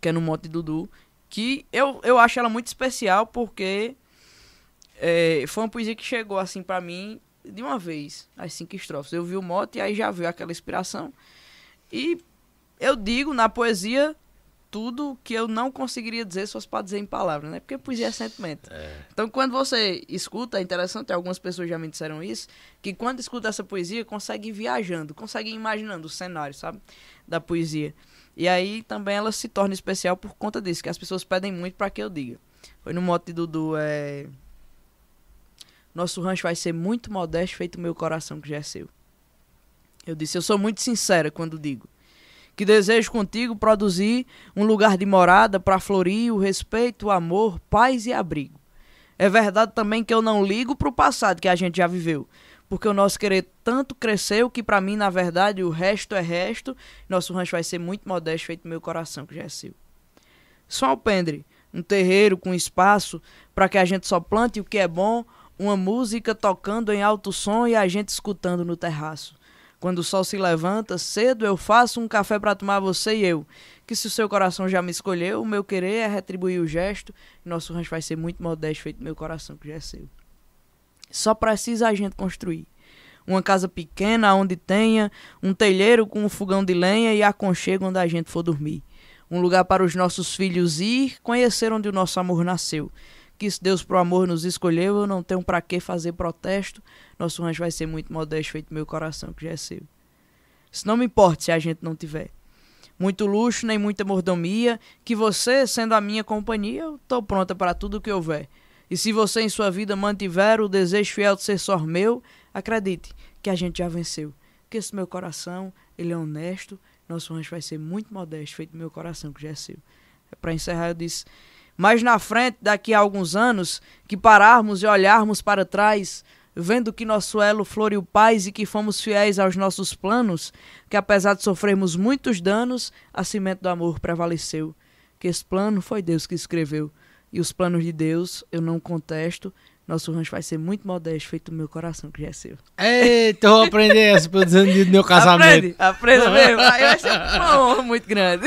que é no Monte Dudu, que eu, eu acho ela muito especial porque é, foi uma poesia que chegou assim pra mim de uma vez, as cinco estrofes. Eu vi o mote e aí já veio aquela inspiração. E eu digo na poesia tudo que eu não conseguiria dizer se fosse pra dizer em palavras, né? Porque poesia é sentimento. Então, quando você escuta, é interessante, algumas pessoas já me disseram isso, que quando escuta essa poesia, consegue ir viajando, consegue ir imaginando o cenário, sabe? Da poesia. E aí também ela se torna especial por conta disso, que as pessoas pedem muito pra que eu diga. Foi no mote de Dudu, é. Nosso rancho vai ser muito modesto, feito meu coração que já é seu. Eu disse, eu sou muito sincera quando digo que desejo contigo produzir um lugar de morada para florir o respeito, o amor, paz e abrigo. É verdade também que eu não ligo pro passado que a gente já viveu, porque o nosso querer tanto cresceu que para mim, na verdade, o resto é resto. Nosso rancho vai ser muito modesto, feito meu coração que já é seu. Só alpendre, um terreiro com espaço para que a gente só plante o que é bom, uma música tocando em alto som e a gente escutando no terraço. Quando o sol se levanta, cedo eu faço um café para tomar você e eu. Que se o seu coração já me escolheu, o meu querer é retribuir o gesto. Nosso rancho vai ser muito modesto, feito meu coração que já é seu. Só precisa a gente construir. Uma casa pequena onde tenha um telheiro com um fogão de lenha e aconchego onde a gente for dormir. Um lugar para os nossos filhos ir, conhecer onde o nosso amor nasceu. Que se Deus pro amor nos escolheu, eu não tenho pra que fazer protesto. Nosso rancho vai ser muito modesto, feito meu coração que já é seu. Isso não me importa se a gente não tiver. Muito luxo, nem muita mordomia. Que você, sendo a minha companhia, eu tô pronta para tudo que houver. E se você em sua vida mantiver o desejo fiel de ser só meu, acredite que a gente já venceu. Que esse meu coração, ele é honesto, nosso rancho vai ser muito modesto, feito meu coração, que já é seu. Para encerrar, eu disse: Mas na frente, daqui a alguns anos, que pararmos e olharmos para trás, vendo que nosso elo floriu paz e que fomos fiéis aos nossos planos, que apesar de sofrermos muitos danos, a cimento do amor prevaleceu. Que esse plano foi Deus que escreveu. E os planos de Deus eu não contesto, nosso rancho vai ser muito modesto, feito do meu coração, que já é seu. Eita, eu vou aprender essa dizer do meu casamento. Aprende, aprenda mesmo. Aí vai ser uma honra muito grande.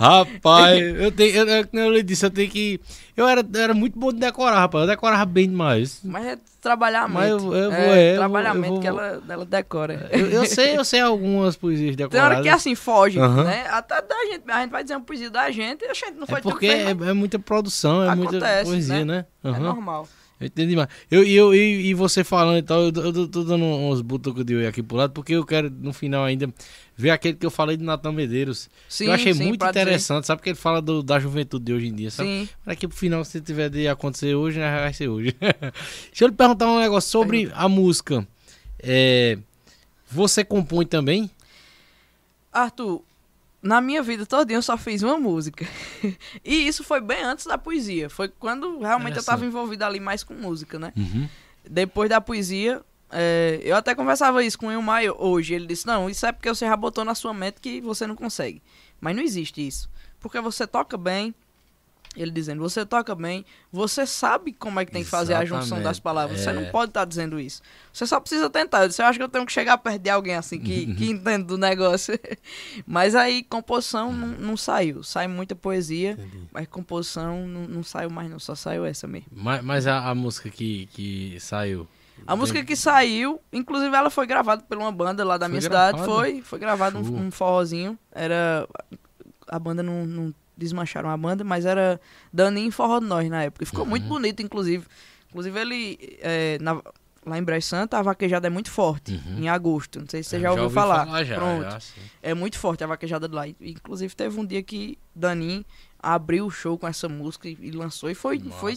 Rapaz, eu tenho. Eu, eu, eu lhe disse, eu tenho que. Eu era, eu era muito bom de decorar, rapaz. Eu decorava bem demais. Mas é trabalhar Mas muito. eu- eu vou, é, é, trabalhar vou- que ela, ela decora. Eu, eu sei, eu sei algumas poesias Tem decoradas. hora que assim foge, Aham. né? Até da gente, a gente vai dizer uma poesia da gente e a gente não É porque é, é muita produção, é muita Acontece, poesia, né? né? É Aham. normal. Eu entendi demais. Eu, e eu, e, você falando e tal, eu, eu tô- dando uns butucos de oi aqui pro lado, porque eu quero, no final ainda, ver aquele que eu falei de Natan Medeiros. Sim, eu achei sim, muito pra dizer. interessante, sabe? Porque ele fala do- da juventude de hoje em dia, sabe? Sim. Para que pro final, se tiver de acontecer hoje, né, vai ser hoje. [laughs] Deixa eu lhe perguntar um negócio sobre a música. É, você compõe também? Arthur, na minha vida todinha eu só fiz uma música. [laughs] e isso foi bem antes da poesia. Foi quando realmente eu estava envolvido ali mais com música, né? Uhum. Depois da poesia, é, eu até conversava isso com o Ilmar hoje. Ele disse: Não, isso é porque você já botou na sua mente que você não consegue. Mas não existe isso. Porque você toca bem. Ele dizendo, você toca bem, você sabe como é que tem que fazer a junção das palavras. Você é. não pode estar dizendo isso. Você só precisa tentar. Eu disse, eu acho que eu tenho que chegar perto de alguém assim que, [laughs] que entende do negócio. [laughs] Mas aí composição não, não saiu. Sai muita poesia, mas composição não, não saiu mais não. Só saiu essa mesmo. Mas, mas a, a música que, que saiu. A música que saiu, inclusive ela foi gravada por uma banda lá da Foi minha cidade. gravada? Foi, foi gravado Show. um, um forrozinho. Era. A banda não, não desmancharam a banda, mas era Daninho Forró de Nós na época. E ficou Uhum. muito bonito, inclusive. Inclusive ele. é, na- lá em Brejo Santa, a vaquejada é muito forte, em agosto. Não sei se você já, ouviu ouvi falar. já, Pronto. já. É muito forte a vaquejada de lá. E, Inclusive teve um dia que Danin abriu o show com essa música e, e lançou. E foi, foi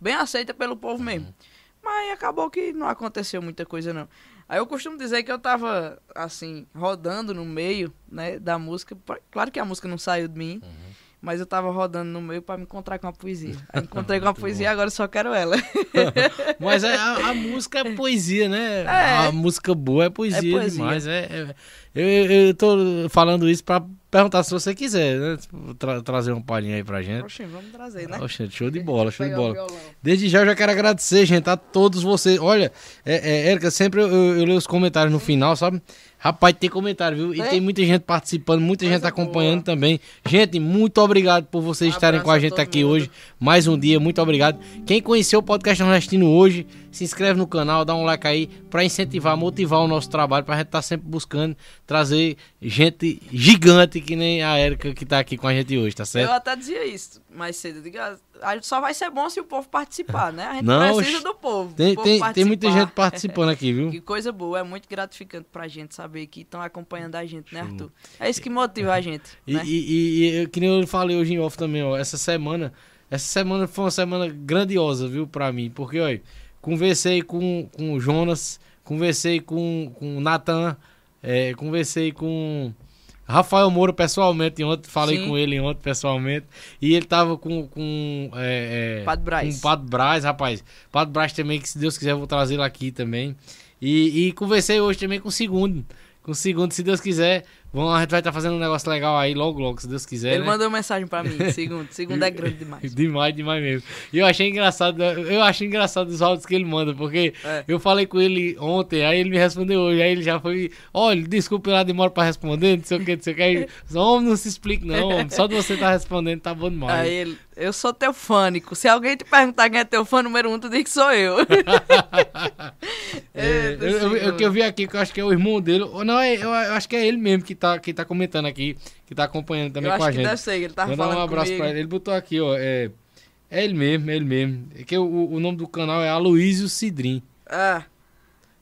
bem aceita pelo povo Uhum. mesmo. Mas acabou que não aconteceu muita coisa, não. Aí eu costumo dizer que eu tava, assim, rodando no meio, né, da música. Claro que a música não saiu de mim, Uhum. Mas eu tava rodando no meio pra me encontrar com a poesia. [laughs] Aí encontrei com a poesia e agora só quero ela. [laughs] Mas é, a, a música é poesia, né? É. A música boa é poesia, É poesia. demais. É, é- eu, eu, eu tô falando isso pra perguntar se você quiser, né? Tra- trazer uma palhinha aí pra gente. Vamos trazer, né? Oxe, show de bola, show de bola. Desde já eu já quero agradecer, gente, a todos vocês. Olha, é, é, Érica, sempre eu, eu, eu leio os comentários no final, sabe? Rapaz, tem comentário, viu? E Tem? tem muita gente participando, muita Coisa gente acompanhando boa. também. Gente, muito obrigado por vocês Um estarem com a gente aqui mundo. hoje. Mais um dia, muito obrigado. Quem conheceu o podcast Nordestino hoje, se inscreve no canal, dá um like aí pra incentivar, motivar o nosso trabalho, pra gente estar sempre buscando trazer gente gigante que nem a Érica que tá aqui com a gente hoje, tá Eu certo? até dizia isso mais cedo. Eu digo, ah, a gente só vai ser bom se o povo participar, né? A gente Não, precisa do povo. Tem, povo tem, tem muita gente participando aqui, viu? [laughs] Que coisa boa, é muito gratificante pra gente saber que estão acompanhando a gente, né, Arthur? É isso que motiva a gente, E, né? e, e- e- que nem eu falei hoje em off também, ó. Essa semana, essa semana foi uma semana grandiosa, viu, pra mim. Porque, olha, conversei com, com o Jonas, conversei com, com o Natan, é, conversei com Rafael Moura pessoalmente ontem, falei Sim. com ele ontem pessoalmente. E ele tava com. com é, é, Padre Braz. Com o Padre Braz, rapaz. Padre Braz também, que se Deus quiser, eu vou trazer ele aqui também. E, e conversei hoje também com o segundo. Com o segundo, se Deus quiser. Vamos, a gente vai estar fazendo um negócio legal aí logo, logo, se Deus quiser. Ele né? mandou mensagem pra mim, segundo. Segundo é grande demais. [laughs] Demais, demais mesmo. E eu achei engraçado, eu achei engraçado os áudios que ele manda, porque É. eu falei com ele ontem, aí ele me respondeu hoje, aí ele já foi, olha, desculpa lá, demora pra responder, não sei o que, não sei o que. Aí, homem, não se explica não, homem, só de você estar respondendo tá bom demais. Aí ele, eu sou teu fânico. Se alguém te perguntar quem é teu fã número um, tu diz que sou eu. [laughs] É, Eita, eu, eu, eu, que eu vi aqui, que eu acho que é o irmão dele, ou não, é, eu, eu acho que é ele mesmo que tá, que tá comentando aqui, que tá acompanhando também eu com acho a que gente. deve ser, ele tava Mandar falando um abraço comigo. pra ele. Ele botou aqui, ó. É, é ele mesmo, é ele mesmo. É que o, o nome do canal é Aloysio Cidrim. Ah,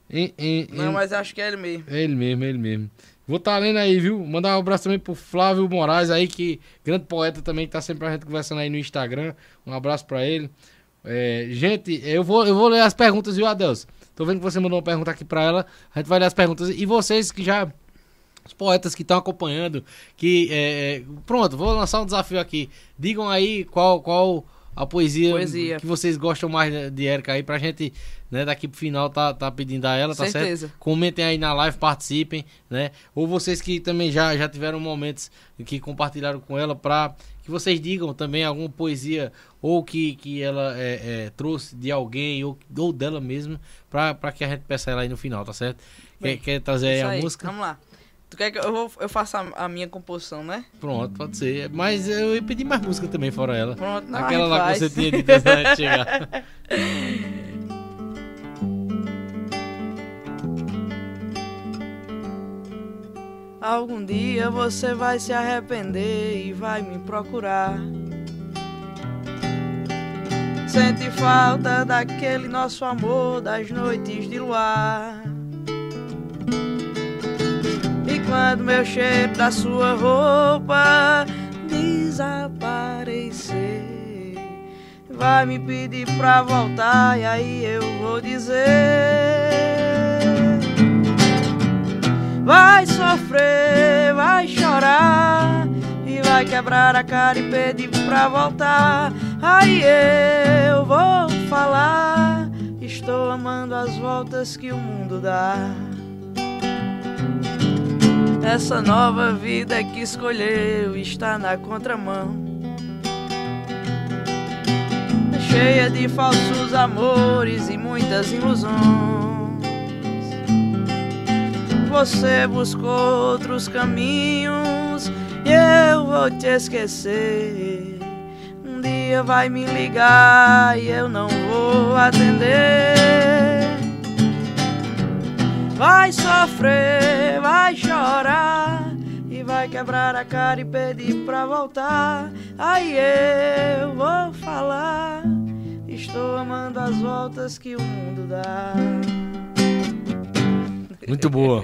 Em- em- não, mas acho que é ele mesmo. É ele mesmo, é ele mesmo. Vou estar lendo aí, viu? Mandar um abraço também pro Flávio Moraes aí, que grande poeta também, que tá sempre a gente conversando aí no Instagram. Um abraço pra ele. É, gente, eu vou, eu vou ler as perguntas, viu, Adeus? Tô vendo que você mandou uma pergunta aqui pra ela. A gente vai ler as perguntas. E vocês que já. Os poetas que estão acompanhando, que. é, pronto, vou lançar um desafio aqui. Digam aí qual, qual a poesia, Poesia. que vocês gostam mais de- Erika aí, pra gente, né, daqui pro final tá, tá pedindo a ela, tá Certeza. certo? Comentem aí na live, participem, né? Ou vocês que também já, já tiveram momentos que compartilharam com ela pra que vocês digam também alguma poesia ou que, que ela é, é, trouxe de alguém ou, ou dela mesmo pra, pra que a gente peça ela aí no final, tá certo? Quer, Bem, quer trazer aí a aí, música? Vamos lá. Tu quer que eu, vou, eu faça a, minha composição, né? Pronto, pode ser. Mas eu ia pedir mais música também, fora ela. Pronto, não, Aquela lá que faz. você tinha dito antes [laughs] gente chegar. Algum dia você vai se arrepender e vai me procurar. Sente falta daquele nosso amor das noites de luar. Quando meu cheiro da sua roupa desaparecer, vai me pedir pra voltar e aí eu vou dizer. Vai sofrer, vai chorar e vai quebrar a cara e pedir pra voltar. Aí eu vou falar, estou amando as voltas que o mundo dá. Essa nova vida que escolheu está na contramão. Cheia de falsos amores e muitas ilusões. Você buscou outros caminhos e eu vou te esquecer. Um dia vai me ligar e eu não vou atender. Vai sofrer, vai chorar e vai quebrar a cara e pedir pra voltar. Aí eu vou falar. Estou amando as voltas que o mundo dá. Muito boa.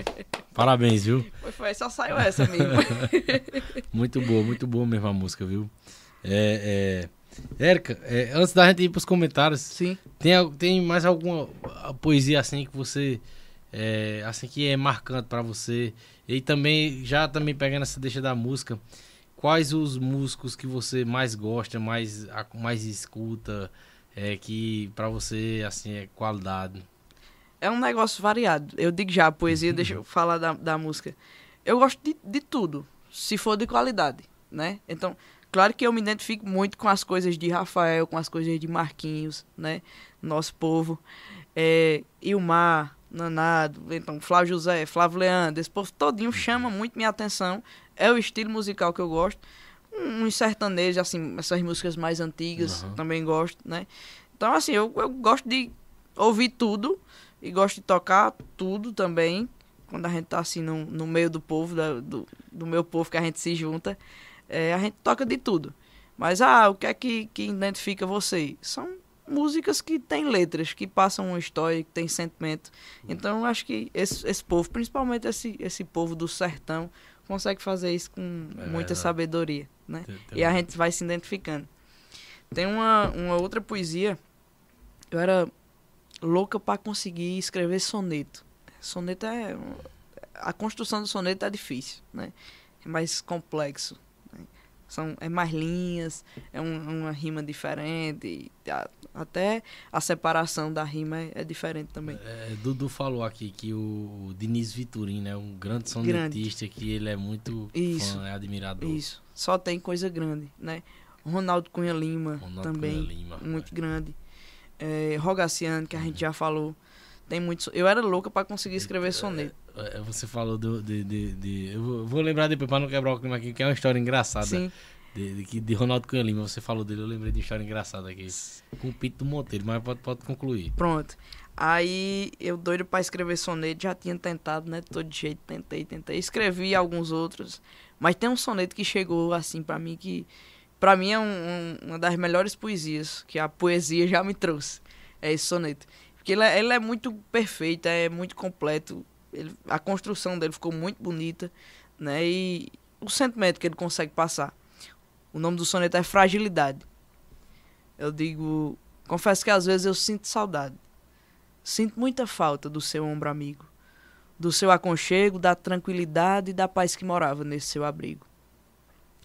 Parabéns, viu? Foi, foi, só saiu essa, amigo. [laughs] Muito boa, muito boa mesmo a música, viu? É, é... Érica, é, antes da gente ir pros comentários, Sim. tem, tem mais alguma poesia assim que você. É, assim que é marcante pra você? E também, já também pegando essa deixa da música, quais os músicos que você mais gosta, mais, mais escuta, é, que pra você, assim, é qualidade? É um negócio variado. Eu digo já, a poesia, [laughs] deixa eu falar da, da música. Eu gosto de, de tudo, se for de qualidade, né? Então, claro que eu me identifico muito com as coisas de Rafael, com as coisas de Marquinhos, né? Nosso povo. É, Ilmar, Nanado, então Flávio José, Flávio Leandro, esse povo todinho chama muito minha atenção. É o estilo musical que eu gosto. Um, uns sertanejos, assim, essas músicas mais antigas, Aham. também gosto, né? Então, assim, eu, eu gosto de ouvir tudo e gosto de tocar tudo também. Quando a gente tá assim no, no meio do povo, da- do, do meu povo que a gente se junta, é, a gente toca de tudo. Mas ah, o que é que, que identifica você? São músicas que têm letras, que passam uma história, que tem sentimento. Então eu acho que esse, esse povo, principalmente esse, esse povo do sertão, consegue fazer isso com É muita verdade. sabedoria, né? Tem- tem E a gente vai se identificando. Tem uma, uma outra poesia. Eu era louca para conseguir escrever soneto. Soneto é. A construção do soneto é difícil, né? É mais complexo. São, é mais linhas, é um- uma rima diferente. a- até a separação da rima é, é diferente também. É, Dudu falou aqui que o Diniz Vitorin, né, um grande sonetista que ele é muito Isso. fã, é admirador. Isso. Só tem coisa grande, né? Ronaldo Cunha Lima Ronaldo também. Cunha Lima, muito é. grande. É, Rogaciano, que a gente já falou. Tem muito. Eu era louca para conseguir escrever soneto. É, Você falou do, de, de, de- Eu vou- lembrar depois pra não quebrar o clima aqui, que é uma história engraçada. Sim. De, de, de Ronaldo Cunha Lima, você falou dele, eu lembrei de uma história engraçada aqui. Com o Pito do Monteiro, mas pode, pode concluir. Pronto. Aí eu doido pra escrever soneto, já tinha tentado, né? Todo jeito, tentei, tentei. Escrevi alguns outros. Mas tem um soneto que chegou assim pra mim que. Pra mim é um- um- uma das melhores poesias que a poesia já me trouxe. É esse soneto. Porque ele é, ele é muito perfeito, é muito completo. Ele- a construção dele ficou muito bonita, né? E o sentimento que ele consegue passar. O nome do soneto é Fragilidade. Eu digo, confesso que às vezes eu sinto saudade. Sinto muita falta do seu ombro amigo, do seu aconchego, da tranquilidade e da paz que morava nesse seu abrigo.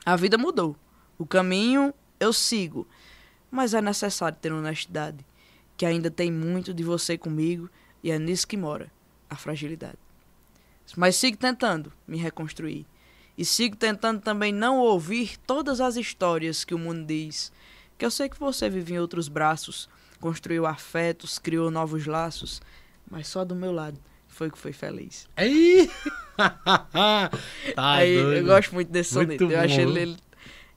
A vida mudou. O caminho eu sigo, mas é necessário ter honestidade, que ainda tem muito de você comigo e é nisso que mora a fragilidade. Mas sigo tentando me reconstruir. E sigo tentando também não ouvir todas as histórias que o mundo diz. Que eu sei que você vive em outros braços, construiu afetos, criou novos laços, mas só do meu lado foi que foi feliz. Aí! [laughs] tá Aí eu doido. gosto muito desse Muito soneto. Eu achei bom. ele.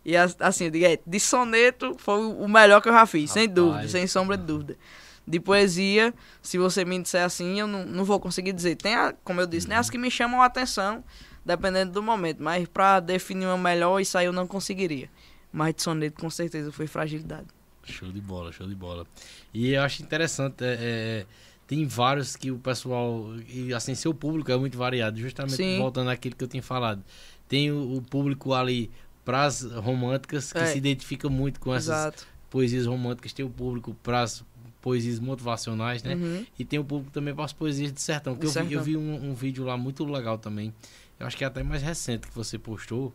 E as- assim, eu digo, é, de soneto foi o melhor que eu já fiz, sem Rapaz. dúvida, sem sombra de dúvida. De poesia, se você me disser assim, eu não, não vou conseguir dizer. Tem, a, como eu disse, né, as que me chamam a atenção, dependendo do momento. Mas pra definir uma melhor, isso aí eu não conseguiria. Mas de soneto, com certeza, foi fragilidade. Show de bola, show de bola. E eu acho interessante, é, é, tem vários que o pessoal, e assim, seu público é muito variado, justamente Sim. voltando àquilo que eu tinha falado. Tem o, o público ali pras românticas, que É. se identifica muito com essas Exato. poesias românticas, tem o público pras poesias motivacionais, né? Uhum. E tem o público também para as poesias de sertão. Que eu, vi, eu sertão. vi um, um vídeo lá muito legal também. Eu acho que é até mais recente que você postou.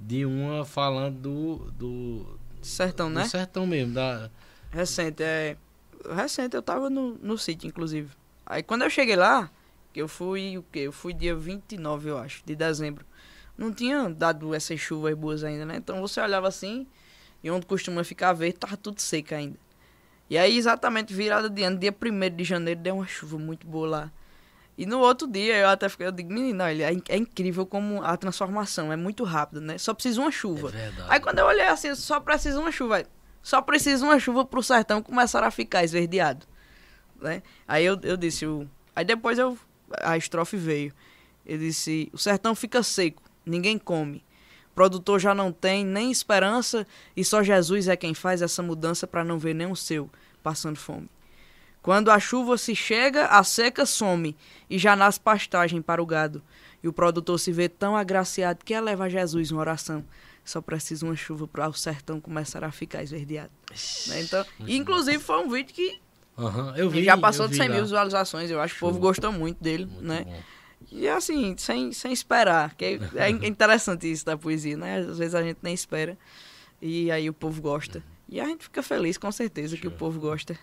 De uma falando do. do Sertão, do né? sertão mesmo. Da, Recente, é. Recente, eu tava no, no sítio, inclusive. Aí quando eu cheguei lá, que eu fui o quê? Eu fui dia 29, eu acho, de dezembro. Não tinha dado essas chuvas boas ainda, né? Então você olhava assim, e onde costuma ficar verde, tava tudo seco ainda. E aí, exatamente virada de ano, dia 1 de janeiro, deu uma chuva muito boa lá. E no outro dia, eu até fiquei, eu digo, menino, olha, é, é incrível como a transformação é muito rápida, né? Só precisa uma chuva. É verdade. Aí quando eu olhei assim, só precisa uma chuva. Só precisa uma chuva pro sertão começar a ficar esverdeado. Né? Aí eu, eu disse, o... aí depois eu, a estrofe veio. Eu disse, o sertão fica seco, ninguém come. Produtor já não tem nem esperança e só Jesus é quem faz essa mudança para não ver nenhum seu passando fome. Quando a chuva se chega, a seca some e já nasce pastagem para o gado. E o produtor se vê tão agraciado que eleva a Jesus uma oração. Só precisa uma chuva para o sertão começar a ficar esverdeado. Né? Então, inclusive foi um vídeo que eu vi, já passou de vi 100 lá. mil visualizações. Eu acho que o povo gostou muito dele, Muito né? bom. E assim, sem, sem esperar. Que é, é interessante isso da poesia, né? Às vezes a gente nem espera. E aí o povo gosta. E a gente fica feliz, com certeza, que o povo gosta.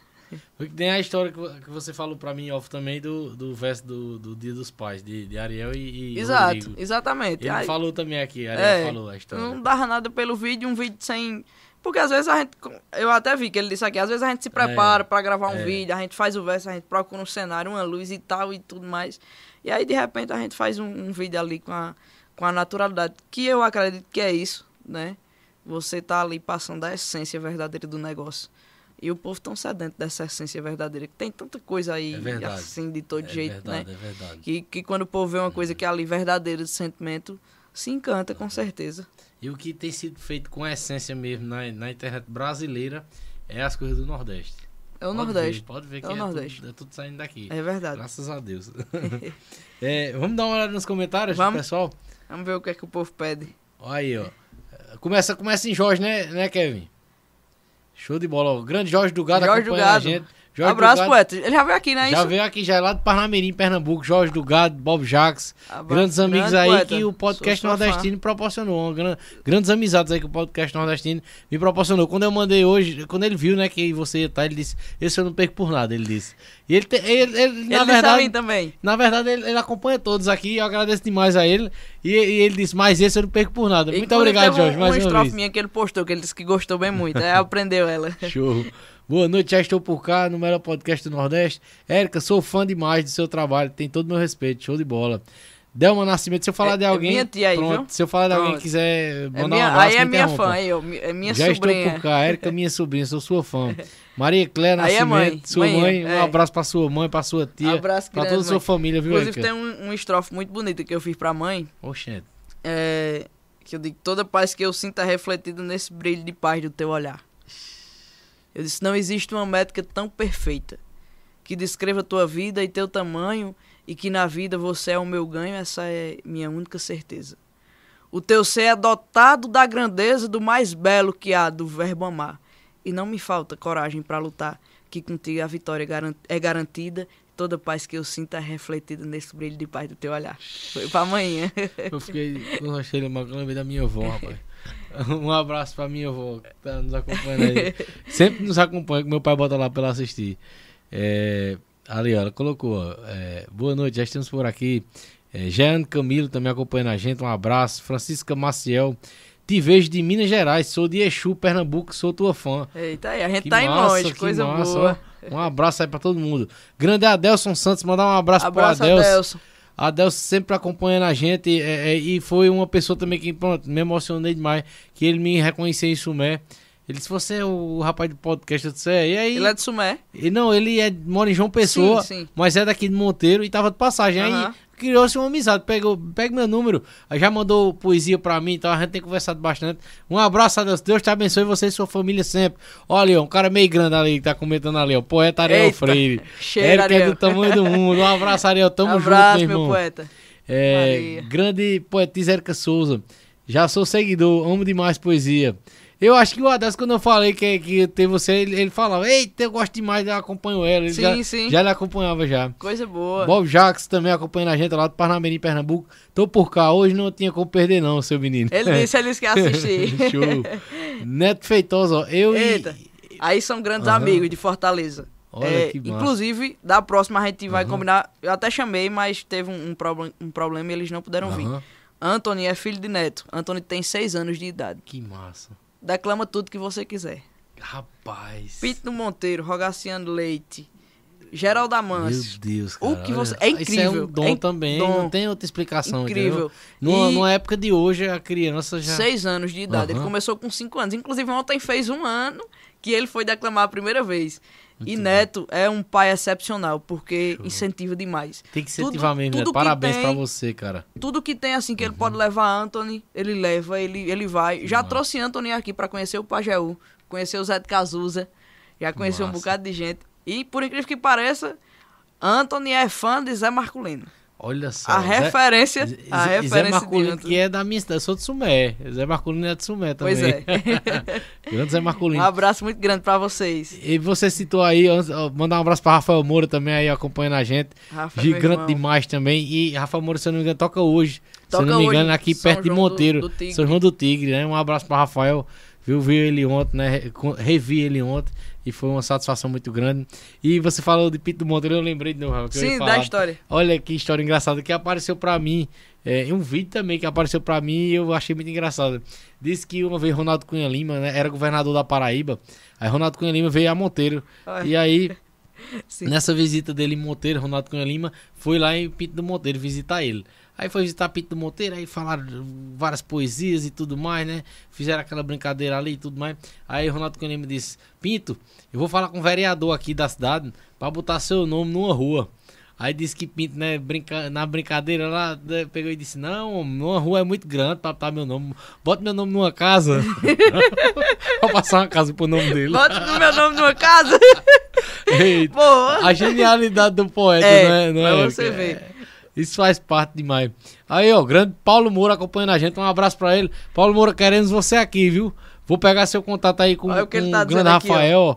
Porque [laughs] Tem a história que vo- que você falou pra mim off também do, do verso do, do Dia dos Pais, de, de Ariel e, e Exato, Rodrigo. exatamente. Ele Aí- falou também aqui, Ariel É, falou a história. Não dava nada pelo vídeo, um vídeo sem. Porque às vezes a gente. Eu até vi que ele disse aqui, às vezes a gente se prepara pra gravar um é. vídeo, a gente faz o verso, a gente procura um cenário, uma luz e tal e tudo mais. E aí de repente a gente faz um, um vídeo ali com a, com a naturalidade. Que eu acredito que é isso, né? Você tá ali passando a essência verdadeira do negócio. E o povo tão sedento dessa essência verdadeira, que tem tanta coisa aí É assim, de todo é jeito, verdade, né? É verdade. Que, que quando o povo vê uma coisa que é ali verdadeira de sentimento, se encanta, com certeza. E o que tem sido feito com essência mesmo na, na internet brasileira é as coisas do Nordeste. É o Pode Nordeste. Ver, pode ver que É o é, Nordeste. Tudo, é tudo saindo daqui. É verdade. Graças a Deus. [laughs] É, vamos dar uma olhada nos comentários, Vamos. pessoal? Vamos ver o que é que o povo pede. Olha aí, ó. Começa, começa em Jorge, né, né, Kevin? Show de bola. O grande Jorge do Gado Jorge acompanhando do a Gado. gente. Jorge Abraço, do Gado, poeta. Ele já veio aqui, né? Já isso? veio aqui, já é lá do Parnamirim, Pernambuco. Jorge do Gado, Bob Jacques. Grandes amigos grande aí poeta. que o podcast Sou nordestino proporcionou. uma gran- grandes amizades aí que o podcast nordestino me proporcionou. Quando eu mandei hoje, quando ele viu, né, que você ia tá, ele disse: Esse eu não perco por nada, ele disse. E ele, te- ele, ele, na verdade. também. Na verdade, ele, ele acompanha todos aqui, eu agradeço demais a ele. E, e ele disse, mas esse eu não perco por nada. Muito Inclusive, obrigado, teve um- Jorge, mais uma uma estrofe vez. minha que ele postou, que ele disse que gostou bem muito. Aí aprendeu ela. [laughs] Show. Boa noite, já estou por cá no melhor podcast do Nordeste. Érica, sou fã demais do seu trabalho, tem todo o meu respeito, show de bola. Delma Nascimento, se eu falar É- de é alguém. minha tia aí, pronto, viu? Se eu falar de alguém que quiser É mandar minha- um abraço, aí é minha fã, aí, mi- é minha Já sobrinha. estou por cá, Érica, minha sobrinha, sou sua fã. [laughs] Maria Cléia Aí é Nascimento, mãe, sua mãe, mãe, um é. abraço pra sua mãe, pra sua tia, Abraço pra grande, toda a sua família, viu, Inclusive Érica? tem um, um estrofe muito bonito que eu fiz pra mãe. Oxente. É, que eu digo, toda paz que eu sinto é refletida nesse brilho de paz do teu olhar. Eu disse, não existe uma métrica tão perfeita que descreva tua vida e teu tamanho e que na vida você é o meu ganho, essa é minha única certeza. O teu ser é dotado da grandeza do mais belo que há do verbo amar. e não me falta coragem para lutar, que contigo a vitória garan- é garantida. Toda paz que eu sinto é refletida nesse brilho de paz do teu olhar. Foi pra amanhã. Eu fiquei com a cheira, mas eu lembrei da minha avó, rapaz. [laughs] [laughs] Um abraço pra minha avó que tá nos acompanhando aí. [laughs] Sempre nos acompanha, que meu pai bota lá pra ela assistir. É, ali, ó, ela colocou, é, boa noite, já estamos por aqui. É, Jean Camilo também acompanhando a gente, um abraço. Francisca Maciel, te vejo de Minas Gerais, sou de Exu, Pernambuco, sou tua fã. Eita aí, a gente Que tá em massa, longe, que coisa massa, boa. ó. Um abraço aí pra todo mundo. Grande Adelson Santos, mandar um abraço, Abraço, pro Adelson. Adelson. Adelson sempre acompanhando a gente é, é, e foi uma pessoa também que, pronto, me emocionei demais, que ele me reconheceu em Sumé. Ele disse, você é o rapaz do podcast, eu disse, é, e aí? Ele é de Sumé. E não, ele é, mora em João Pessoa, Sim, sim. mas é daqui de Monteiro e tava de passagem. Aí Aham. Criou-se uma amizade, pegou, pega meu número, já mandou poesia pra mim, então a gente tem conversado bastante. Um abraço a Deus, Deus te abençoe você e sua família sempre. Olha, um cara meio grande ali que tá comentando ali, ó, poeta Ariel Eita, Freire. cheiro, Eric é do tamanho do mundo. Um abraço, Ariel, tamo Abraço, junto, meu meu irmão. poeta. É, grande poetisa Érica Souza. Já sou seguidor, amo demais poesia. Eu acho que o Adelso, quando eu falei que, que tem você, ele, ele falava, eita, eu gosto demais, eu acompanho ela. Ele Sim, já, sim. já lhe acompanhava já. Coisa boa. Bob Jacques também acompanhando a gente lá do Parnamirim, Pernambuco. Tô por cá, hoje não tinha como perder não, seu menino. Ele disse, ele disse que ia assistir. [laughs] Show. Neto Feitosa, ó, eu e- Eita. Aí são grandes Aham. amigos de Fortaleza. Olha É, inclusive, da próxima a gente vai combinar. Eu até chamei, mas teve um, um, problem- um problema e eles não puderam vir. Aham. Anthony é filho de Neto. Anthony tem seis anos de idade. Que massa. Declama tudo que você quiser. Rapaz. Pito Monteiro, Rogaciano Leite, Geraldo Meu Amâncio. Deus, O cara. que olha você- é Isso é incrível, um dom é também, dom. não tem outra explicação. Incrível. Numa, E- numa época de hoje, a criança já... Seis anos de idade. Ele Aham. começou com cinco anos. Inclusive, ontem fez um ano que ele foi declamar a primeira vez. E Neto é um pai excepcional, porque incentiva demais. Tem que Tudo- incentivar mesmo, né? tudo que Parabéns tem- pra você, cara. Tudo que tem assim que Uhum. ele pode levar Anthony, ele leva, ele, ele vai. Já trouxe Anthony aqui pra conhecer o Pajeú, conhecer o Zé de Cazuza, já conheceu um bocado de gente. E por incrível que pareça, Anthony é fã de Zé Marculino. Olha só. A Zé- referência, Zé- a Zé referência de que é da minha cidade, eu sou de Sumé. Zé Marculino é de Sumé também. Pois é. [laughs] Grande Zé Um Marculino. abraço muito grande pra vocês. E você citou aí, mandar um abraço pra Rafael Moura também aí acompanhando a gente. Rafa, meu Gigante demais também. E Rafael Moura, se eu não me engano, toca hoje. Toca se eu não me engano, hoje, aqui São perto de João do- Monteiro. do Tigre. São João do Tigre, né? Um abraço pra Rafael. Viu, vi ele ontem, né? Revi ele ontem. E foi uma satisfação muito grande. E você falou de Pito do Monteiro, eu lembrei de novo. Rafa, ia Sim, da história. Olha que história engraçada que apareceu pra mim. É, um vídeo também que apareceu pra mim e eu achei muito engraçado. Disse que uma vez Ronaldo Cunha Lima, né, era governador da Paraíba. Aí Ronaldo Cunha Lima veio a Monteiro. E aí, [laughs] Sim. nessa visita dele em Monteiro, Ronaldo Cunha Lima foi lá em Pinto do Monteiro visitar ele. Aí foi visitar Pinto do Monteiro, aí falaram várias poesias e tudo mais, né? Fizeram aquela brincadeira ali e tudo mais. Aí Ronaldo Cunha Lima disse: Pinto, eu vou falar com o vereador aqui da cidade pra botar seu nome numa rua. Aí disse que Pinto, né, brinca... na brincadeira lá, né, pegou e disse: Não, uma rua é muito grande pra botar meu nome. Bota meu nome numa casa. [laughs] [laughs] pra passar uma casa pro nome dele. Bota no meu nome numa casa. [laughs] Eita. Boa. A genialidade do poeta, É, né? Não é, você É, ver. Isso faz parte demais. Aí, ó, grande Paulo Moura acompanhando a gente. Um abraço pra ele. Paulo Moura, queremos você aqui, viu? Vou pegar seu contato aí com, Olha o que com ele tá o grande aqui. Rafael. ó.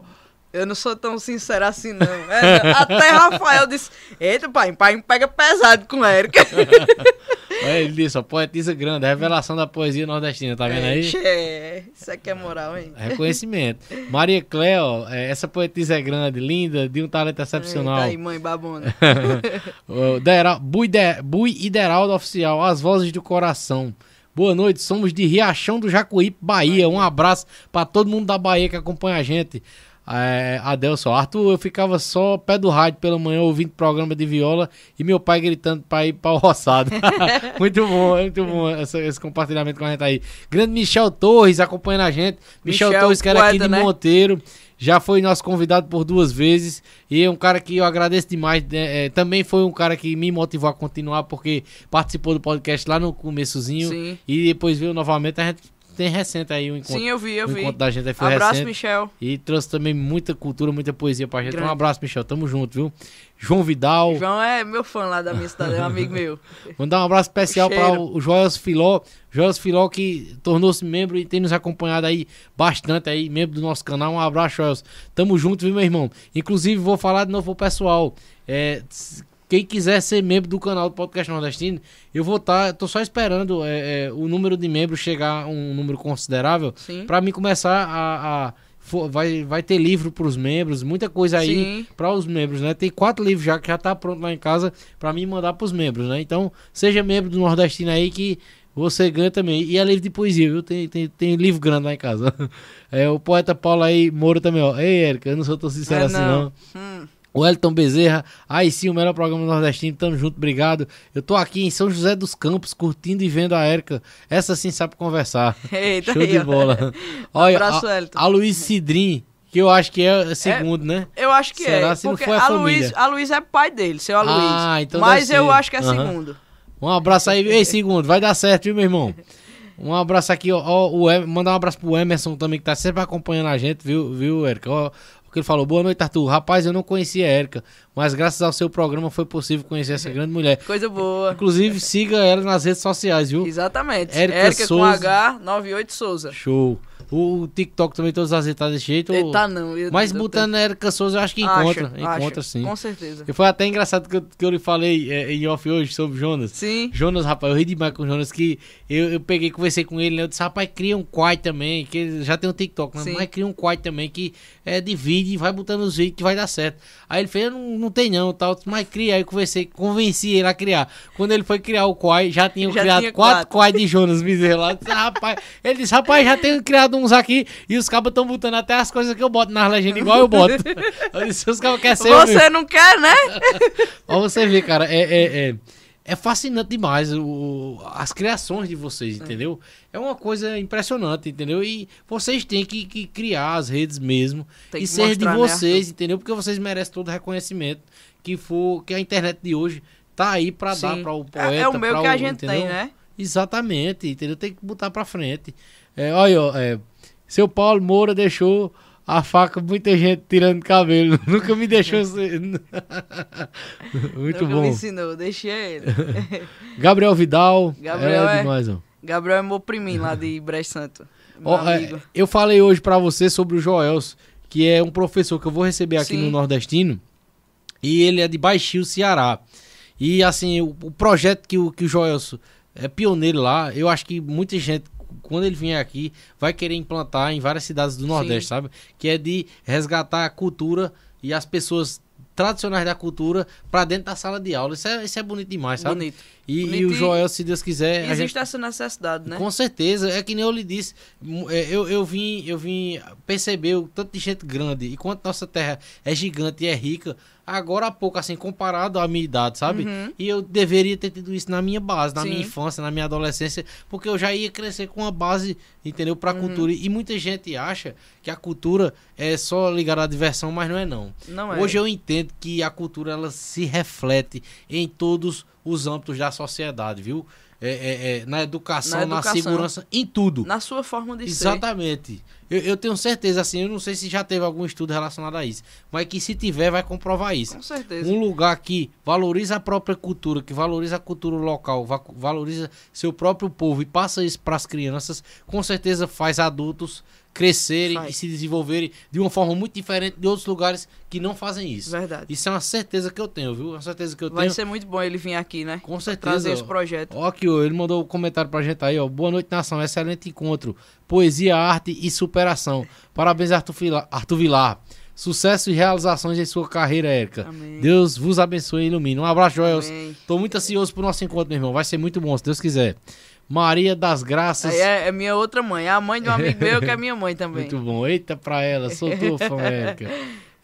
Eu não sou tão sincero assim, não. É, até Rafael disse: Eita, pai, pai pega pesado com Érica. [laughs] É, ele disse, ó, poetisa grande, revelação da poesia nordestina, tá vendo aí? É, isso aqui é moral, hein? Reconhecimento. Maria Cleo, é, essa poetisa é grande, linda, de um talento excepcional. Eita aí, mãe babona. [laughs] Bui, de, Bui Ideraldo Oficial, as vozes do coração. Boa noite, somos de Riachão do Jacuípe, Bahia. Um abraço pra todo mundo da Bahia que acompanha a gente. É, Adelson, Arthur, eu ficava só pé do rádio pela manhã ouvindo programa de viola e meu pai gritando pra ir pra o roçado. [laughs] muito bom, muito bom essa- esse compartilhamento com a gente aí. Grande Michel Torres acompanhando a gente. Michel, Michel, Torres, que era aqui de né? Monteiro. Já foi nosso convidado por duas vezes. E é um cara que eu agradeço demais. né? É, também foi um cara que me motivou a continuar, porque participou do podcast lá no começozinho. Sim. E depois veio novamente. A gente tem recente aí o encontro. Sim, eu vi, eu o vi. encontro da gente aí foi Abraço, recente. Michel. E trouxe também muita cultura, muita poesia pra gente. Grande. Um abraço, Michel. Tamo junto, viu? João Vidal. João é meu fã lá da minha cidade, é um amigo meu. [laughs] Mandar um abraço especial para o Joels Filó. Joels Filó que tornou-se membro e tem nos acompanhado aí bastante aí, membro do nosso canal. Um abraço, Joels. Tamo junto, viu, meu irmão? Inclusive, vou falar de novo pro pessoal. É, quem quiser ser membro do canal do Podcast Nordestino, eu vou estar. tô só esperando é, é, o número de membros chegar a um número considerável para mim começar a. a- for- vai, vai ter livro para os membros, muita coisa aí para os membros, né? Tem quatro livros já que já tá pronto lá em casa para mim mandar para os membros, né? Então, seja membro do Nordestino aí que você ganha também. E é livro de poesia, viu? Tem, tem, tem livro grande lá em casa. [laughs] É, o poeta Paulo aí, Moura também, ó. Ei, Érica, eu não sou tão sincero É, assim, não. não. Hum. O Elton Bezerra, aí sim, o melhor programa nordestino, tamo junto, obrigado. Eu tô aqui em São José dos Campos, curtindo e vendo a Érica. Essa sim sabe conversar. [laughs] Eita, Show aí, de bola. [laughs] Olha, Abraço, a, Elton. a Luiz Cidrim, que eu acho que é segundo, né? Eu acho que Será é. se não porque for a a família? Luiz, a Luiz é pai dele, seu Aloysio. Ah, então Mas eu acho que é Aham. segundo. Um abraço aí, ei, segundo, vai dar certo, viu, meu irmão? [laughs] Um abraço aqui, ó, ó, o mandar um abraço pro Emerson também, que tá sempre acompanhando a gente, viu, viu, Érica? Ó, o que ele falou, boa noite, Arthur. Rapaz, eu não conhecia a Érica, mas graças ao seu programa foi possível conhecer essa grande mulher. Coisa boa. Inclusive, siga ela nas redes sociais, viu? Exatamente. Érica com Souza. H, 98 Souza. Show. O, TikTok também, todas as redes tá desse jeito. Eita, não. eu- Mas eu- botando a Érica Souza, eu acho que encontra. encontra sim. Com certeza. E foi até engraçado que eu, que eu lhe falei é, em off hoje sobre Jonas. Sim. Jonas, rapaz, eu ri demais com o Jonas, que eu, eu peguei, conversei com ele, né? Eu disse, rapaz, cria um quai também, que ele já tem um TikTok, né? Mas cria um quai também, que é, divide e vai botando os vídeos que vai dar certo. Aí ele fez, não, não tem não, tal, mas cria. Aí eu conversei, convenci ele a criar. Quando ele foi criar o quai, já tinha Já criado tinha quatro quatro. quai de Jonas Bezerra lá. Eu disse, rapaz, ele disse, rapaz, já tenho criado uns aqui, e os cabos estão botando até as coisas que eu boto nas legendas, igual eu boto. [laughs] eu disse, os cabos querem ser... Você não quer, né? [laughs] Ó, você vê, cara, é, é, é, é fascinante demais o, as criações de vocês, entendeu? É uma coisa impressionante, entendeu? E vocês têm que, que criar as redes mesmo Tem e ser de né, vocês, entendeu? Porque vocês merecem todo o reconhecimento que for que a internet de hoje tá aí pra dar para o poeta, É, é o pra que a o- gente entendeu? tem, né? Exatamente, entendeu? Tem que botar pra frente. É, olha, ó, é, seu Paulo Moura deixou a faca, muita gente tirando cabelo. [laughs] Nunca me deixou. [laughs] Muito Nunca bom. me ensinou, deixei ele. [laughs] Gabriel Vidal. Gabriel é é- demais, ó. Gabriel é meu priminho lá de Brejo Santo. Ó, é, eu falei hoje pra você sobre o Joels, que é um professor que eu vou receber aqui Sim. no Nordestino. E ele é de Baixio, Ceará. E assim, o, o projeto que o, que o Joelso é pioneiro lá, eu acho que muita gente, quando ele vier aqui, vai querer implantar em várias cidades do Nordeste, sabe? Que é de resgatar a cultura e as pessoas tradicionais da cultura pra dentro da sala de aula. Isso é, isso é bonito demais, sabe? Bonito. E, Bonito e o Joel, se Deus quiser, Existe gente essa necessidade, né? com certeza, é que nem eu lhe disse, é, eu, eu vim, eu vim perceber o tanto de gente grande, e quanto nossa terra é gigante e é rica, agora há pouco, assim, comparado à minha idade, sabe? E eu deveria ter tido isso na minha base, na Uhum. Sim. minha infância, na minha adolescência, porque eu já ia crescer com uma base, entendeu, Uhum. pra cultura. E muita gente acha que a cultura é só ligada à diversão, mas não é não. Não é. Hoje eu entendo que a cultura ela se reflete em todos os âmbitos da sociedade, viu? É, é, é, na, educação, Na na educação. segurança, em tudo. Na sua forma de ser. Exatamente. Eu, eu tenho certeza, assim, eu não sei se já teve algum estudo relacionado a isso, mas que se tiver vai comprovar isso. Com certeza. Um lugar que valoriza a própria cultura, que valoriza a cultura local, va- valoriza seu próprio povo e passa isso para as crianças, com certeza faz adultos crescerem Faz. e se desenvolverem de uma forma muito diferente de outros lugares que não fazem isso. Verdade. Isso é uma certeza que eu tenho, viu? Uma certeza que eu Vai tenho. ser muito bom ele vir aqui, né? Com certeza. Trazer esse projeto. Ó, aqui, ó, ele mandou um comentário pra gente aí, ó. Boa noite, nação. Excelente encontro. Poesia, arte e superação. Parabéns, Arthur, Fila- Arthur Vilar. Sucesso e realizações em sua carreira, Érica. Amém. Deus vos abençoe e ilumine. Um abraço, Joel. Tô muito ansioso pro nosso encontro, meu irmão. Vai ser muito bom, se Deus quiser. Maria das Graças. É, é minha outra mãe. É a mãe de um amigo meu que é minha mãe também. Muito bom. Eita pra ela, sou [laughs] tua fã, Érica.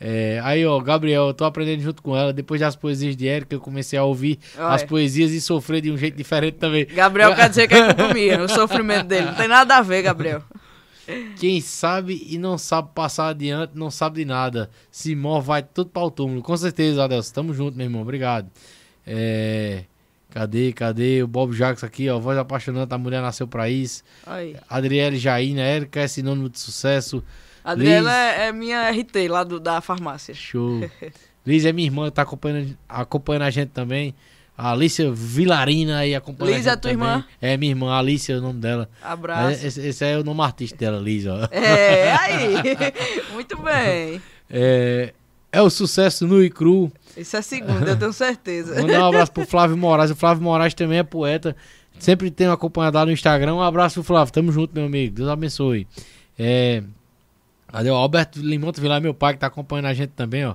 É, aí, ó, Gabriel, eu tô aprendendo junto com ela. Depois das poesias de Érica, eu comecei a ouvir Olha. as poesias e sofrer de um jeito diferente também. Gabriel quer dizer que é [laughs] culpa minha, o sofrimento dele. Não tem nada a ver, Gabriel. Quem sabe e não sabe passar adiante, não sabe de nada. Se morre, vai tudo para o túmulo. Com certeza, Adelson. Tamo junto, meu irmão. Obrigado. É... Cadê, cadê? O Bob Jacques aqui, ó. Voz apaixonante, a mulher nasceu pra isso. Aí. Adriele Jaina, Érica é sinônimo de sucesso. Adriela Liz. é, é minha RT lá do, da farmácia. Show. [laughs] Liz é minha irmã, tá acompanhando, acompanhando a gente também. A Alicia Vilarina aí acompanhando Liz é tua também. irmã? É minha irmã, Alicia é o nome dela. Abraço. Esse, esse é o nome artístico dela, Liz, ó. É, aí. [laughs] [laughs] Muito bem. É, é o sucesso nu e cru. Isso é segunda, eu tenho certeza. Mandar um abraço pro Flávio Moraes. O Flávio Moraes também é poeta. Sempre tem acompanhado lá no Instagram. Um abraço pro Flávio. Tamo junto, meu amigo. Deus abençoe. É. Cadê o Alberto Limonta Vilar, meu pai, que tá acompanhando a gente também, ó.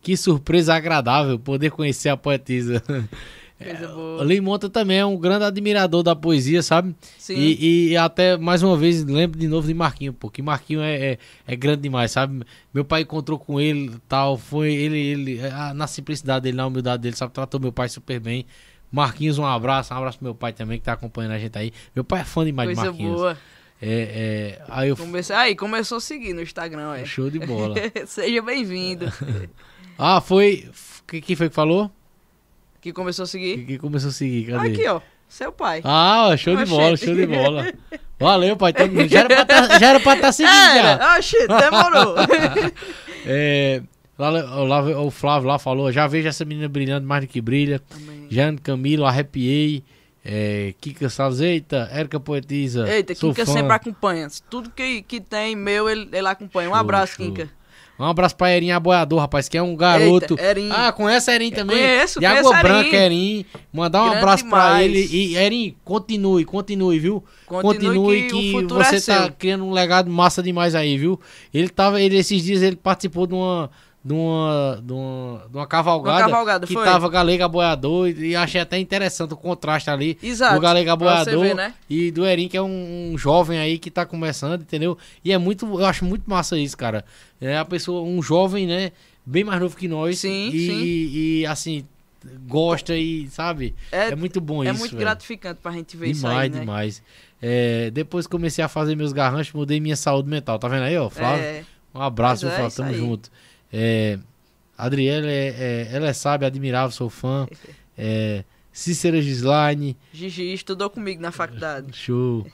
Que surpresa agradável poder conhecer a poetisa. [laughs] Coisa O boa. Limonta também é um grande admirador da poesia, sabe? Sim. E, e até, mais uma vez, lembro de novo de Marquinho, porque Marquinho é, é, é grande demais, sabe? Meu pai encontrou com ele tal, foi ele, ele ah, na simplicidade dele, na humildade dele, sabe? Tratou meu pai super bem. Marquinhos, um abraço, um abraço pro meu pai também, que tá acompanhando a gente aí. Meu pai é fã demais de Coisa Marquinhos. boa. É, é, aí eu Comecei, aí, começou a seguir no Instagram, é. Show de bola. [laughs] Seja bem-vindo. [laughs] Ah, foi. que- Quem foi que falou? Que começou a seguir. Que, que começou a seguir? Cadê? Aqui, ó. Seu pai. Ah, show de bola, show de bola. Valeu, pai. tamo. Já era pra tá, já pra tá seguindo já. Era. Oxi, demorou. [laughs] É, lá, lá, o Flávio lá falou, já vejo essa menina brilhando mais do que brilha. Amém. Jane Camilo, arrepiei. É, Kika Salles, eita, Érica Poetisa. Eita, sou Kinka fã. sempre acompanha. Tudo que, que tem meu, ele, ele acompanha. Um Show, abraço, show. Kinka. Um abraço pra Erin Aboiador, rapaz, que é um garoto. Eita, Erin. Ah, conhece Erin também? Conheço, De Água a Branca, Erin. Erin. Mandar um Grande abraço pra demais. ele. E Erin, continue, continue, viu? Continue que o futuro você é tá criando um legado massa demais aí, viu? Ele tava, ele, esses dias ele participou de uma. De uma, de uma, de uma cavalgada, Uma cavalgada, que foi? tava Galega Aboiador e, e achei até interessante o contraste ali Exato, do Galega Aboiador ver, né? e do Erin, que é um, um jovem aí que tá começando, entendeu? E é muito, eu acho muito massa isso, cara. É a pessoa, um jovem, né, bem mais novo que nós Sim, e, sim. e, e, assim, gosta e, sabe? É, É- muito bom É isso, muito velho. gratificante pra gente ver Demais, isso aí, né? demais. É, depois que comecei a fazer meus garranchos, mudei minha saúde mental. Tá vendo aí, ó? Flávio? É, Um abraço, é, Flávio. Tamo junto. É, Adriele, é, é- ela é sábia, admirável, sou fã. [laughs] É, Cícera Gislaine, Gigi estudou comigo na faculdade. show.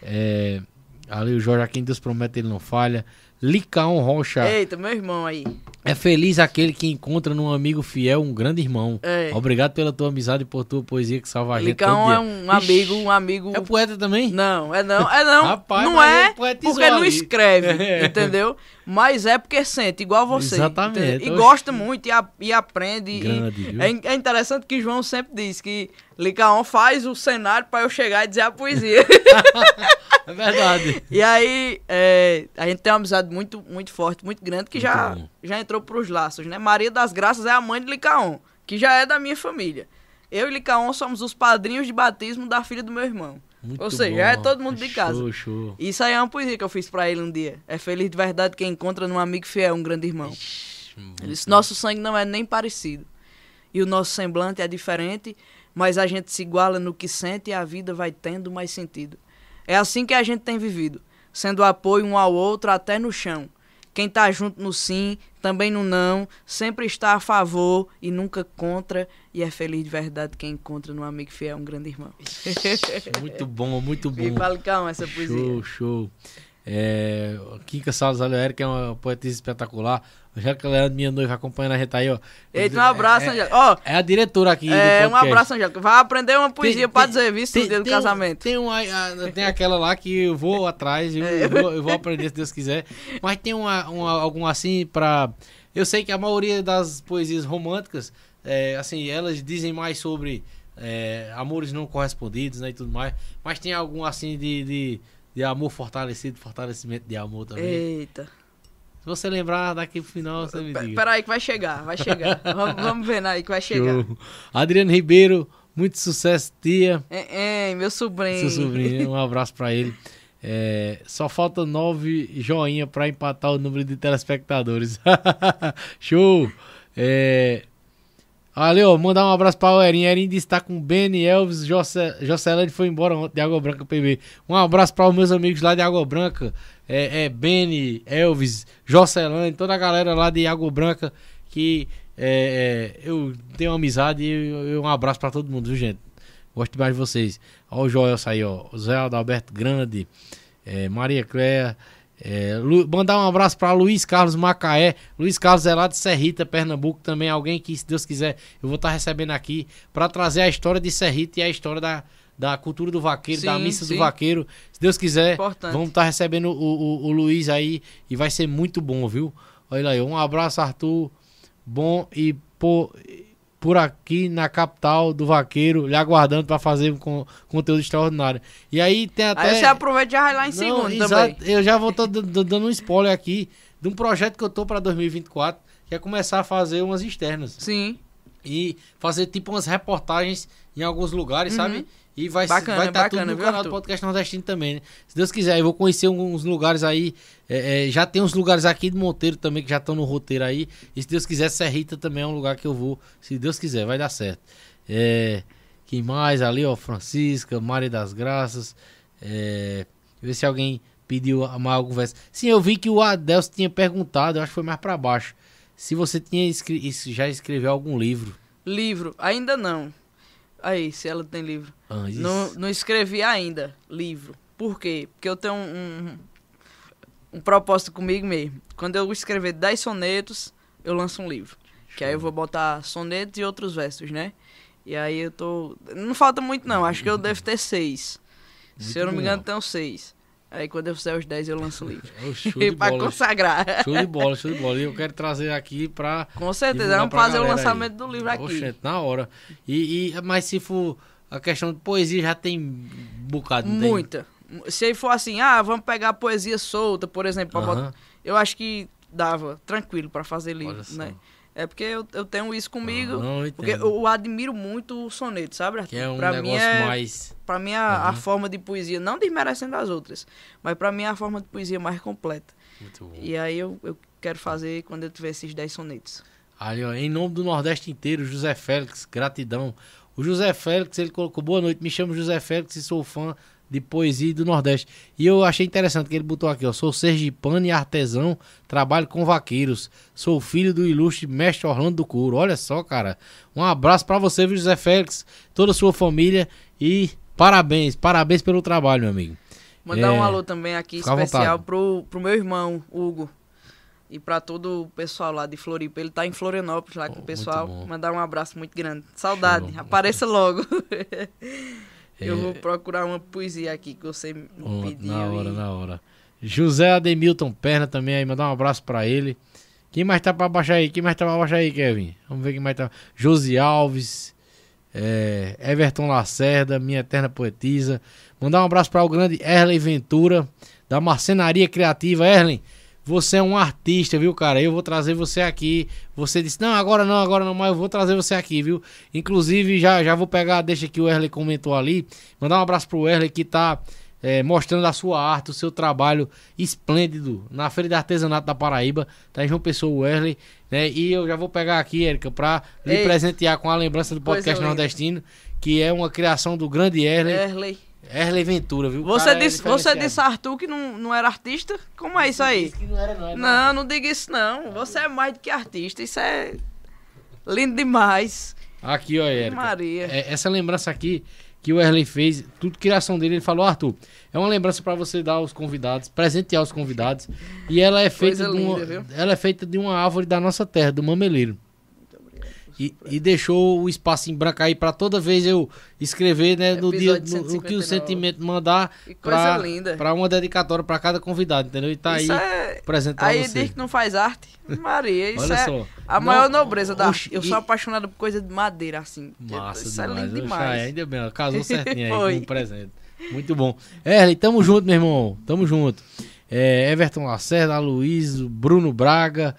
É, ali o Jorge, a quem Deus promete, ele não falha. Licaon Rocha. Eita, meu irmão aí. É feliz aquele que encontra num amigo fiel um grande irmão. É. Obrigado pela tua amizade e por tua poesia que salva a gente. Licão é um amigo, um amigo. É poeta também? Não, é não, é não. [laughs] Rapaz, não é poetizou porque não ali. escreve, [laughs] É. entendeu? Mas é porque sente, igual você. Exatamente. entendeu? E gosta muito e, a- e aprende. e- Grande, viu? é, é interessante que João sempre diz que Licaon faz o cenário pra eu chegar e dizer a poesia. [laughs] [laughs] É verdade. e aí, é, a gente tem uma amizade muito, muito forte, muito grande, que já, já entrou pros laços, né? Maria das Graças é a mãe de Licaon, que já é da minha família. Eu e Licaon somos os padrinhos de batismo da filha do meu irmão. Muito Ou seja, é todo mundo de casa. Show, show. Isso aí é uma poesia que eu fiz pra ele um dia. É feliz de verdade quem encontra num amigo fiel um grande irmão. Ele disse, nosso sangue não é nem parecido. E o nosso semblante é diferente, mas a gente se iguala no que sente e a vida vai tendo mais sentido. É assim que a gente tem vivido, sendo apoio um ao outro até no chão. Quem tá junto no sim, também no não, sempre está a favor e nunca contra, e é feliz de verdade quem encontra num amigo fiel um grande irmão. Muito bom, muito [laughs] bom. E calma essa poesia. Show, show. É, Kika Aleer, que é uma poetisa espetacular. Angélica Leandro, minha noiva, acompanhando a gente aí, ó. Eita, um abraço, é, Angélica. Ó, É a diretora aqui É, um abraço, Angélica. Vai aprender uma poesia Tem- pra tem- dizer, visto no dia do tem um- casamento. tem, uma, tem aquela lá que eu vou atrás, eu, É. eu vou, eu vou aprender se Deus quiser. Mas tem uma, uma, algum assim pra. Eu sei que a maioria das poesias românticas, é, assim, elas dizem mais sobre é, amores não correspondidos né, e tudo mais. Mas tem algum assim de, de, de amor fortalecido, fortalecimento de amor também. Eita. Se você lembrar daqui pro final, você me diga. Peraí que vai chegar, vai chegar. [laughs] vamos, vamos ver aí que vai chegar. Show. Adriano Ribeiro, muito sucesso, tia. É, é, meu sobrinho. Seu sobrinho, um abraço pra ele. É, só falta nove joinha pra empatar o número de telespectadores. [laughs] Show! É, ó, mandar um abraço pra o Erin. Erin disse que tá com Benny, Elvis, Joce- Jocelyn foi embora ontem de Água Branca PB. Um abraço para os meus amigos lá de Água Branca. É, é Elvis, Jocelyn, toda a galera lá de Água Branca que é, é, eu tenho amizade e um abraço pra todo mundo, viu, gente? Gosto demais de vocês. Ó, o Joel aí, ó. O Zé Adalberto Grande, é, Maria Cléia. É, mandar um abraço para Luiz Carlos Macaé. Luiz Carlos é lá de Serrita, Pernambuco. Também alguém que, se Deus quiser, eu vou estar recebendo aqui para trazer a história de Serrita e a história da, da cultura do vaqueiro, da Sim, missa sim. do vaqueiro. Se Deus quiser, Importante. vamos estar recebendo o, o, o Luiz aí e vai ser muito bom, viu? Olha aí, um abraço, Arthur. Bom e por, por aqui na capital do vaqueiro, lhe aguardando para fazer con- conteúdo extraordinário. E aí tem até. Aí você aproveita e já vai lá em Não, segundo exato. também. Eu já vou tô dando um spoiler aqui de um projeto que eu tô para 2024, que é começar a fazer umas externas Sim. e fazer tipo umas reportagens em alguns lugares, sabe? E vai. Bacana, vai estar bacana, tudo no viu, canal do Arthur? podcast nordestino também, né? Se Deus quiser, eu vou conhecer uns lugares aí. é, é, já tem uns lugares aqui de Monteiro também que já estão no roteiro aí. E se Deus quiser, Serrita também é um lugar que eu vou. Se Deus quiser, vai dar certo. É, quem mais ali, ó? Francisca, Maria das Graças. É, ver se alguém pediu mais algum verso. Sim, eu vi que o Adelso tinha perguntado, eu acho que foi mais pra baixo. Se você tinha escri- já escreveu algum livro. Livro, ainda não. Aí, se ela tem livro. antes. Não, não escrevi ainda livro. Por quê? Porque eu tenho um, um, um propósito comigo mesmo. Quando eu escrever 10 sonetos, eu lanço um livro. Que aí eu vou botar sonetos e outros versos, né? E aí eu tô. Não falta muito, não. Acho que eu devo ter seis. Se eu não me engano, tenho seis. Aí quando eu fizer os 10, eu lanço o livro. [laughs] [laughs] Pra bola. consagrar. Show de bola, show de bola. E eu quero trazer aqui pra. Com certeza, divulgar vamos fazer o lançamento aí. do livro aqui. Oxente, na hora. E, e- mas se for a questão de poesia, já tem um bocado. não tem? Muita. Se for assim, ah, vamos pegar poesia solta, por exemplo, pra Aham. botar- eu acho que dava tranquilo pra fazer livro, Olha só. É porque eu, eu tenho isso comigo, não, eu porque eu admiro muito o soneto, sabe? Que é um pra negócio mim é, mais. pra mim a, a Aham. forma de poesia, não desmerecendo as outras, mas pra mim é a forma de poesia mais completa. Muito bom. E aí eu, eu quero fazer quando eu tiver esses 10 sonetos. Ali, ó, em nome do Nordeste inteiro, José Félix, gratidão. O José Félix, ele colocou boa noite, me chamo José Félix e sou fã de poesia do Nordeste. E eu achei interessante que ele botou aqui, ó, sou sergipano e artesão, trabalho com vaqueiros, sou filho do ilustre mestre Orlando do Couro. Olha só, cara. Um abraço pra você, viu, José Félix, toda a sua família e parabéns, parabéns pelo trabalho, meu amigo. Mandar É, um alô também aqui fica especial pro, pro meu irmão, Hugo. E pra todo o pessoal lá de Floripa. Ele tá em Florianópolis lá com Oh, o pessoal. Mandar um abraço muito grande. Saudade. Apareça logo. [laughs] Eu É. vou procurar uma poesia aqui que você me Ó, pediu. na hora, e- na hora. José Ademilton Perna também aí, mandar um abraço pra ele. Quem mais tá pra baixar aí? Quem mais tá pra baixar aí, Kevin? Vamos ver quem mais tá. Josi Alves, é, Everton Lacerda, minha eterna poetisa. Mandar um abraço para o grande Erlen Ventura, da Marcenaria Criativa. Erlen, você é um artista, viu, cara? Eu vou trazer você aqui. Você disse, não, agora não, agora não, mas eu vou trazer você aqui, viu? Inclusive, já, já vou pegar, deixa que o Erlen comentou ali. Mandar um abraço pro Erlen que tá é, mostrando a sua arte, o seu trabalho esplêndido na Feira de Artesanato da Paraíba. Tá em João Pessoa, o Erlen, né? E eu já vou pegar aqui, Érica, pra lhe presentear com a lembrança do coisa podcast nordestino, que é uma criação do grande Erlen, Erley. Erlen Ventura, viu? Você cara é disse, você diferenciado. disse, Arthur, que não, não era artista? Como é isso aí? Disse que não era, não. é Não, não diga isso não. Você é mais do que artista. Isso é lindo demais. Aqui, ó, Érica. Maria. É, essa lembrança aqui que o Erlen fez, tudo criação dele, ele falou, Arthur, é uma lembrança pra você dar aos convidados, presentear os convidados. E ela é feita Coisa de uma, linda, ela é feita de uma árvore da nossa terra, do mameleiro. E, e deixou o espaço em branco aí pra toda vez eu escrever, né, no dia, no, o que o 159. sentimento mandar Que coisa pra, linda. pra uma dedicatória pra cada convidado, entendeu? E tá isso aí é... presente pra Aí você. diz que não faz arte. Maria, isso Olha é só. a maior Não, nobreza da arte. Eu e- sou apaixonado por coisa de madeira, assim. Massa isso é demais. lindo Oxa, demais. ainda bem, casou [laughs] certinho aí com o presente. Muito bom. Erlen, tamo junto, meu irmão. Tamo junto. É, Everton Lacerda, Aloysio, Bruno Braga.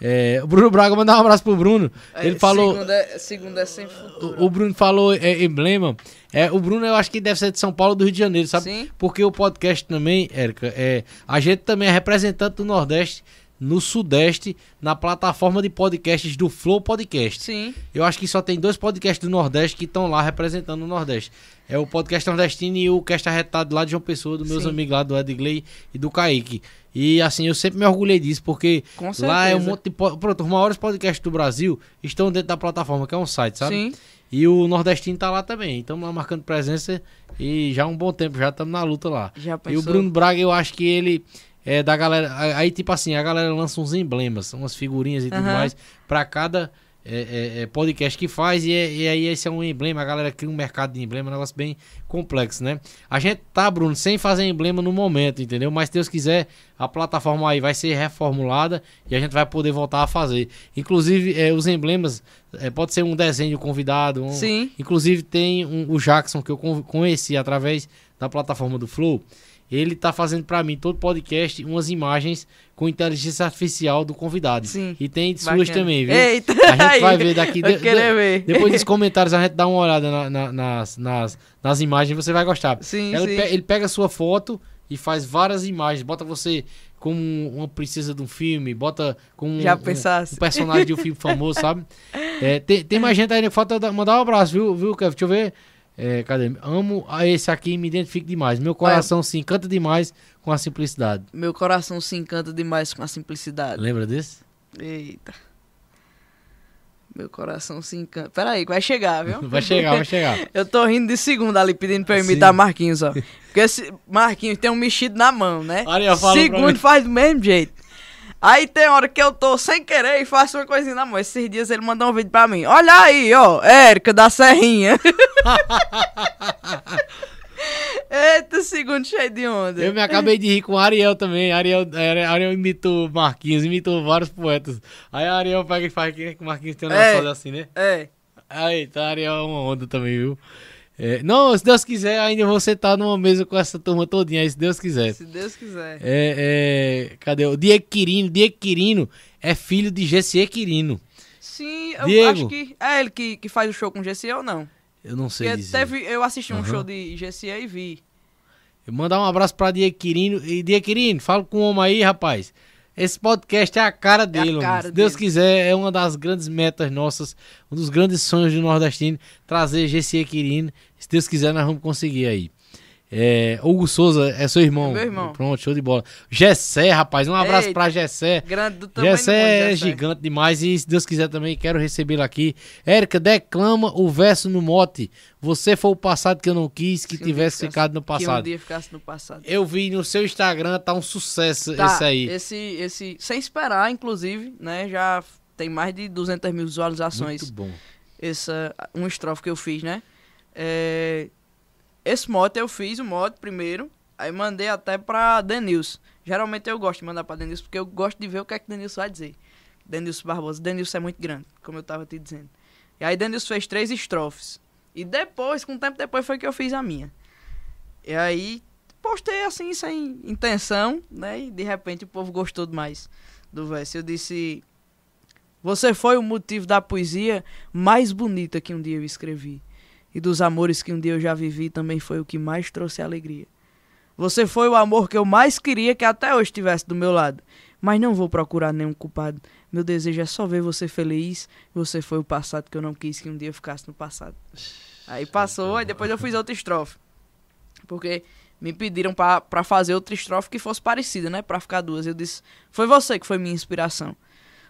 É, o Bruno Braga, mandar um abraço pro Bruno. É, Ele falou. Segunda é, segunda é sem futuro. O, o Bruno falou é, emblema. É, o Bruno eu acho que deve ser de São Paulo do Rio de Janeiro, sabe? Sim. Porque o podcast também, Érica, é, a gente também é representante do Nordeste no Sudeste, na plataforma de podcasts do Flow Podcast. Sim. Eu acho que só tem dois podcasts do Nordeste que estão lá representando o Nordeste. É o podcast nordestino e o Cast Arretado lá de João Pessoa, dos meus Sim. amigos lá do Edgley e do Kaique. E assim, eu sempre me orgulhei disso, porque lá é um monte de. Pronto, os maiores podcasts do Brasil estão dentro da plataforma, que é um site, sabe? Sim. E o Nordestino tá lá também. Estamos lá marcando presença e já há um bom tempo, já estamos na luta lá. Já E o pensou? Bruno Braga, eu acho que ele é da galera. Aí, tipo assim, a galera lança uns emblemas, umas figurinhas e tudo Aham. mais, pra cada é, é, é, podcast que faz. E, é- e aí esse é um emblema, a galera cria um mercado de emblema, um negócio bem complexo, né? A gente tá, Bruno, sem fazer emblema no momento, entendeu? Mas se Deus quiser, a plataforma aí vai ser reformulada e a gente vai poder voltar a fazer. Inclusive, é, os emblemas, é, pode ser um desenho do convidado. um- Sim. Inclusive tem um- o Jackson que eu con- conheci através da plataforma do Flow. Ele tá fazendo pra mim todo podcast umas imagens com inteligência artificial do convidado. Sim. E tem de Bacana. suas também, viu? Eita, A gente aí, vai ver daqui. [laughs] de- de- ver. Depois dos [laughs] comentários a gente dá uma olhada na- na- nas, nas, nas imagens, você vai gostar. Sim, Ele, sim. pe- ele pega a sua foto e faz várias imagens. Bota você como uma princesa de um filme, bota como Já um, pensasse. um personagem de um filme [laughs] famoso, sabe? É, tem, tem mais gente aí, né? Falta da- mandar um abraço, viu, viu Kevin? Deixa eu ver. É, cadê? Amo a esse aqui, me identifico demais. Meu coração se encanta demais com a simplicidade. Meu coração se encanta demais com a simplicidade. Lembra desse? Eita. Meu coração se encanta. Pera aí, que vai chegar, viu? [laughs] Vai chegar, vai chegar. [laughs] Eu tô rindo de segunda ali, pedindo pra eu Sim. imitar Marquinhos, ó. [laughs] Porque esse Marquinhos tem um mexido na mão, né? Fala pra mim. Segundo faz do mesmo jeito. Aí tem hora que eu tô sem querer e faço uma coisinha na mão. Esses dias ele mandou um vídeo pra mim. Olha aí, ó, Érica da Serrinha. [laughs] Eita, segundo cheio de onda. Eu me acabei de rir com o Ariel também. Ariel, Ariel imitou Marquinhos, imitou vários poetas. Aí a Ariel pega e faz que o Marquinhos tem um É. negócio assim, né? É, Aí, tá, Ariel é uma onda também, viu? É, não, se Deus quiser, ainda vou sentar numa mesa com essa turma todinha aí, se Deus quiser. se Deus quiser. É, é, cadê? O Diego Quirino. Diego Quirino é filho de GC Quirino. Sim, eu Diego. acho que é ele que, que faz o show com GCE ou não? Eu não sei Porque dizer. teve, eu assisti um Aham. show de GCE e vi. Eu Mandar um abraço pra Diego Quirino. E Diego Quirino, fala com o homem aí, rapaz. Esse podcast é a cara dele, homem. cara Se Deus dele. quiser, é uma das grandes metas nossas, um dos grandes sonhos do Nordestino, trazer GC Quirino. Se Deus quiser, nós vamos conseguir aí. É, Hugo Souza é seu irmão. É meu irmão. Pronto, show de bola. Gessé, rapaz, um abraço Eita. pra Gessé. Grande do tamanho do Gessé mundo, é gigante demais e se Deus quiser também quero recebê-lo aqui. Érica, declama o verso no mote. Você foi o passado que eu não quis que um tivesse dia ficado no Que um passado. dia ficasse no passado. Eu vi no seu Instagram, tá um sucesso Tá, esse aí. Esse, esse, sem esperar, inclusive, né? Já tem mais de 200 mil visualizações. Muito bom. Essa, um estrofe que eu fiz, né? É, esse mote eu fiz o mote primeiro, aí mandei até pra Denilson. Geralmente eu gosto de mandar pra Denilson, porque eu gosto de ver o que é que Denilson vai dizer. Denilson Barbosa. Denilson é muito grande, como eu tava te dizendo. E aí Denilson fez três estrofes. E depois, com um tempo depois, foi que eu fiz a minha. E aí, postei assim, sem intenção, né? E de repente o povo gostou demais do verso. Eu disse: Você foi o motivo da poesia mais bonita que um dia eu escrevi. E dos amores que um dia eu já vivi também foi o que mais trouxe alegria. Você foi o amor que eu mais queria que até hoje estivesse do meu lado. Mas não vou procurar nenhum culpado. Meu desejo é só ver você feliz. Você foi o passado que eu não quis que um dia eu ficasse no passado. Aí passou, aí depois eu fiz outra estrofe. Porque me pediram pra fazer outra estrofe que fosse parecida, né? Pra ficar duas. Eu disse, foi você que foi minha inspiração.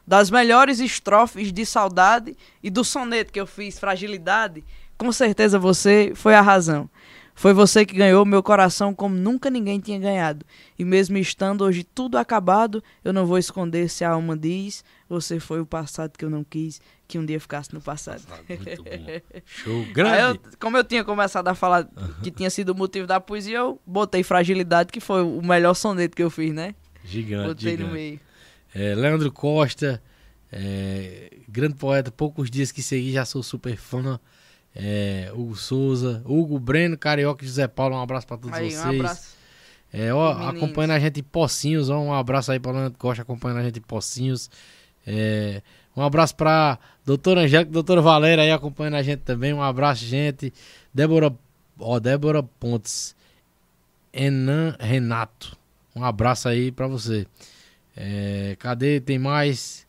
Das melhores estrofes de saudade e do soneto que eu fiz, Fragilidade, com certeza você foi a razão. Foi você que ganhou meu coração como nunca ninguém tinha ganhado. E mesmo estando hoje tudo acabado, eu não vou esconder se a alma diz: Você foi o passado que eu não quis que um dia ficasse no passado. Muito bom. [laughs] Show grande. eu- como eu tinha começado a falar que tinha sido o motivo da poesia, eu botei Fragilidade, que foi o melhor soneto que eu fiz, né? Gigante, Botei no gigante. meio. É, Leandro Costa, é, grande poeta, poucos dias que segui, já sou super fã. É, Hugo Souza, Hugo Breno, Carioca e José Paulo, um abraço pra todos Aí, vocês. um abraço. É, ó, Meninos. acompanhando a gente em Pocinhos, ó, um abraço aí pra Leandro Costa acompanhando a gente em Pocinhos. É, um abraço pra doutora Angélica, doutora Valéria aí acompanhando a gente também. Um abraço, gente. Débora, ó, Débora Pontes. Enan Renato. Um abraço aí pra você. É, cadê? Tem mais?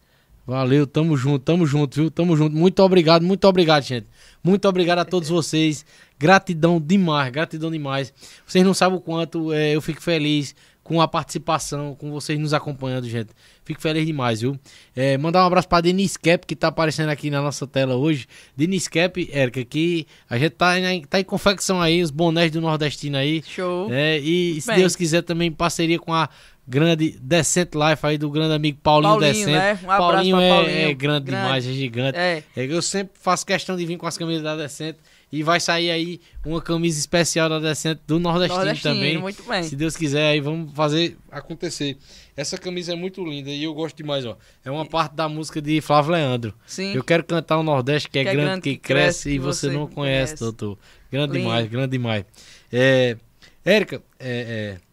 Valeu, tamo junto, tamo junto, viu? Tamo junto. Muito obrigado, muito obrigado, gente. Muito obrigado a todos vocês. Gratidão demais, gratidão demais. Vocês não sabem o quanto é, eu fico feliz com a participação, com vocês nos acompanhando, gente. Fico feliz demais, viu? É, mandar um abraço pra Denise Cap, que tá aparecendo aqui na nossa tela hoje. Denise Cap, Érica, que a gente tá, em- tá em confecção aí, os bonés do Nordestino aí. Show. É, e se Bem. Deus quiser também em parceria com a grande Decent Life aí do grande amigo Paulinho, Paulinho, Decent. né? Um Paulinho, é, Paulinho. é grande, Grande. demais, é gigante. É. É, eu sempre faço questão de vir com as camisas da Decent e vai sair aí uma camisa especial da Decent do Nordestino, Nordestino, também. muito bem. Se Deus quiser aí vamos fazer acontecer. Essa camisa é muito linda e eu gosto demais, ó. É uma parte da música de Flávio Leandro. Sim. Eu quero cantar o Nordeste que é, grande, que, cresce, e você, não conhece, conhece. doutor. Grande Lindo. demais, grande demais. É, Érica, é, é,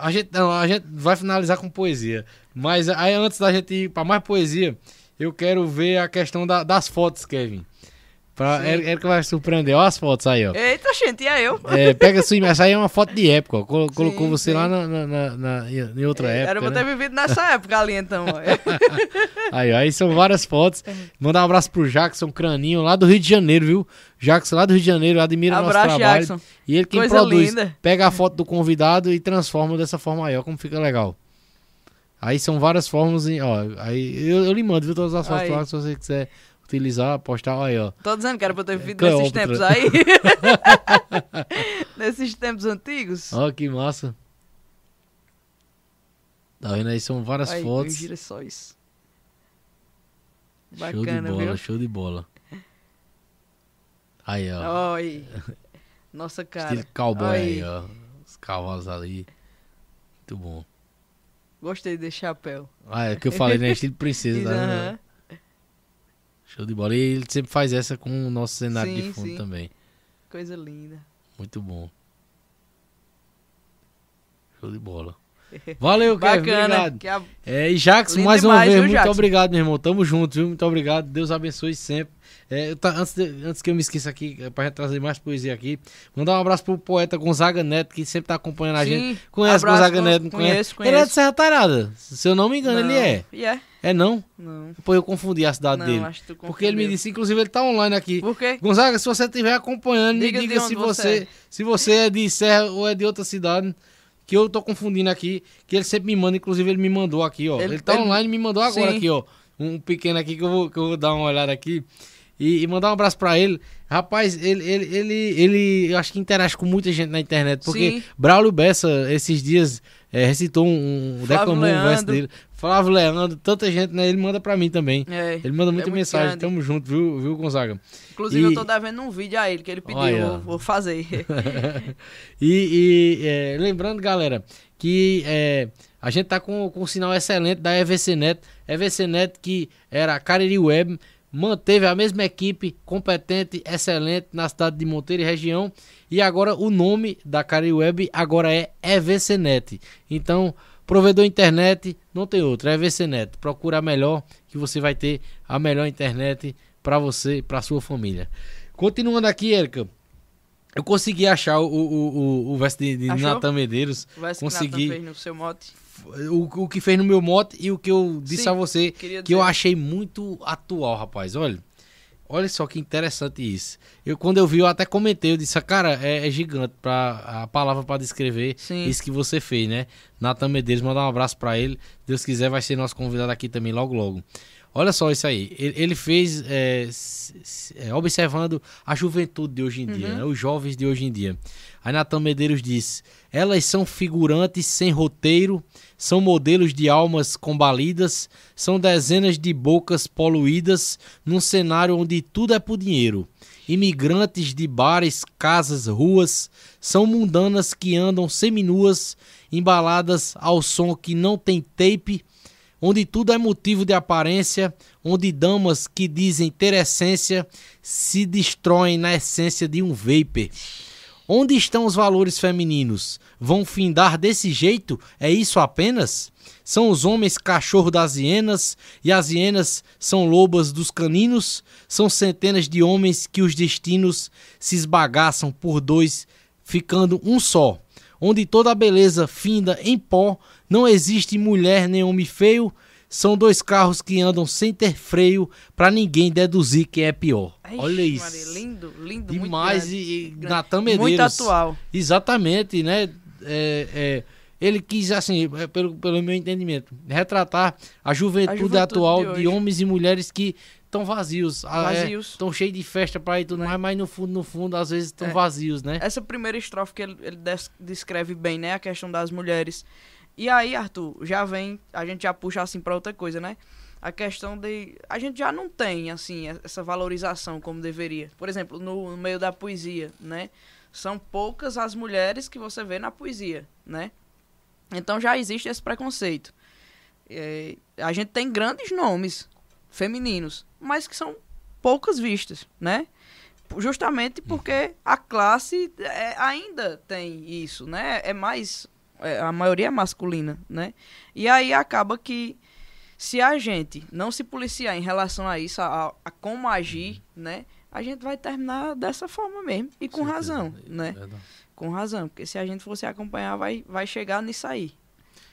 a, gente, não, a gente vai finalizar com poesia. Mas aí antes da gente ir para mais poesia, eu quero ver a questão da- das fotos, Kevin. Pra, Sim. Érica Érica vai surpreender. Olha as fotos aí, ó. Eita, gente, e aí eu? É, pega sua imagem. Essa aí é uma foto de época, ó. Colo- Colocou Sim, você sim. lá na, na, na- em outra época. Era pra eu né? ter vivido nessa época ali, então. [laughs] Aí, ó, aí são várias fotos. Mandar um abraço pro Jackson Craninho, lá do Rio de Janeiro, viu? Jackson, lá do Rio de Janeiro, admira o nosso Abraço, trabalho. Jackson. E ele quem Coisa produz, linda. pega a foto do convidado e transforma dessa forma aí, ó, como fica legal. Aí são várias formas, ó, aí eu, eu lhe mando, viu, todas as fotos Aí. lá, se você quiser utilizar, postar, aí, ó. Tô dizendo que era pra ter vivido Cleópatra. nesses tempos aí. [laughs] nesses tempos antigos. Ó, que massa. Tá vendo aí, são várias Aí, fotos. Só isso. show de Bacana, bola, viu? show de bola. Aí, ó. Oi. [laughs] Nossa cara. Estilo cowboy aí, Aí. ó. Os cavalos ali. Muito bom. Gostei desse chapéu. Ah, é que eu falei, né? Estilo princesa. [laughs] Aham. Show de bola. E ele sempre faz essa com o nosso cenário de Sim, fundo sim. também. Coisa linda. Muito bom. Show de bola. [laughs] Valeu, Kevin. Obrigado. A- É, e Jackson, Lindo mais uma demais, vez, viu, muito Jackson? obrigado, meu irmão. Tamo junto, viu? Muito obrigado. Deus abençoe sempre. É, tá- antes, de- antes que eu me esqueça aqui, é pra gente trazer mais poesia aqui, mandar um abraço pro poeta Gonzaga Neto, que sempre tá acompanhando a Sim, gente. Conhece abraço, Gonzaga Gon- Neto? Não conheço, Ele é de conheço. Serra Tarada. Se eu não me engano, ele Não. é. E é? É não? Não. Pô, eu confundi a cidade Não, dele. acho que tu Porque ele me confundiu. disse, inclusive, ele tá online aqui. Por quê? Gonzaga, se você estiver acompanhando, me Diga de diga se você é. se você é de Serra ou é de outra cidade. Que eu tô confundindo aqui, que ele sempre me manda, inclusive ele me mandou aqui, ó. Ele, Ele- tá ele- online e me mandou agora Sim. aqui, ó. Um pequeno aqui que eu vou, que eu vou dar uma olhada aqui. E, e mandar um abraço pra ele. Rapaz, ele, ele, ele, ele, eu acho que interage com muita gente na internet. Porque Sim. Braulio Bessa, esses dias, é, recitou um, um declamou um verso Leandro. dele. Flávio Leandro, tanta gente, né? Ele manda pra mim também. É, Ele manda muita muito mensagem. grande. Tamo junto, viu, viu Gonzaga? Inclusive, E- eu tô devendo um vídeo a ele, que ele pediu. Olha. Vou, vou fazer. [laughs] E, e, é, lembrando, galera, que é, a gente tá com, com um sinal excelente da EVCNet. EVCNet que era a Cariri Web, manteve a mesma equipe competente, excelente na cidade de Monteiro e região. E agora o nome da Cariri Web agora é EVCNet. Então, provedor internet, não tem outro, é EVCNet. Procura a melhor, que você vai ter a melhor internet para você e para sua família. Continuando aqui, Erika. Eu consegui achar o, o, o, o verso de, de? Natan Medeiros. Vai se Consegui. fez no seu mote. O, o que fez no meu mote e o que eu disse Sim, a você. Que eu achei muito atual, rapaz. Olha. Olha só que interessante isso. Eu, quando eu vi, eu até comentei. Eu disse, "Ah, cara, é, é gigante pra, a palavra para descrever Sim. isso que você fez, né? Natan Medeiros, mandar um abraço pra ele. Deus quiser, vai ser nosso convidado aqui também logo, logo. Olha só isso aí. Ele, fez é, é, observando a juventude de hoje em dia, né? os jovens de hoje em dia. Aí Natan Medeiros diz: Elas são figurantes sem roteiro, são modelos de almas combalidas, são dezenas de bocas poluídas num cenário onde tudo é por dinheiro. Imigrantes de bares, casas, ruas, são mundanas que andam seminuas, embaladas ao som que não tem tape, onde tudo é motivo de aparência, onde damas que dizem ter essência se destroem na essência de um vapor. Onde estão os valores femininos? Vão findar desse jeito? É isso apenas? São os homens cachorro das hienas e as hienas são lobas dos caninos? São centenas de homens que os destinos se esbagaçam por dois, ficando um só. onde toda a beleza finda em pó, não existe mulher nem homem feio, são dois carros que andam sem ter freio para ninguém deduzir quem é pior. Olha isso. Maria, lindo, lindo, Demais muito e, e grande. Natan Medeiros. Muito atual. Exatamente, né? É, é, ele quis, assim, é, pelo, pelo meu entendimento, retratar a juventude, A juventude atual de de, homens e mulheres que estão vazios. Vazios. Estão cheios de festa pra ir tudo Né? mais, mas no fundo, no fundo, às vezes estão É. vazios, né? Essa primeira estrofe que ele, ele des- descreve bem, né? A questão das mulheres. E aí, Arthur, já vem, a gente já puxa assim pra outra coisa, né? A questão de. A gente já não tem, assim, essa valorização como deveria. Por exemplo, no, no meio da poesia, né? São poucas as mulheres que você vê na poesia, né? Então já existe esse preconceito. É, a gente tem grandes nomes femininos, mas que são poucas vistas, né? Justamente porque a classe é, ainda tem isso, né? É mais. é, a maioria é masculina, né? E aí acaba que se a gente não se policiar em relação a isso, a, a como agir, né? A gente vai terminar dessa forma mesmo. E com Certeza, razão, é né? verdade. Com razão. Porque se a gente fosse acompanhar, vai, vai chegar nisso aí.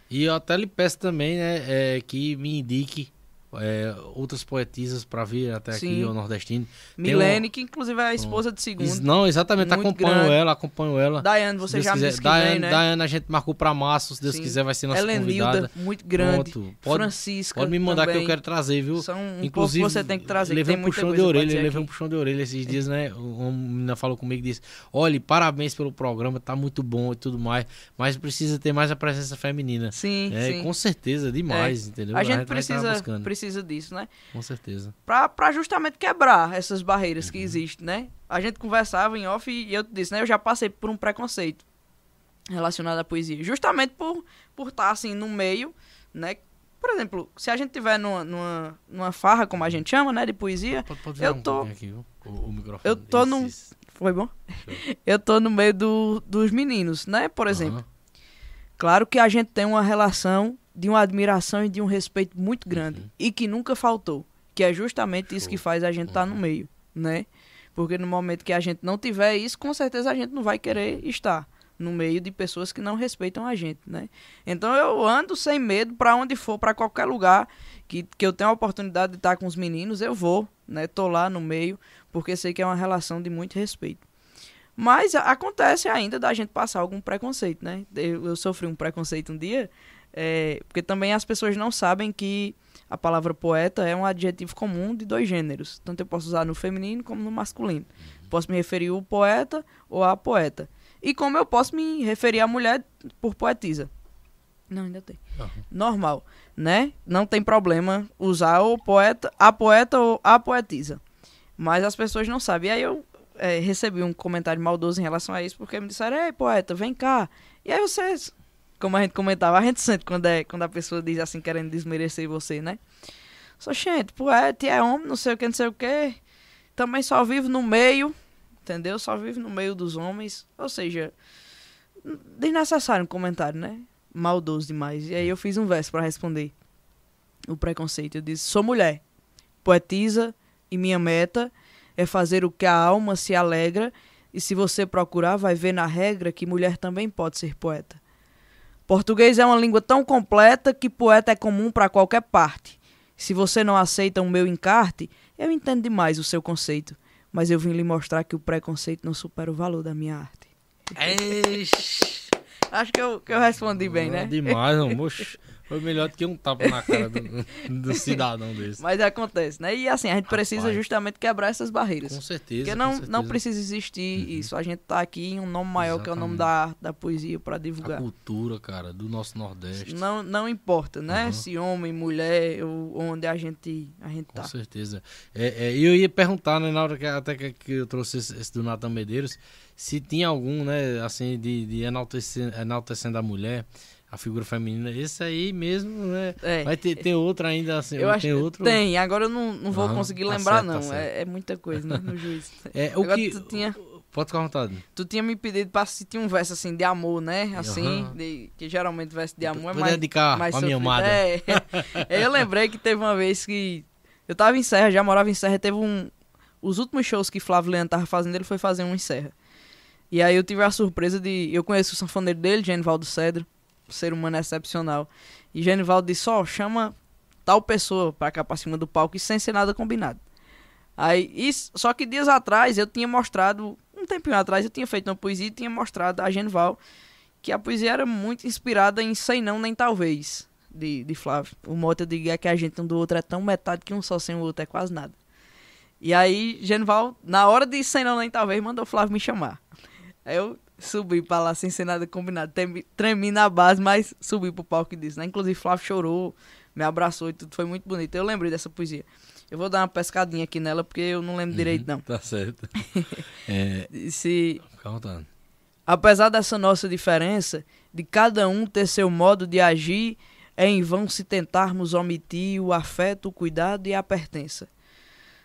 E eu até lhe peço também, né, é, que me indique é, outras poetisas pra vir até aqui Sim. ao Nordestino. Milene, que inclusive é a esposa de segundo. Não, exatamente, Muito acompanho grande. ela, acompanho ela. Daiane, você já me quiser. disse que Daiane, vem, né? Daiane a gente marcou pra março, se Deus Sim. quiser vai ser nossa Helenilda, convidada. muito grande. Pronto, pode- Francisca Pode me mandar que também. eu quero trazer, viu? São um Inclusive, que você tem que trazer, que levei um puxão de orelha, levei um aqui. puxão de orelha esses dias, né? Uma menina falou comigo e disse: Olha, parabéns pelo programa, tá muito bom e tudo mais, mas precisa ter mais a presença feminina. Sim, É, sim. com certeza, demais, entendeu? A gente vai estar precisa, buscando, precisa disso, né? Com certeza. Pra justamente quebrar essas barreiras Uhum. que existem, né? A gente conversava em off e eu te disse, né? Eu já passei por um preconceito relacionado à poesia. Justamente por por estar, assim, no meio, né? Por exemplo, se a gente tiver numa, numa, numa farra, como a gente chama, né? De poesia, Pode, pode Eu um tô- aqui? O, o microfone. Eu tô num- foi bom? Eu tô no meio do, dos meninos, né? Por exemplo. Aham. Claro que a gente tem uma relação de uma admiração e de um respeito muito grande e que nunca faltou, que é justamente isso Show. que faz a gente estar no meio, né? Porque no momento que a gente não tiver isso, com certeza a gente não vai querer estar no meio de pessoas que não respeitam a gente, né? Então eu ando sem medo para onde for, para qualquer lugar que, que eu tenho a oportunidade de estar com os meninos, eu vou, né? Tô lá no meio, porque sei que é uma relação de muito respeito. Mas acontece ainda da gente passar algum preconceito, né? Eu, eu sofri um preconceito um dia, é, porque também as pessoas não sabem que a palavra poeta é um adjetivo comum de dois gêneros. Tanto eu posso usar no feminino como no masculino. Posso me referir ao poeta ou à poeta. E como eu posso me referir à mulher por poetisa. Não, ainda tem. Aham. Normal, né? Não tem problema usar o poeta, a poeta ou a poetisa. Mas as pessoas não sabem. E aí eu é, recebi um comentário maldoso em relação a isso, porque me disseram, ei, poeta, vem cá. E aí vocês, como a gente comentava, a gente sente quando, é, quando a pessoa diz assim, querendo desmerecer você, né? Só, gente, poeta é homem, não sei o que, não sei o que. Também só vive no meio, entendeu? Só vive no meio dos homens. Ou seja, desnecessário um comentário, né? Maldoso demais. E aí eu fiz um verso pra responder o preconceito. Eu disse: Sou mulher, poetisa, e minha meta é fazer o que a alma se alegra. E se você procurar, vai ver na regra que mulher também pode ser poeta. Português é uma língua tão completa que poeta é comum para qualquer parte. Se você não aceita o meu encarte, eu entendo demais o seu conceito. Mas eu vim lhe mostrar que o preconceito não supera o valor da minha arte. Acho que eu, que eu respondi bem, né? Ah, Demais. Moxe, [laughs] foi melhor do que um tapa na cara do, do cidadão desse. Mas acontece, né? E assim, a gente precisa Rapaz. justamente quebrar essas barreiras. Com certeza. Porque com não, certeza. não precisa existir isso. A gente tá aqui em um nome maior que é o nome da arte, da poesia, para A divulgar. cultura, cara, do nosso Nordeste. Não, não importa, né? Uhum. Se homem, mulher, ou onde a gente, a gente Com tá. certeza. É, é, e eu ia perguntar, né, na hora que até que, que eu trouxe esse, esse do Natan Medeiros, se tinha algum, né, assim, de, de enaltecer, enaltecendo a mulher, a figura feminina. Esse aí mesmo, né? É. Vai ter, ter outro ainda, assim, Eu acho tem outro. tem, agora eu não, não vou Aham, conseguir tá lembrar, certo, tá não. certo. é, é muita coisa, né? No juiz. [laughs] É, o Agora que. tu tinha- Pode ficar à vontade. Tu tinha me pedido pra assistir um verso assim de amor, né? Assim, Aham. de- que geralmente verso de amor é mais. dedicar mais pra minha amada. É. [laughs] Eu lembrei que teve uma vez que. Eu tava em Serra, já morava em Serra, teve um. Os últimos shows que Flávio Leandro tava fazendo, ele foi fazer um em Serra. E aí eu tive a surpresa de. Eu conheço o sanfoneiro dele, Genivaldo Cedro, ser humano excepcional. E Genivaldo disse: Ó, chama tal pessoa pra cá pra cima do palco e sem ser nada combinado. Aí, isso, só que dias atrás eu tinha mostrado, um tempinho atrás eu tinha feito uma poesia e tinha mostrado a Genival que a poesia era muito inspirada em Sei Não Nem Talvez, de, de Flávio. O mote digo é que a gente um do outro é tão metade que um só sem o outro é quase nada. E aí, Genival, na hora de Sei Não Nem Talvez, mandou Flávio me chamar. Aí eu subi pra lá sem ser nada combinado. Tremi, tremi na base, mas subi pro palco e disse, né? Inclusive, Flávio chorou, me abraçou e tudo. Foi muito bonito. Eu lembrei dessa poesia. Eu vou dar uma pescadinha aqui nela, porque eu não lembro direito, não. Tá certo. [laughs] É, Se, vontade. apesar dessa nossa diferença, de cada um ter seu modo de agir, é em vão se tentarmos omitir o afeto, o cuidado e a pertença.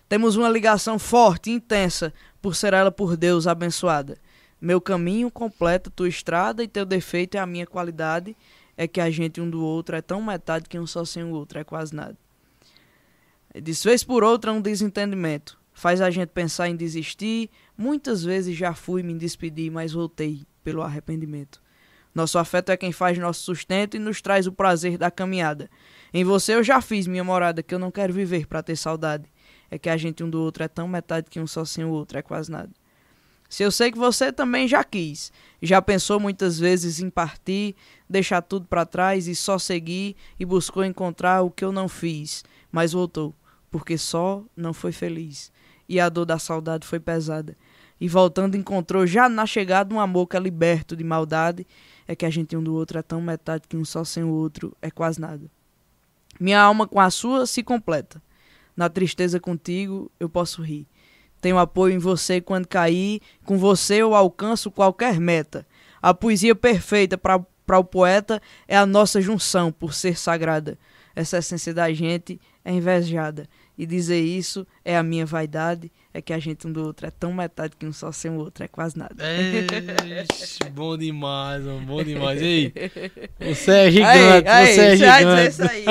Temos uma ligação forte e intensa, por ser ela por Deus abençoada. Meu caminho completa tua estrada e teu defeito é a minha qualidade. É que a gente um do outro é tão metade que um só sem o outro é quase nada. Diz vez por outra um desentendimento. Faz a gente pensar em desistir. Muitas vezes já fui me despedir, mas voltei pelo arrependimento. Nosso afeto é quem faz nosso sustento e nos traz o prazer da caminhada. Em você eu já fiz minha morada, que eu não quero viver pra ter saudade. É que a gente um do outro é tão metade que um só sem o outro é quase nada. Se eu sei que você também já quis, já pensou muitas vezes em partir, deixar tudo pra trás e só seguir e buscou encontrar o que eu não fiz, mas voltou, porque só não foi feliz. E a dor da saudade foi pesada. E voltando encontrou já na chegada um amor que é liberto de maldade, é que a gente um do outro é tão metade que um só sem o outro é quase nada. Minha alma com a sua se completa. Na tristeza contigo eu posso rir. Tenho apoio em você quando cair, com você eu alcanço qualquer meta. A poesia perfeita para o poeta é a nossa junção por ser sagrada. Essa essência da gente é invejada. E dizer isso é a minha vaidade, é que a gente um do outro é tão metade que um só sem o outro é quase nada. [laughs] Bom demais, mano, bom demais. Ei, você é gigante, Aí, aí, você é vai dizer gigante. isso aí.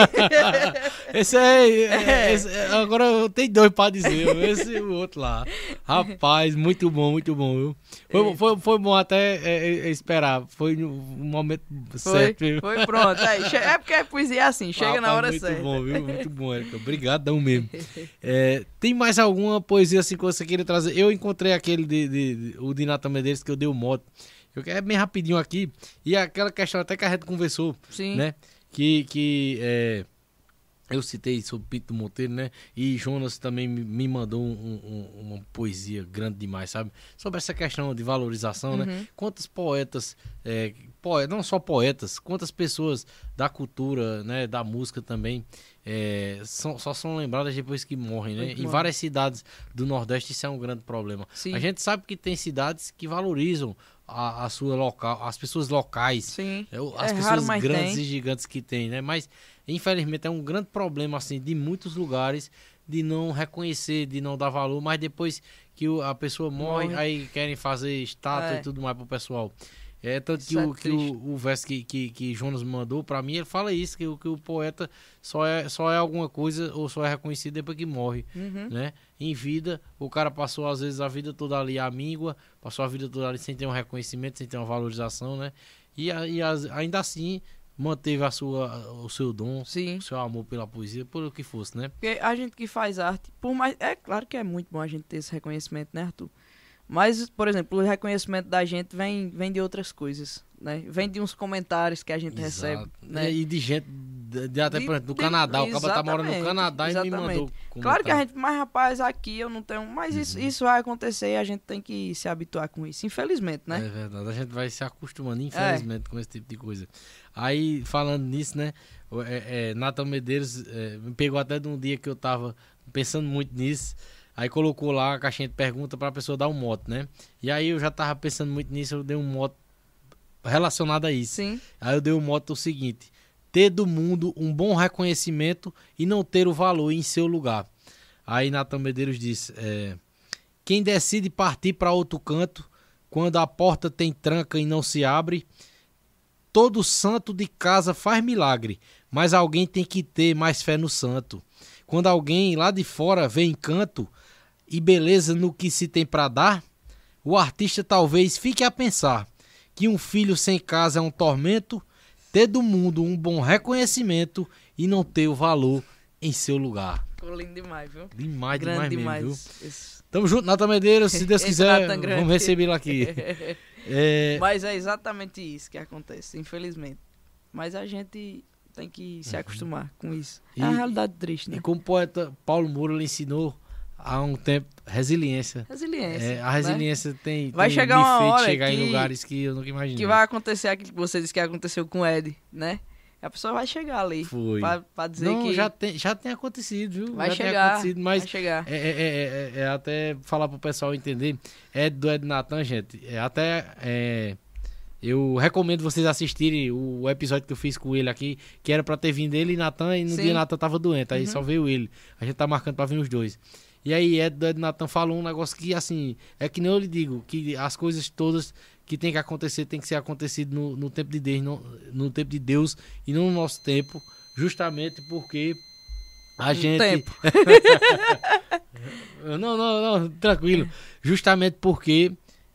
[laughs] Esse aí, [laughs] é, esse- agora eu tenho dois pra dizer, esse e o outro lá. Rapaz, muito bom, muito bom, viu? Foi, foi, foi bom até é, é, esperar, foi no momento Foi, certo. viu? foi pronto. Aí, é porque a poesia é assim, chega na Rapaz, hora muito certa. bom, viu? Muito bom, Érica. Obrigadão mesmo. É, tem mais alguma poesia assim que você queria trazer? Eu encontrei aquele de, de- de- o de Natan Medeiros que eu dei o moto. Eu quero bem rapidinho aqui. E aquela questão até que a gente conversou, Sim. né? Que, que é, eu citei sobre Pinto Monteiro, né? E Jonas também me, mandou um- um- uma poesia grande demais, sabe? Sobre essa questão de valorização, Uhum. né? Quantos poetas, é, não só poetas, quantas pessoas da cultura, né? Da música também, é, são- só são lembradas depois que morrem, né? Em várias cidades do Nordeste isso é um grande problema. Sim. A gente sabe que tem cidades que valorizam a, a sua local, as pessoas locais, Sim. é É as raro, pessoas mas grandes tem. e gigantes que tem, né? Mas infelizmente é um grande problema assim de muitos lugares de não reconhecer, de não dar valor, mas depois que a pessoa morre, Morre. aí querem fazer estátua É. e tudo mais pro pessoal. É tanto que, é o, que o, o verso que, que, que Jonas mandou pra mim, ele fala isso, que, o- que o poeta só é, só é alguma coisa ou só é reconhecido depois que morre Uhum. né? Em vida, o cara passou às vezes a vida toda ali à míngua, passou a vida toda ali sem ter um reconhecimento, sem ter uma valorização, né? E, e as- ainda assim manteve a sua, o seu dom, Sim. o seu amor pela poesia, por o que fosse, né? Porque a gente que faz arte, por mais. É claro que é muito bom a gente ter esse reconhecimento, né, Arthur? Mas, por exemplo, o reconhecimento da gente vem, vem de outras coisas, né? Vem de uns comentários que a gente recebe, Exato. né? E de gente, de, de até De- exemplo, do de- Canadá, o cara tá morando no exatamente, Canadá e me exatamente. mandou Claro que a gente, mas rapaz, aqui eu não tenho. Mas isso, Uhum. isso vai acontecer e a gente tem que se habituar com isso, infelizmente, né? É verdade, a gente vai se acostumando, infelizmente, com esse tipo de coisa. Aí, falando nisso, né? É, é, Nathan Medeiros é, me pegou até de um dia que eu tava pensando muito nisso. Aí colocou lá a caixinha de pergunta pra pessoa dar um moto, né? E aí eu já tava pensando muito nisso, eu dei um moto relacionado a isso. Sim, Aí eu dei um moto o seguinte: ter do mundo um bom reconhecimento e não ter o valor em seu lugar. Aí Natan Medeiros disse: é, quem decide partir para outro canto, quando a porta tem tranca e não se abre, todo santo de casa faz milagre, mas alguém tem que ter mais fé no santo. Quando alguém lá de fora vê encanto e beleza no que se tem para dar, o artista talvez fique a pensar que um filho sem casa é um tormento, ter do mundo um bom reconhecimento e não ter o valor em seu lugar. Ficou lindo demais, viu? Demais, Grande demais, mesmo, demais. viu? Esse- Tamo junto, Natan Medeiros. Se Deus [laughs] quiser, vamos recebê-lo aqui. [laughs] É, Mas é exatamente isso que acontece, infelizmente. Mas a gente tem que se acostumar com isso. É E- uma realidade triste, né? e como o poeta Paulo Moura lhe ensinou há um tempo, resiliência. Resiliência. É, a né? resiliência tem, Vai tem chegar me uma hora chegar em que- lugares que eu nunca imaginei. Que vai acontecer aquilo que você disse que aconteceu com o Ed, né? A pessoa vai chegar ali. Foi. Pra, pra dizer Não, que já tem, já tem acontecido, viu? vai já tem chegar. acontecido, mas Vai chegar. É, é, é, é, é até falar pro pessoal entender. É do Ed Natan, gente. É até. é, eu recomendo vocês assistirem o episódio que eu fiz com ele aqui, que era pra ter vindo ele e Natan, e no Sim. dia Natan tava doente, aí Uhum. só veio ele. A gente tá marcando pra vir os dois. E aí, Ed Ed Natan falou um negócio que, assim, é que nem eu lhe digo, que as coisas todas que tem que acontecer tem que ser acontecido no, no tempo de Deus, no, no tempo de Deus e não no nosso tempo, justamente porque a No gente. tempo. [laughs] Não, não, não, tranquilo. Justamente porque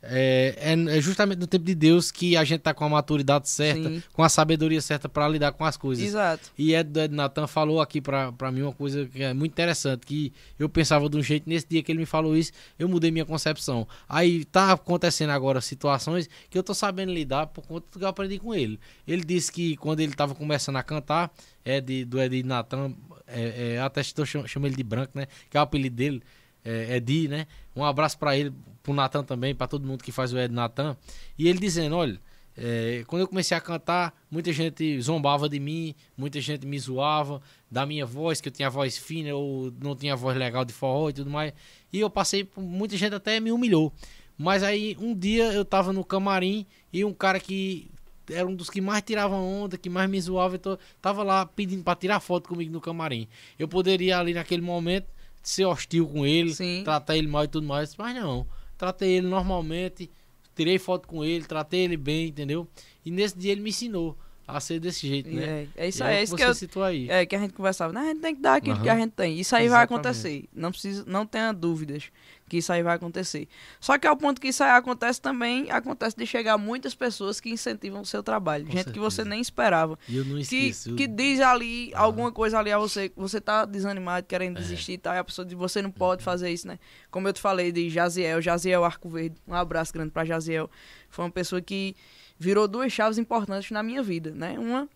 é, é- é justamente no tempo de Deus que a gente tá com a maturidade certa, Sim. com a sabedoria certa para lidar com as coisas. Exato. E Ed, Ed Natan falou aqui pra mim uma coisa que é muito interessante, que eu pensava de um jeito, nesse dia que ele me falou isso, eu mudei minha concepção. Aí tá acontecendo agora situações que eu tô sabendo lidar por conta do que eu aprendi com ele. Ele disse que quando ele tava começando a cantar, é de, do Ed Natan, é, é, até estou cham- chamo ele de Branco, né? Que é o apelido dele, é, Edi, né? Um abraço pra ele, pro Natan também, pra todo mundo que faz o Ed Natan. E ele dizendo, olha, é, quando eu comecei a cantar, muita gente zombava de mim, muita gente me zoava da minha voz, que eu tinha voz fina ou não tinha voz legal de forró e tudo mais. E eu passei por muita gente até me humilhou. Mas aí um dia eu tava no camarim e um cara que era um dos que mais tirava onda, que mais me zoava, então tava lá pedindo pra tirar foto comigo no camarim. Eu poderia ali naquele momento ser hostil com ele, Sim. tratar ele mal e tudo mais, mas não. Tratei ele normalmente, tirei foto com ele, tratei ele bem, entendeu? E nesse dia ele me ensinou a ser desse jeito, né? É, é isso E aí, o é isso você que eu, citou aí. É, que a gente conversava, né? A gente tem que dar aquilo Aham. que a gente tem. Isso aí vai Exatamente. acontecer. Não precisa, não tenha dúvidas que isso aí vai acontecer. Só que ao ponto que isso aí acontece também, acontece de chegar muitas pessoas que incentivam o seu trabalho. Com gente que você certeza. nem esperava. E eu não Que, esqueço. que diz ali alguma coisa ali a você, que você tá desanimado, querendo É. desistir e tal, e a pessoa diz, você não pode fazer isso, né? Como eu te falei de Jaziel, Jaziel Arco Verde, um abraço grande pra Jaziel. Foi uma pessoa que virou duas chaves importantes na minha vida, né? Uma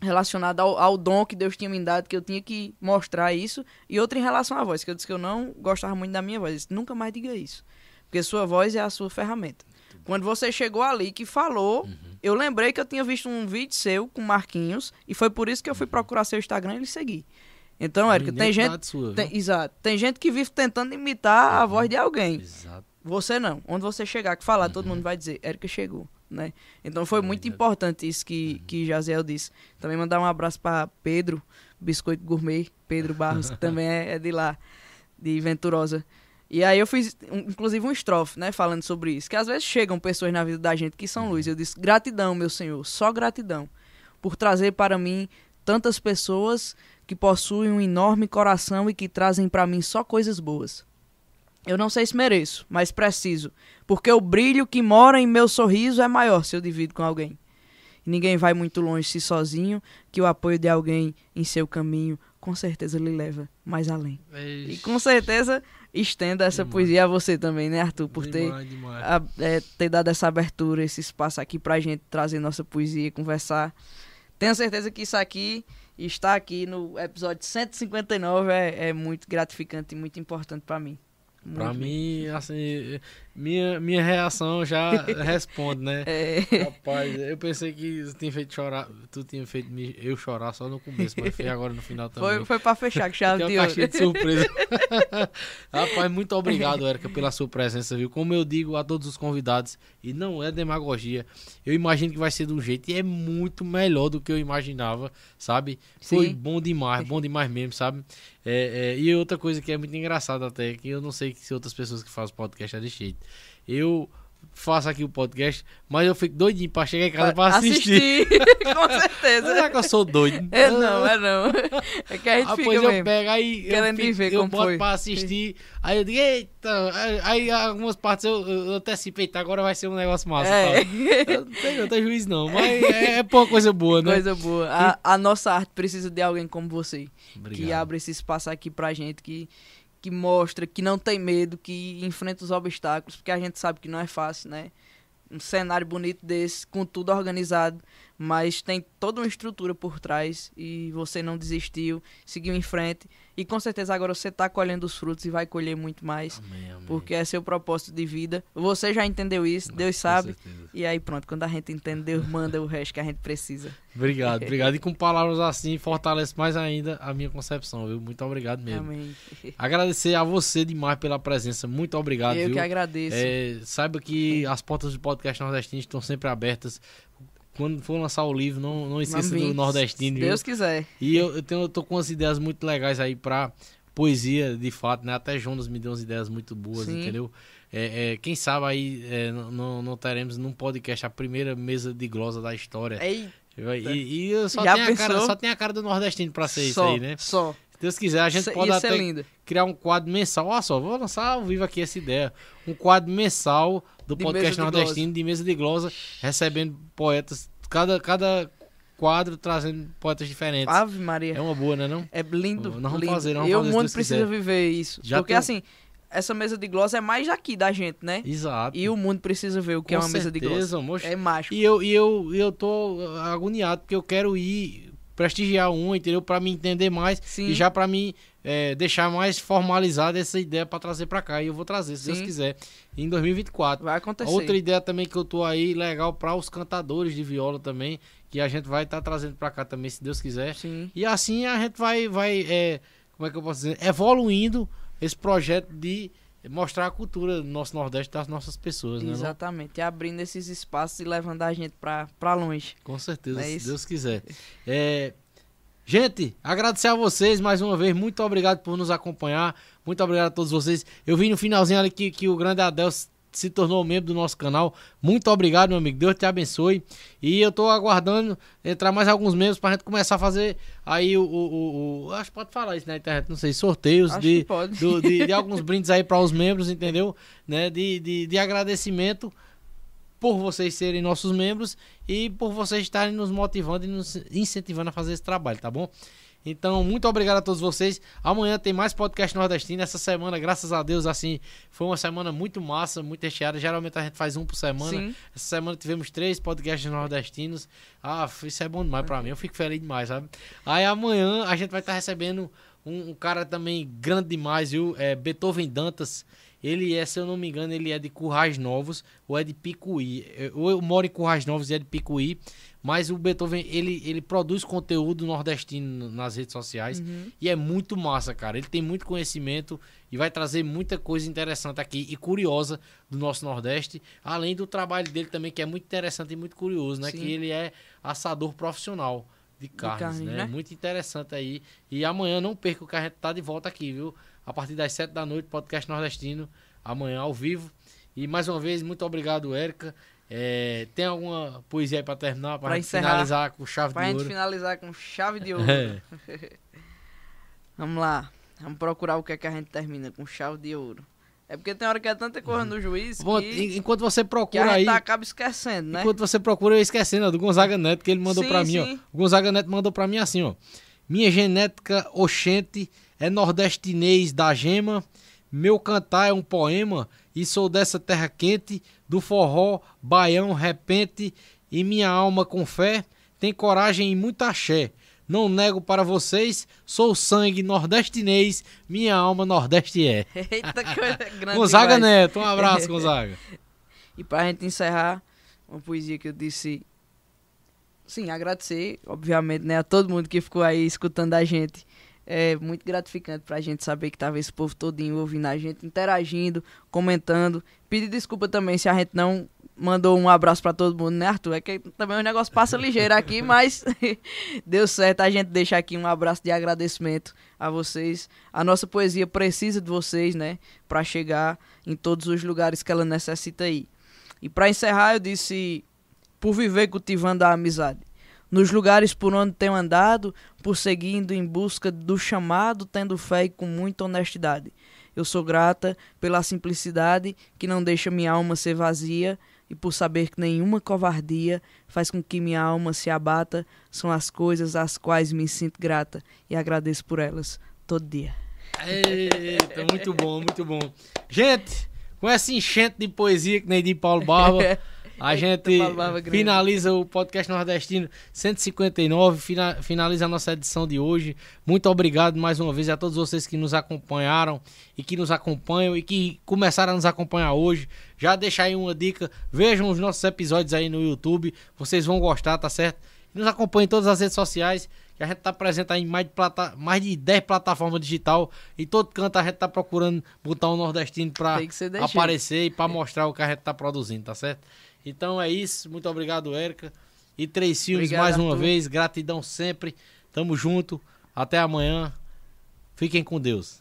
relacionada ao, ao dom que Deus tinha me dado, que eu tinha que mostrar isso, e outra em relação à voz, que eu disse que eu não gostava muito da minha voz. Eu disse, nunca mais diga isso, porque sua voz é a sua ferramenta. Quando você chegou ali que falou, Uhum. eu lembrei que eu tinha visto um vídeo seu com Marquinhos, e foi por isso que eu fui procurar seu Instagram e lhe segui. Então, Érica, tem gente, sua, tem- exato, tem gente que vive tentando imitar a voz de alguém. Exato. Você não. Onde você chegar, que falar, todo mundo vai dizer, Érica chegou, né? Então foi muito importante isso que, que Jaziel disse. Também mandar um abraço para Pedro, Biscoito Gourmet, Pedro Barros, que também é, é de lá, de Venturosa. E aí eu fiz, um- inclusive, um estrofe, né, falando sobre isso. Que às vezes chegam pessoas na vida da gente que são luz. Eu disse, gratidão, meu Senhor, só gratidão, por trazer para mim tantas pessoas que possuem um enorme coração e que trazem para mim só coisas boas. Eu não sei se mereço, mas preciso, porque o brilho que mora em meu sorriso é maior se eu divido com alguém. E ninguém vai muito longe se sozinho, que o apoio de alguém em seu caminho com certeza lhe leva mais além. E Ixi, com certeza estenda essa Demais. poisia a você também, né, Arthur, por ter, demais, demais. a- é, ter dado essa abertura, esse espaço aqui pra gente trazer nossa poesia, conversar. Tenho certeza que isso aqui, estar aqui no episódio 159 é, é muito gratificante e muito importante pra mim. Pra Muito mim, assim, minha, minha reação já [laughs] responde, né? É, Rapaz, eu pensei que tu tinha feito chorar, tu tinha feito eu chorar só no começo, mas foi agora no final também. foi, foi pra fechar chave Que é de ouro. de surpresa. [laughs] Rapaz, muito obrigado, Érica, pela sua presença, viu? Como eu digo a todos os convidados, e não é demagogia, eu imagino que vai ser de um jeito e é muito melhor do que eu imaginava, sabe? Foi Sim. bom demais, bom demais mesmo, sabe? É, é, e outra coisa que é muito engraçada até, que eu não sei se outras pessoas que fazem podcast é desse jeito. Eu faço aqui o podcast, mas eu fico doidinho pra chegar em casa pra assistir. Assistir, [laughs] com [laughs] certeza. Será que eu sou doido? É não, é não. É que a gente Ah, fica eu mesmo. pego, aí querendo eu, fico, ver eu como boto foi. pra assistir, aí eu digo, eita, aí, algumas partes eu, eu, antecipo, eita, agora vai ser um negócio massa. É. Eu não tenho, juiz não, mas é, é pouca coisa boa, né? Coisa boa. A, a nossa arte precisa de alguém como você. Que Obrigado. abre esse espaço aqui pra gente, que, que mostra, que não tem medo, que enfrenta os obstáculos, porque a gente sabe que não é fácil, né? Um cenário bonito desse, com tudo organizado, mas tem toda uma estrutura por trás e você não desistiu, seguiu em frente. E com certeza agora você tá colhendo os frutos e vai colher muito mais, Amém, amém. porque é seu propósito de vida. Você já entendeu isso, Deus sabe. E aí pronto, quando a gente entende, Deus manda o resto que a gente precisa. Obrigado, [laughs] obrigado. E com palavras assim, fortalece mais ainda a minha concepção, viu? Muito obrigado mesmo. Amém. [laughs] Agradecer a você demais pela presença. Muito obrigado, Eu viu? que agradeço. É, saiba que as portas do podcast nordestino estão sempre abertas. Quando for lançar o livro, não, não esqueça do nordestino. Se viu? Deus quiser. E eu, eu, tenho, eu tô com umas ideias muito legais aí pra poesia, de fato, né? Até Jonas me deu umas ideias muito boas, Sim. entendeu? É, é, quem sabe aí é, não- não, teremos num podcast a primeira mesa de glosa da história. E, e eu só Já tenho, a cara, só tenho a cara do nordestino pra ser isso só, aí, né? Só. Se Deus quiser, a gente Isso- pode ia até lindo. criar um quadro mensal. Olha só, vou lançar ao vivo aqui essa ideia. Um quadro mensal do De podcast nordestino de mesa de glosa, recebendo poetas, cada, cada quadro trazendo poetas diferentes. Ave Maria. É uma boa, né não? É lindo. Nós vamos lindo. fazer, nós vamos e o fazer, se mundo precisa quiser. viver isso. Já Porque tem assim, essa mesa de gloss é mais daqui da gente, né? Exato. E o mundo precisa ver o que é Com uma mesa de certeza, moço. É mágico. E eu, e eu, e eu tô agoniado porque eu quero ir prestigiar um, entendeu? Pra me entender mais Sim. e já pra mim é, deixar mais formalizada essa ideia pra trazer pra cá. E eu vou trazer, se Deus Sim. quiser, em 2024. Vai acontecer. Outra ideia também que eu tô aí legal pra os cantadores de viola também, que a gente vai estar trazendo pra cá também, se Deus quiser. Sim. E assim a gente vai, vai é, como é que eu posso dizer, evoluindo esse projeto de mostrar a cultura do nosso Nordeste das nossas pessoas, né? Exatamente. E abrindo esses espaços e levando a gente pra, pra longe. Com certeza, É se isso. Deus quiser. É, gente, agradecer a vocês mais uma vez. Muito obrigado por nos acompanhar. Muito obrigado a todos vocês. Eu vi no finalzinho ali que, que o grande Adel s- se tornou membro do nosso canal. Muito obrigado, meu amigo. Deus te abençoe. E eu tô aguardando entrar mais alguns membros pra gente começar a fazer aí o. o, o- acho que pode falar isso na internet, não sei, sorteios Acho de, do- de, de alguns brindes aí para os membros, entendeu? Né? De, de, de agradecimento por vocês serem nossos membros e por vocês estarem nos motivando e nos incentivando a fazer esse trabalho, tá bom? Então, muito obrigado a todos vocês. Amanhã tem mais podcast nordestino. Essa semana, graças a Deus, assim, foi uma semana muito massa, muito recheada. Geralmente a gente faz um por semana. Sim. Essa semana tivemos três podcasts nordestinos. Ah, isso é bom demais pra mim. Eu fico feliz demais, sabe? Aí amanhã a gente vai estar recebendo um, um cara também grande demais, viu? É Beethoven Dantas. Ele é, se eu não me engano, ele é de Currais Novos ou é de Picuí. Eu, eu moro em Currais Novos e é de Picuí. Mas o Beethoven, ele, ele produz conteúdo nordestino nas redes sociais. E é muito massa, cara. Ele tem muito conhecimento e vai trazer muita coisa interessante aqui e curiosa do nosso Nordeste. Além do trabalho dele também, que é muito interessante e muito curioso, né? Sim. Que ele é assador profissional de carnes, carnes, né? né? Muito interessante aí. E amanhã não perca que a gente tá de volta aqui, viu? A partir das 7 da noite, podcast nordestino, amanhã ao vivo. E mais uma vez, muito obrigado, Érica. É, tem alguma poesia aí pra terminar? Pra, Pra gente finalizar com chave Pra de gente ouro? finalizar com chave de [laughs] ouro. É. [laughs] Vamos lá. Vamos procurar o que é que a gente termina com chave de ouro. É porque tem hora que é tanta coisa no juiz Bom, que, en- enquanto você que a procura gente aí, acaba esquecendo, né? enquanto você procura, eu esquecendo ó, do Gonzaga Neto, que ele mandou pra mim, ó. O Gonzaga Neto mandou pra mim assim, ó. Minha genética oxente é nordestinês da gema, meu cantar é um poema e sou dessa terra quente, do forró, baião, repente, e minha alma com fé tem coragem e muito axé. Não nego para vocês, sou sangue nordestinês, minha alma nordeste é. [laughs] Eita coisa grande [laughs] Gonzaga demais. Neto, um abraço, Gonzaga. [laughs] E pra gente encerrar, uma poesia que eu disse. Sim, agradecer, obviamente, né, a todo mundo que ficou aí escutando a gente. É muito gratificante pra gente saber que tava esse povo todinho ouvindo a gente, interagindo, comentando. Pedir desculpa também se a gente não mandou um abraço pra todo mundo, né, Arthur? É que também o negócio passa ligeiro aqui, [laughs] mas [laughs] deu certo. A gente deixa aqui um abraço de agradecimento a vocês. A nossa poesia precisa de vocês, né, pra chegar em todos os lugares que ela necessita aí. E para encerrar, eu disse: por viver cultivando a amizade. Nos lugares por onde tenho andado, por seguindo em busca do chamado, tendo fé e com muita honestidade. Eu sou grata pela simplicidade que não deixa minha alma ser vazia e por saber que nenhuma covardia faz com que minha alma se abata, são as coisas às quais me sinto grata e agradeço por elas todo dia. Eita, muito bom, muito bom. Gente, com essa enchente de poesia que nem de Paulo Barba, [laughs] a gente grande. finaliza o podcast nordestino 159, fina- finaliza a nossa edição de hoje. Muito obrigado mais uma vez a todos vocês que nos acompanharam e que nos acompanham e que começaram a nos acompanhar hoje. Já deixa aí uma dica, vejam os nossos episódios aí no YouTube, vocês vão gostar, tá certo? E nos acompanhem em todas as redes sociais, que a gente tá presente aí em mais de, plata- mais de 10 plataformas digital. E todo canto a gente tá procurando botar um nordestino desse aparecer e pra mostrar o que a gente tá produzindo, tá certo? Então é isso, muito obrigado, Érica. E três filmes Obrigado, mais uma Arthur. vez, gratidão sempre. Tamo junto, até amanhã. Fiquem com Deus.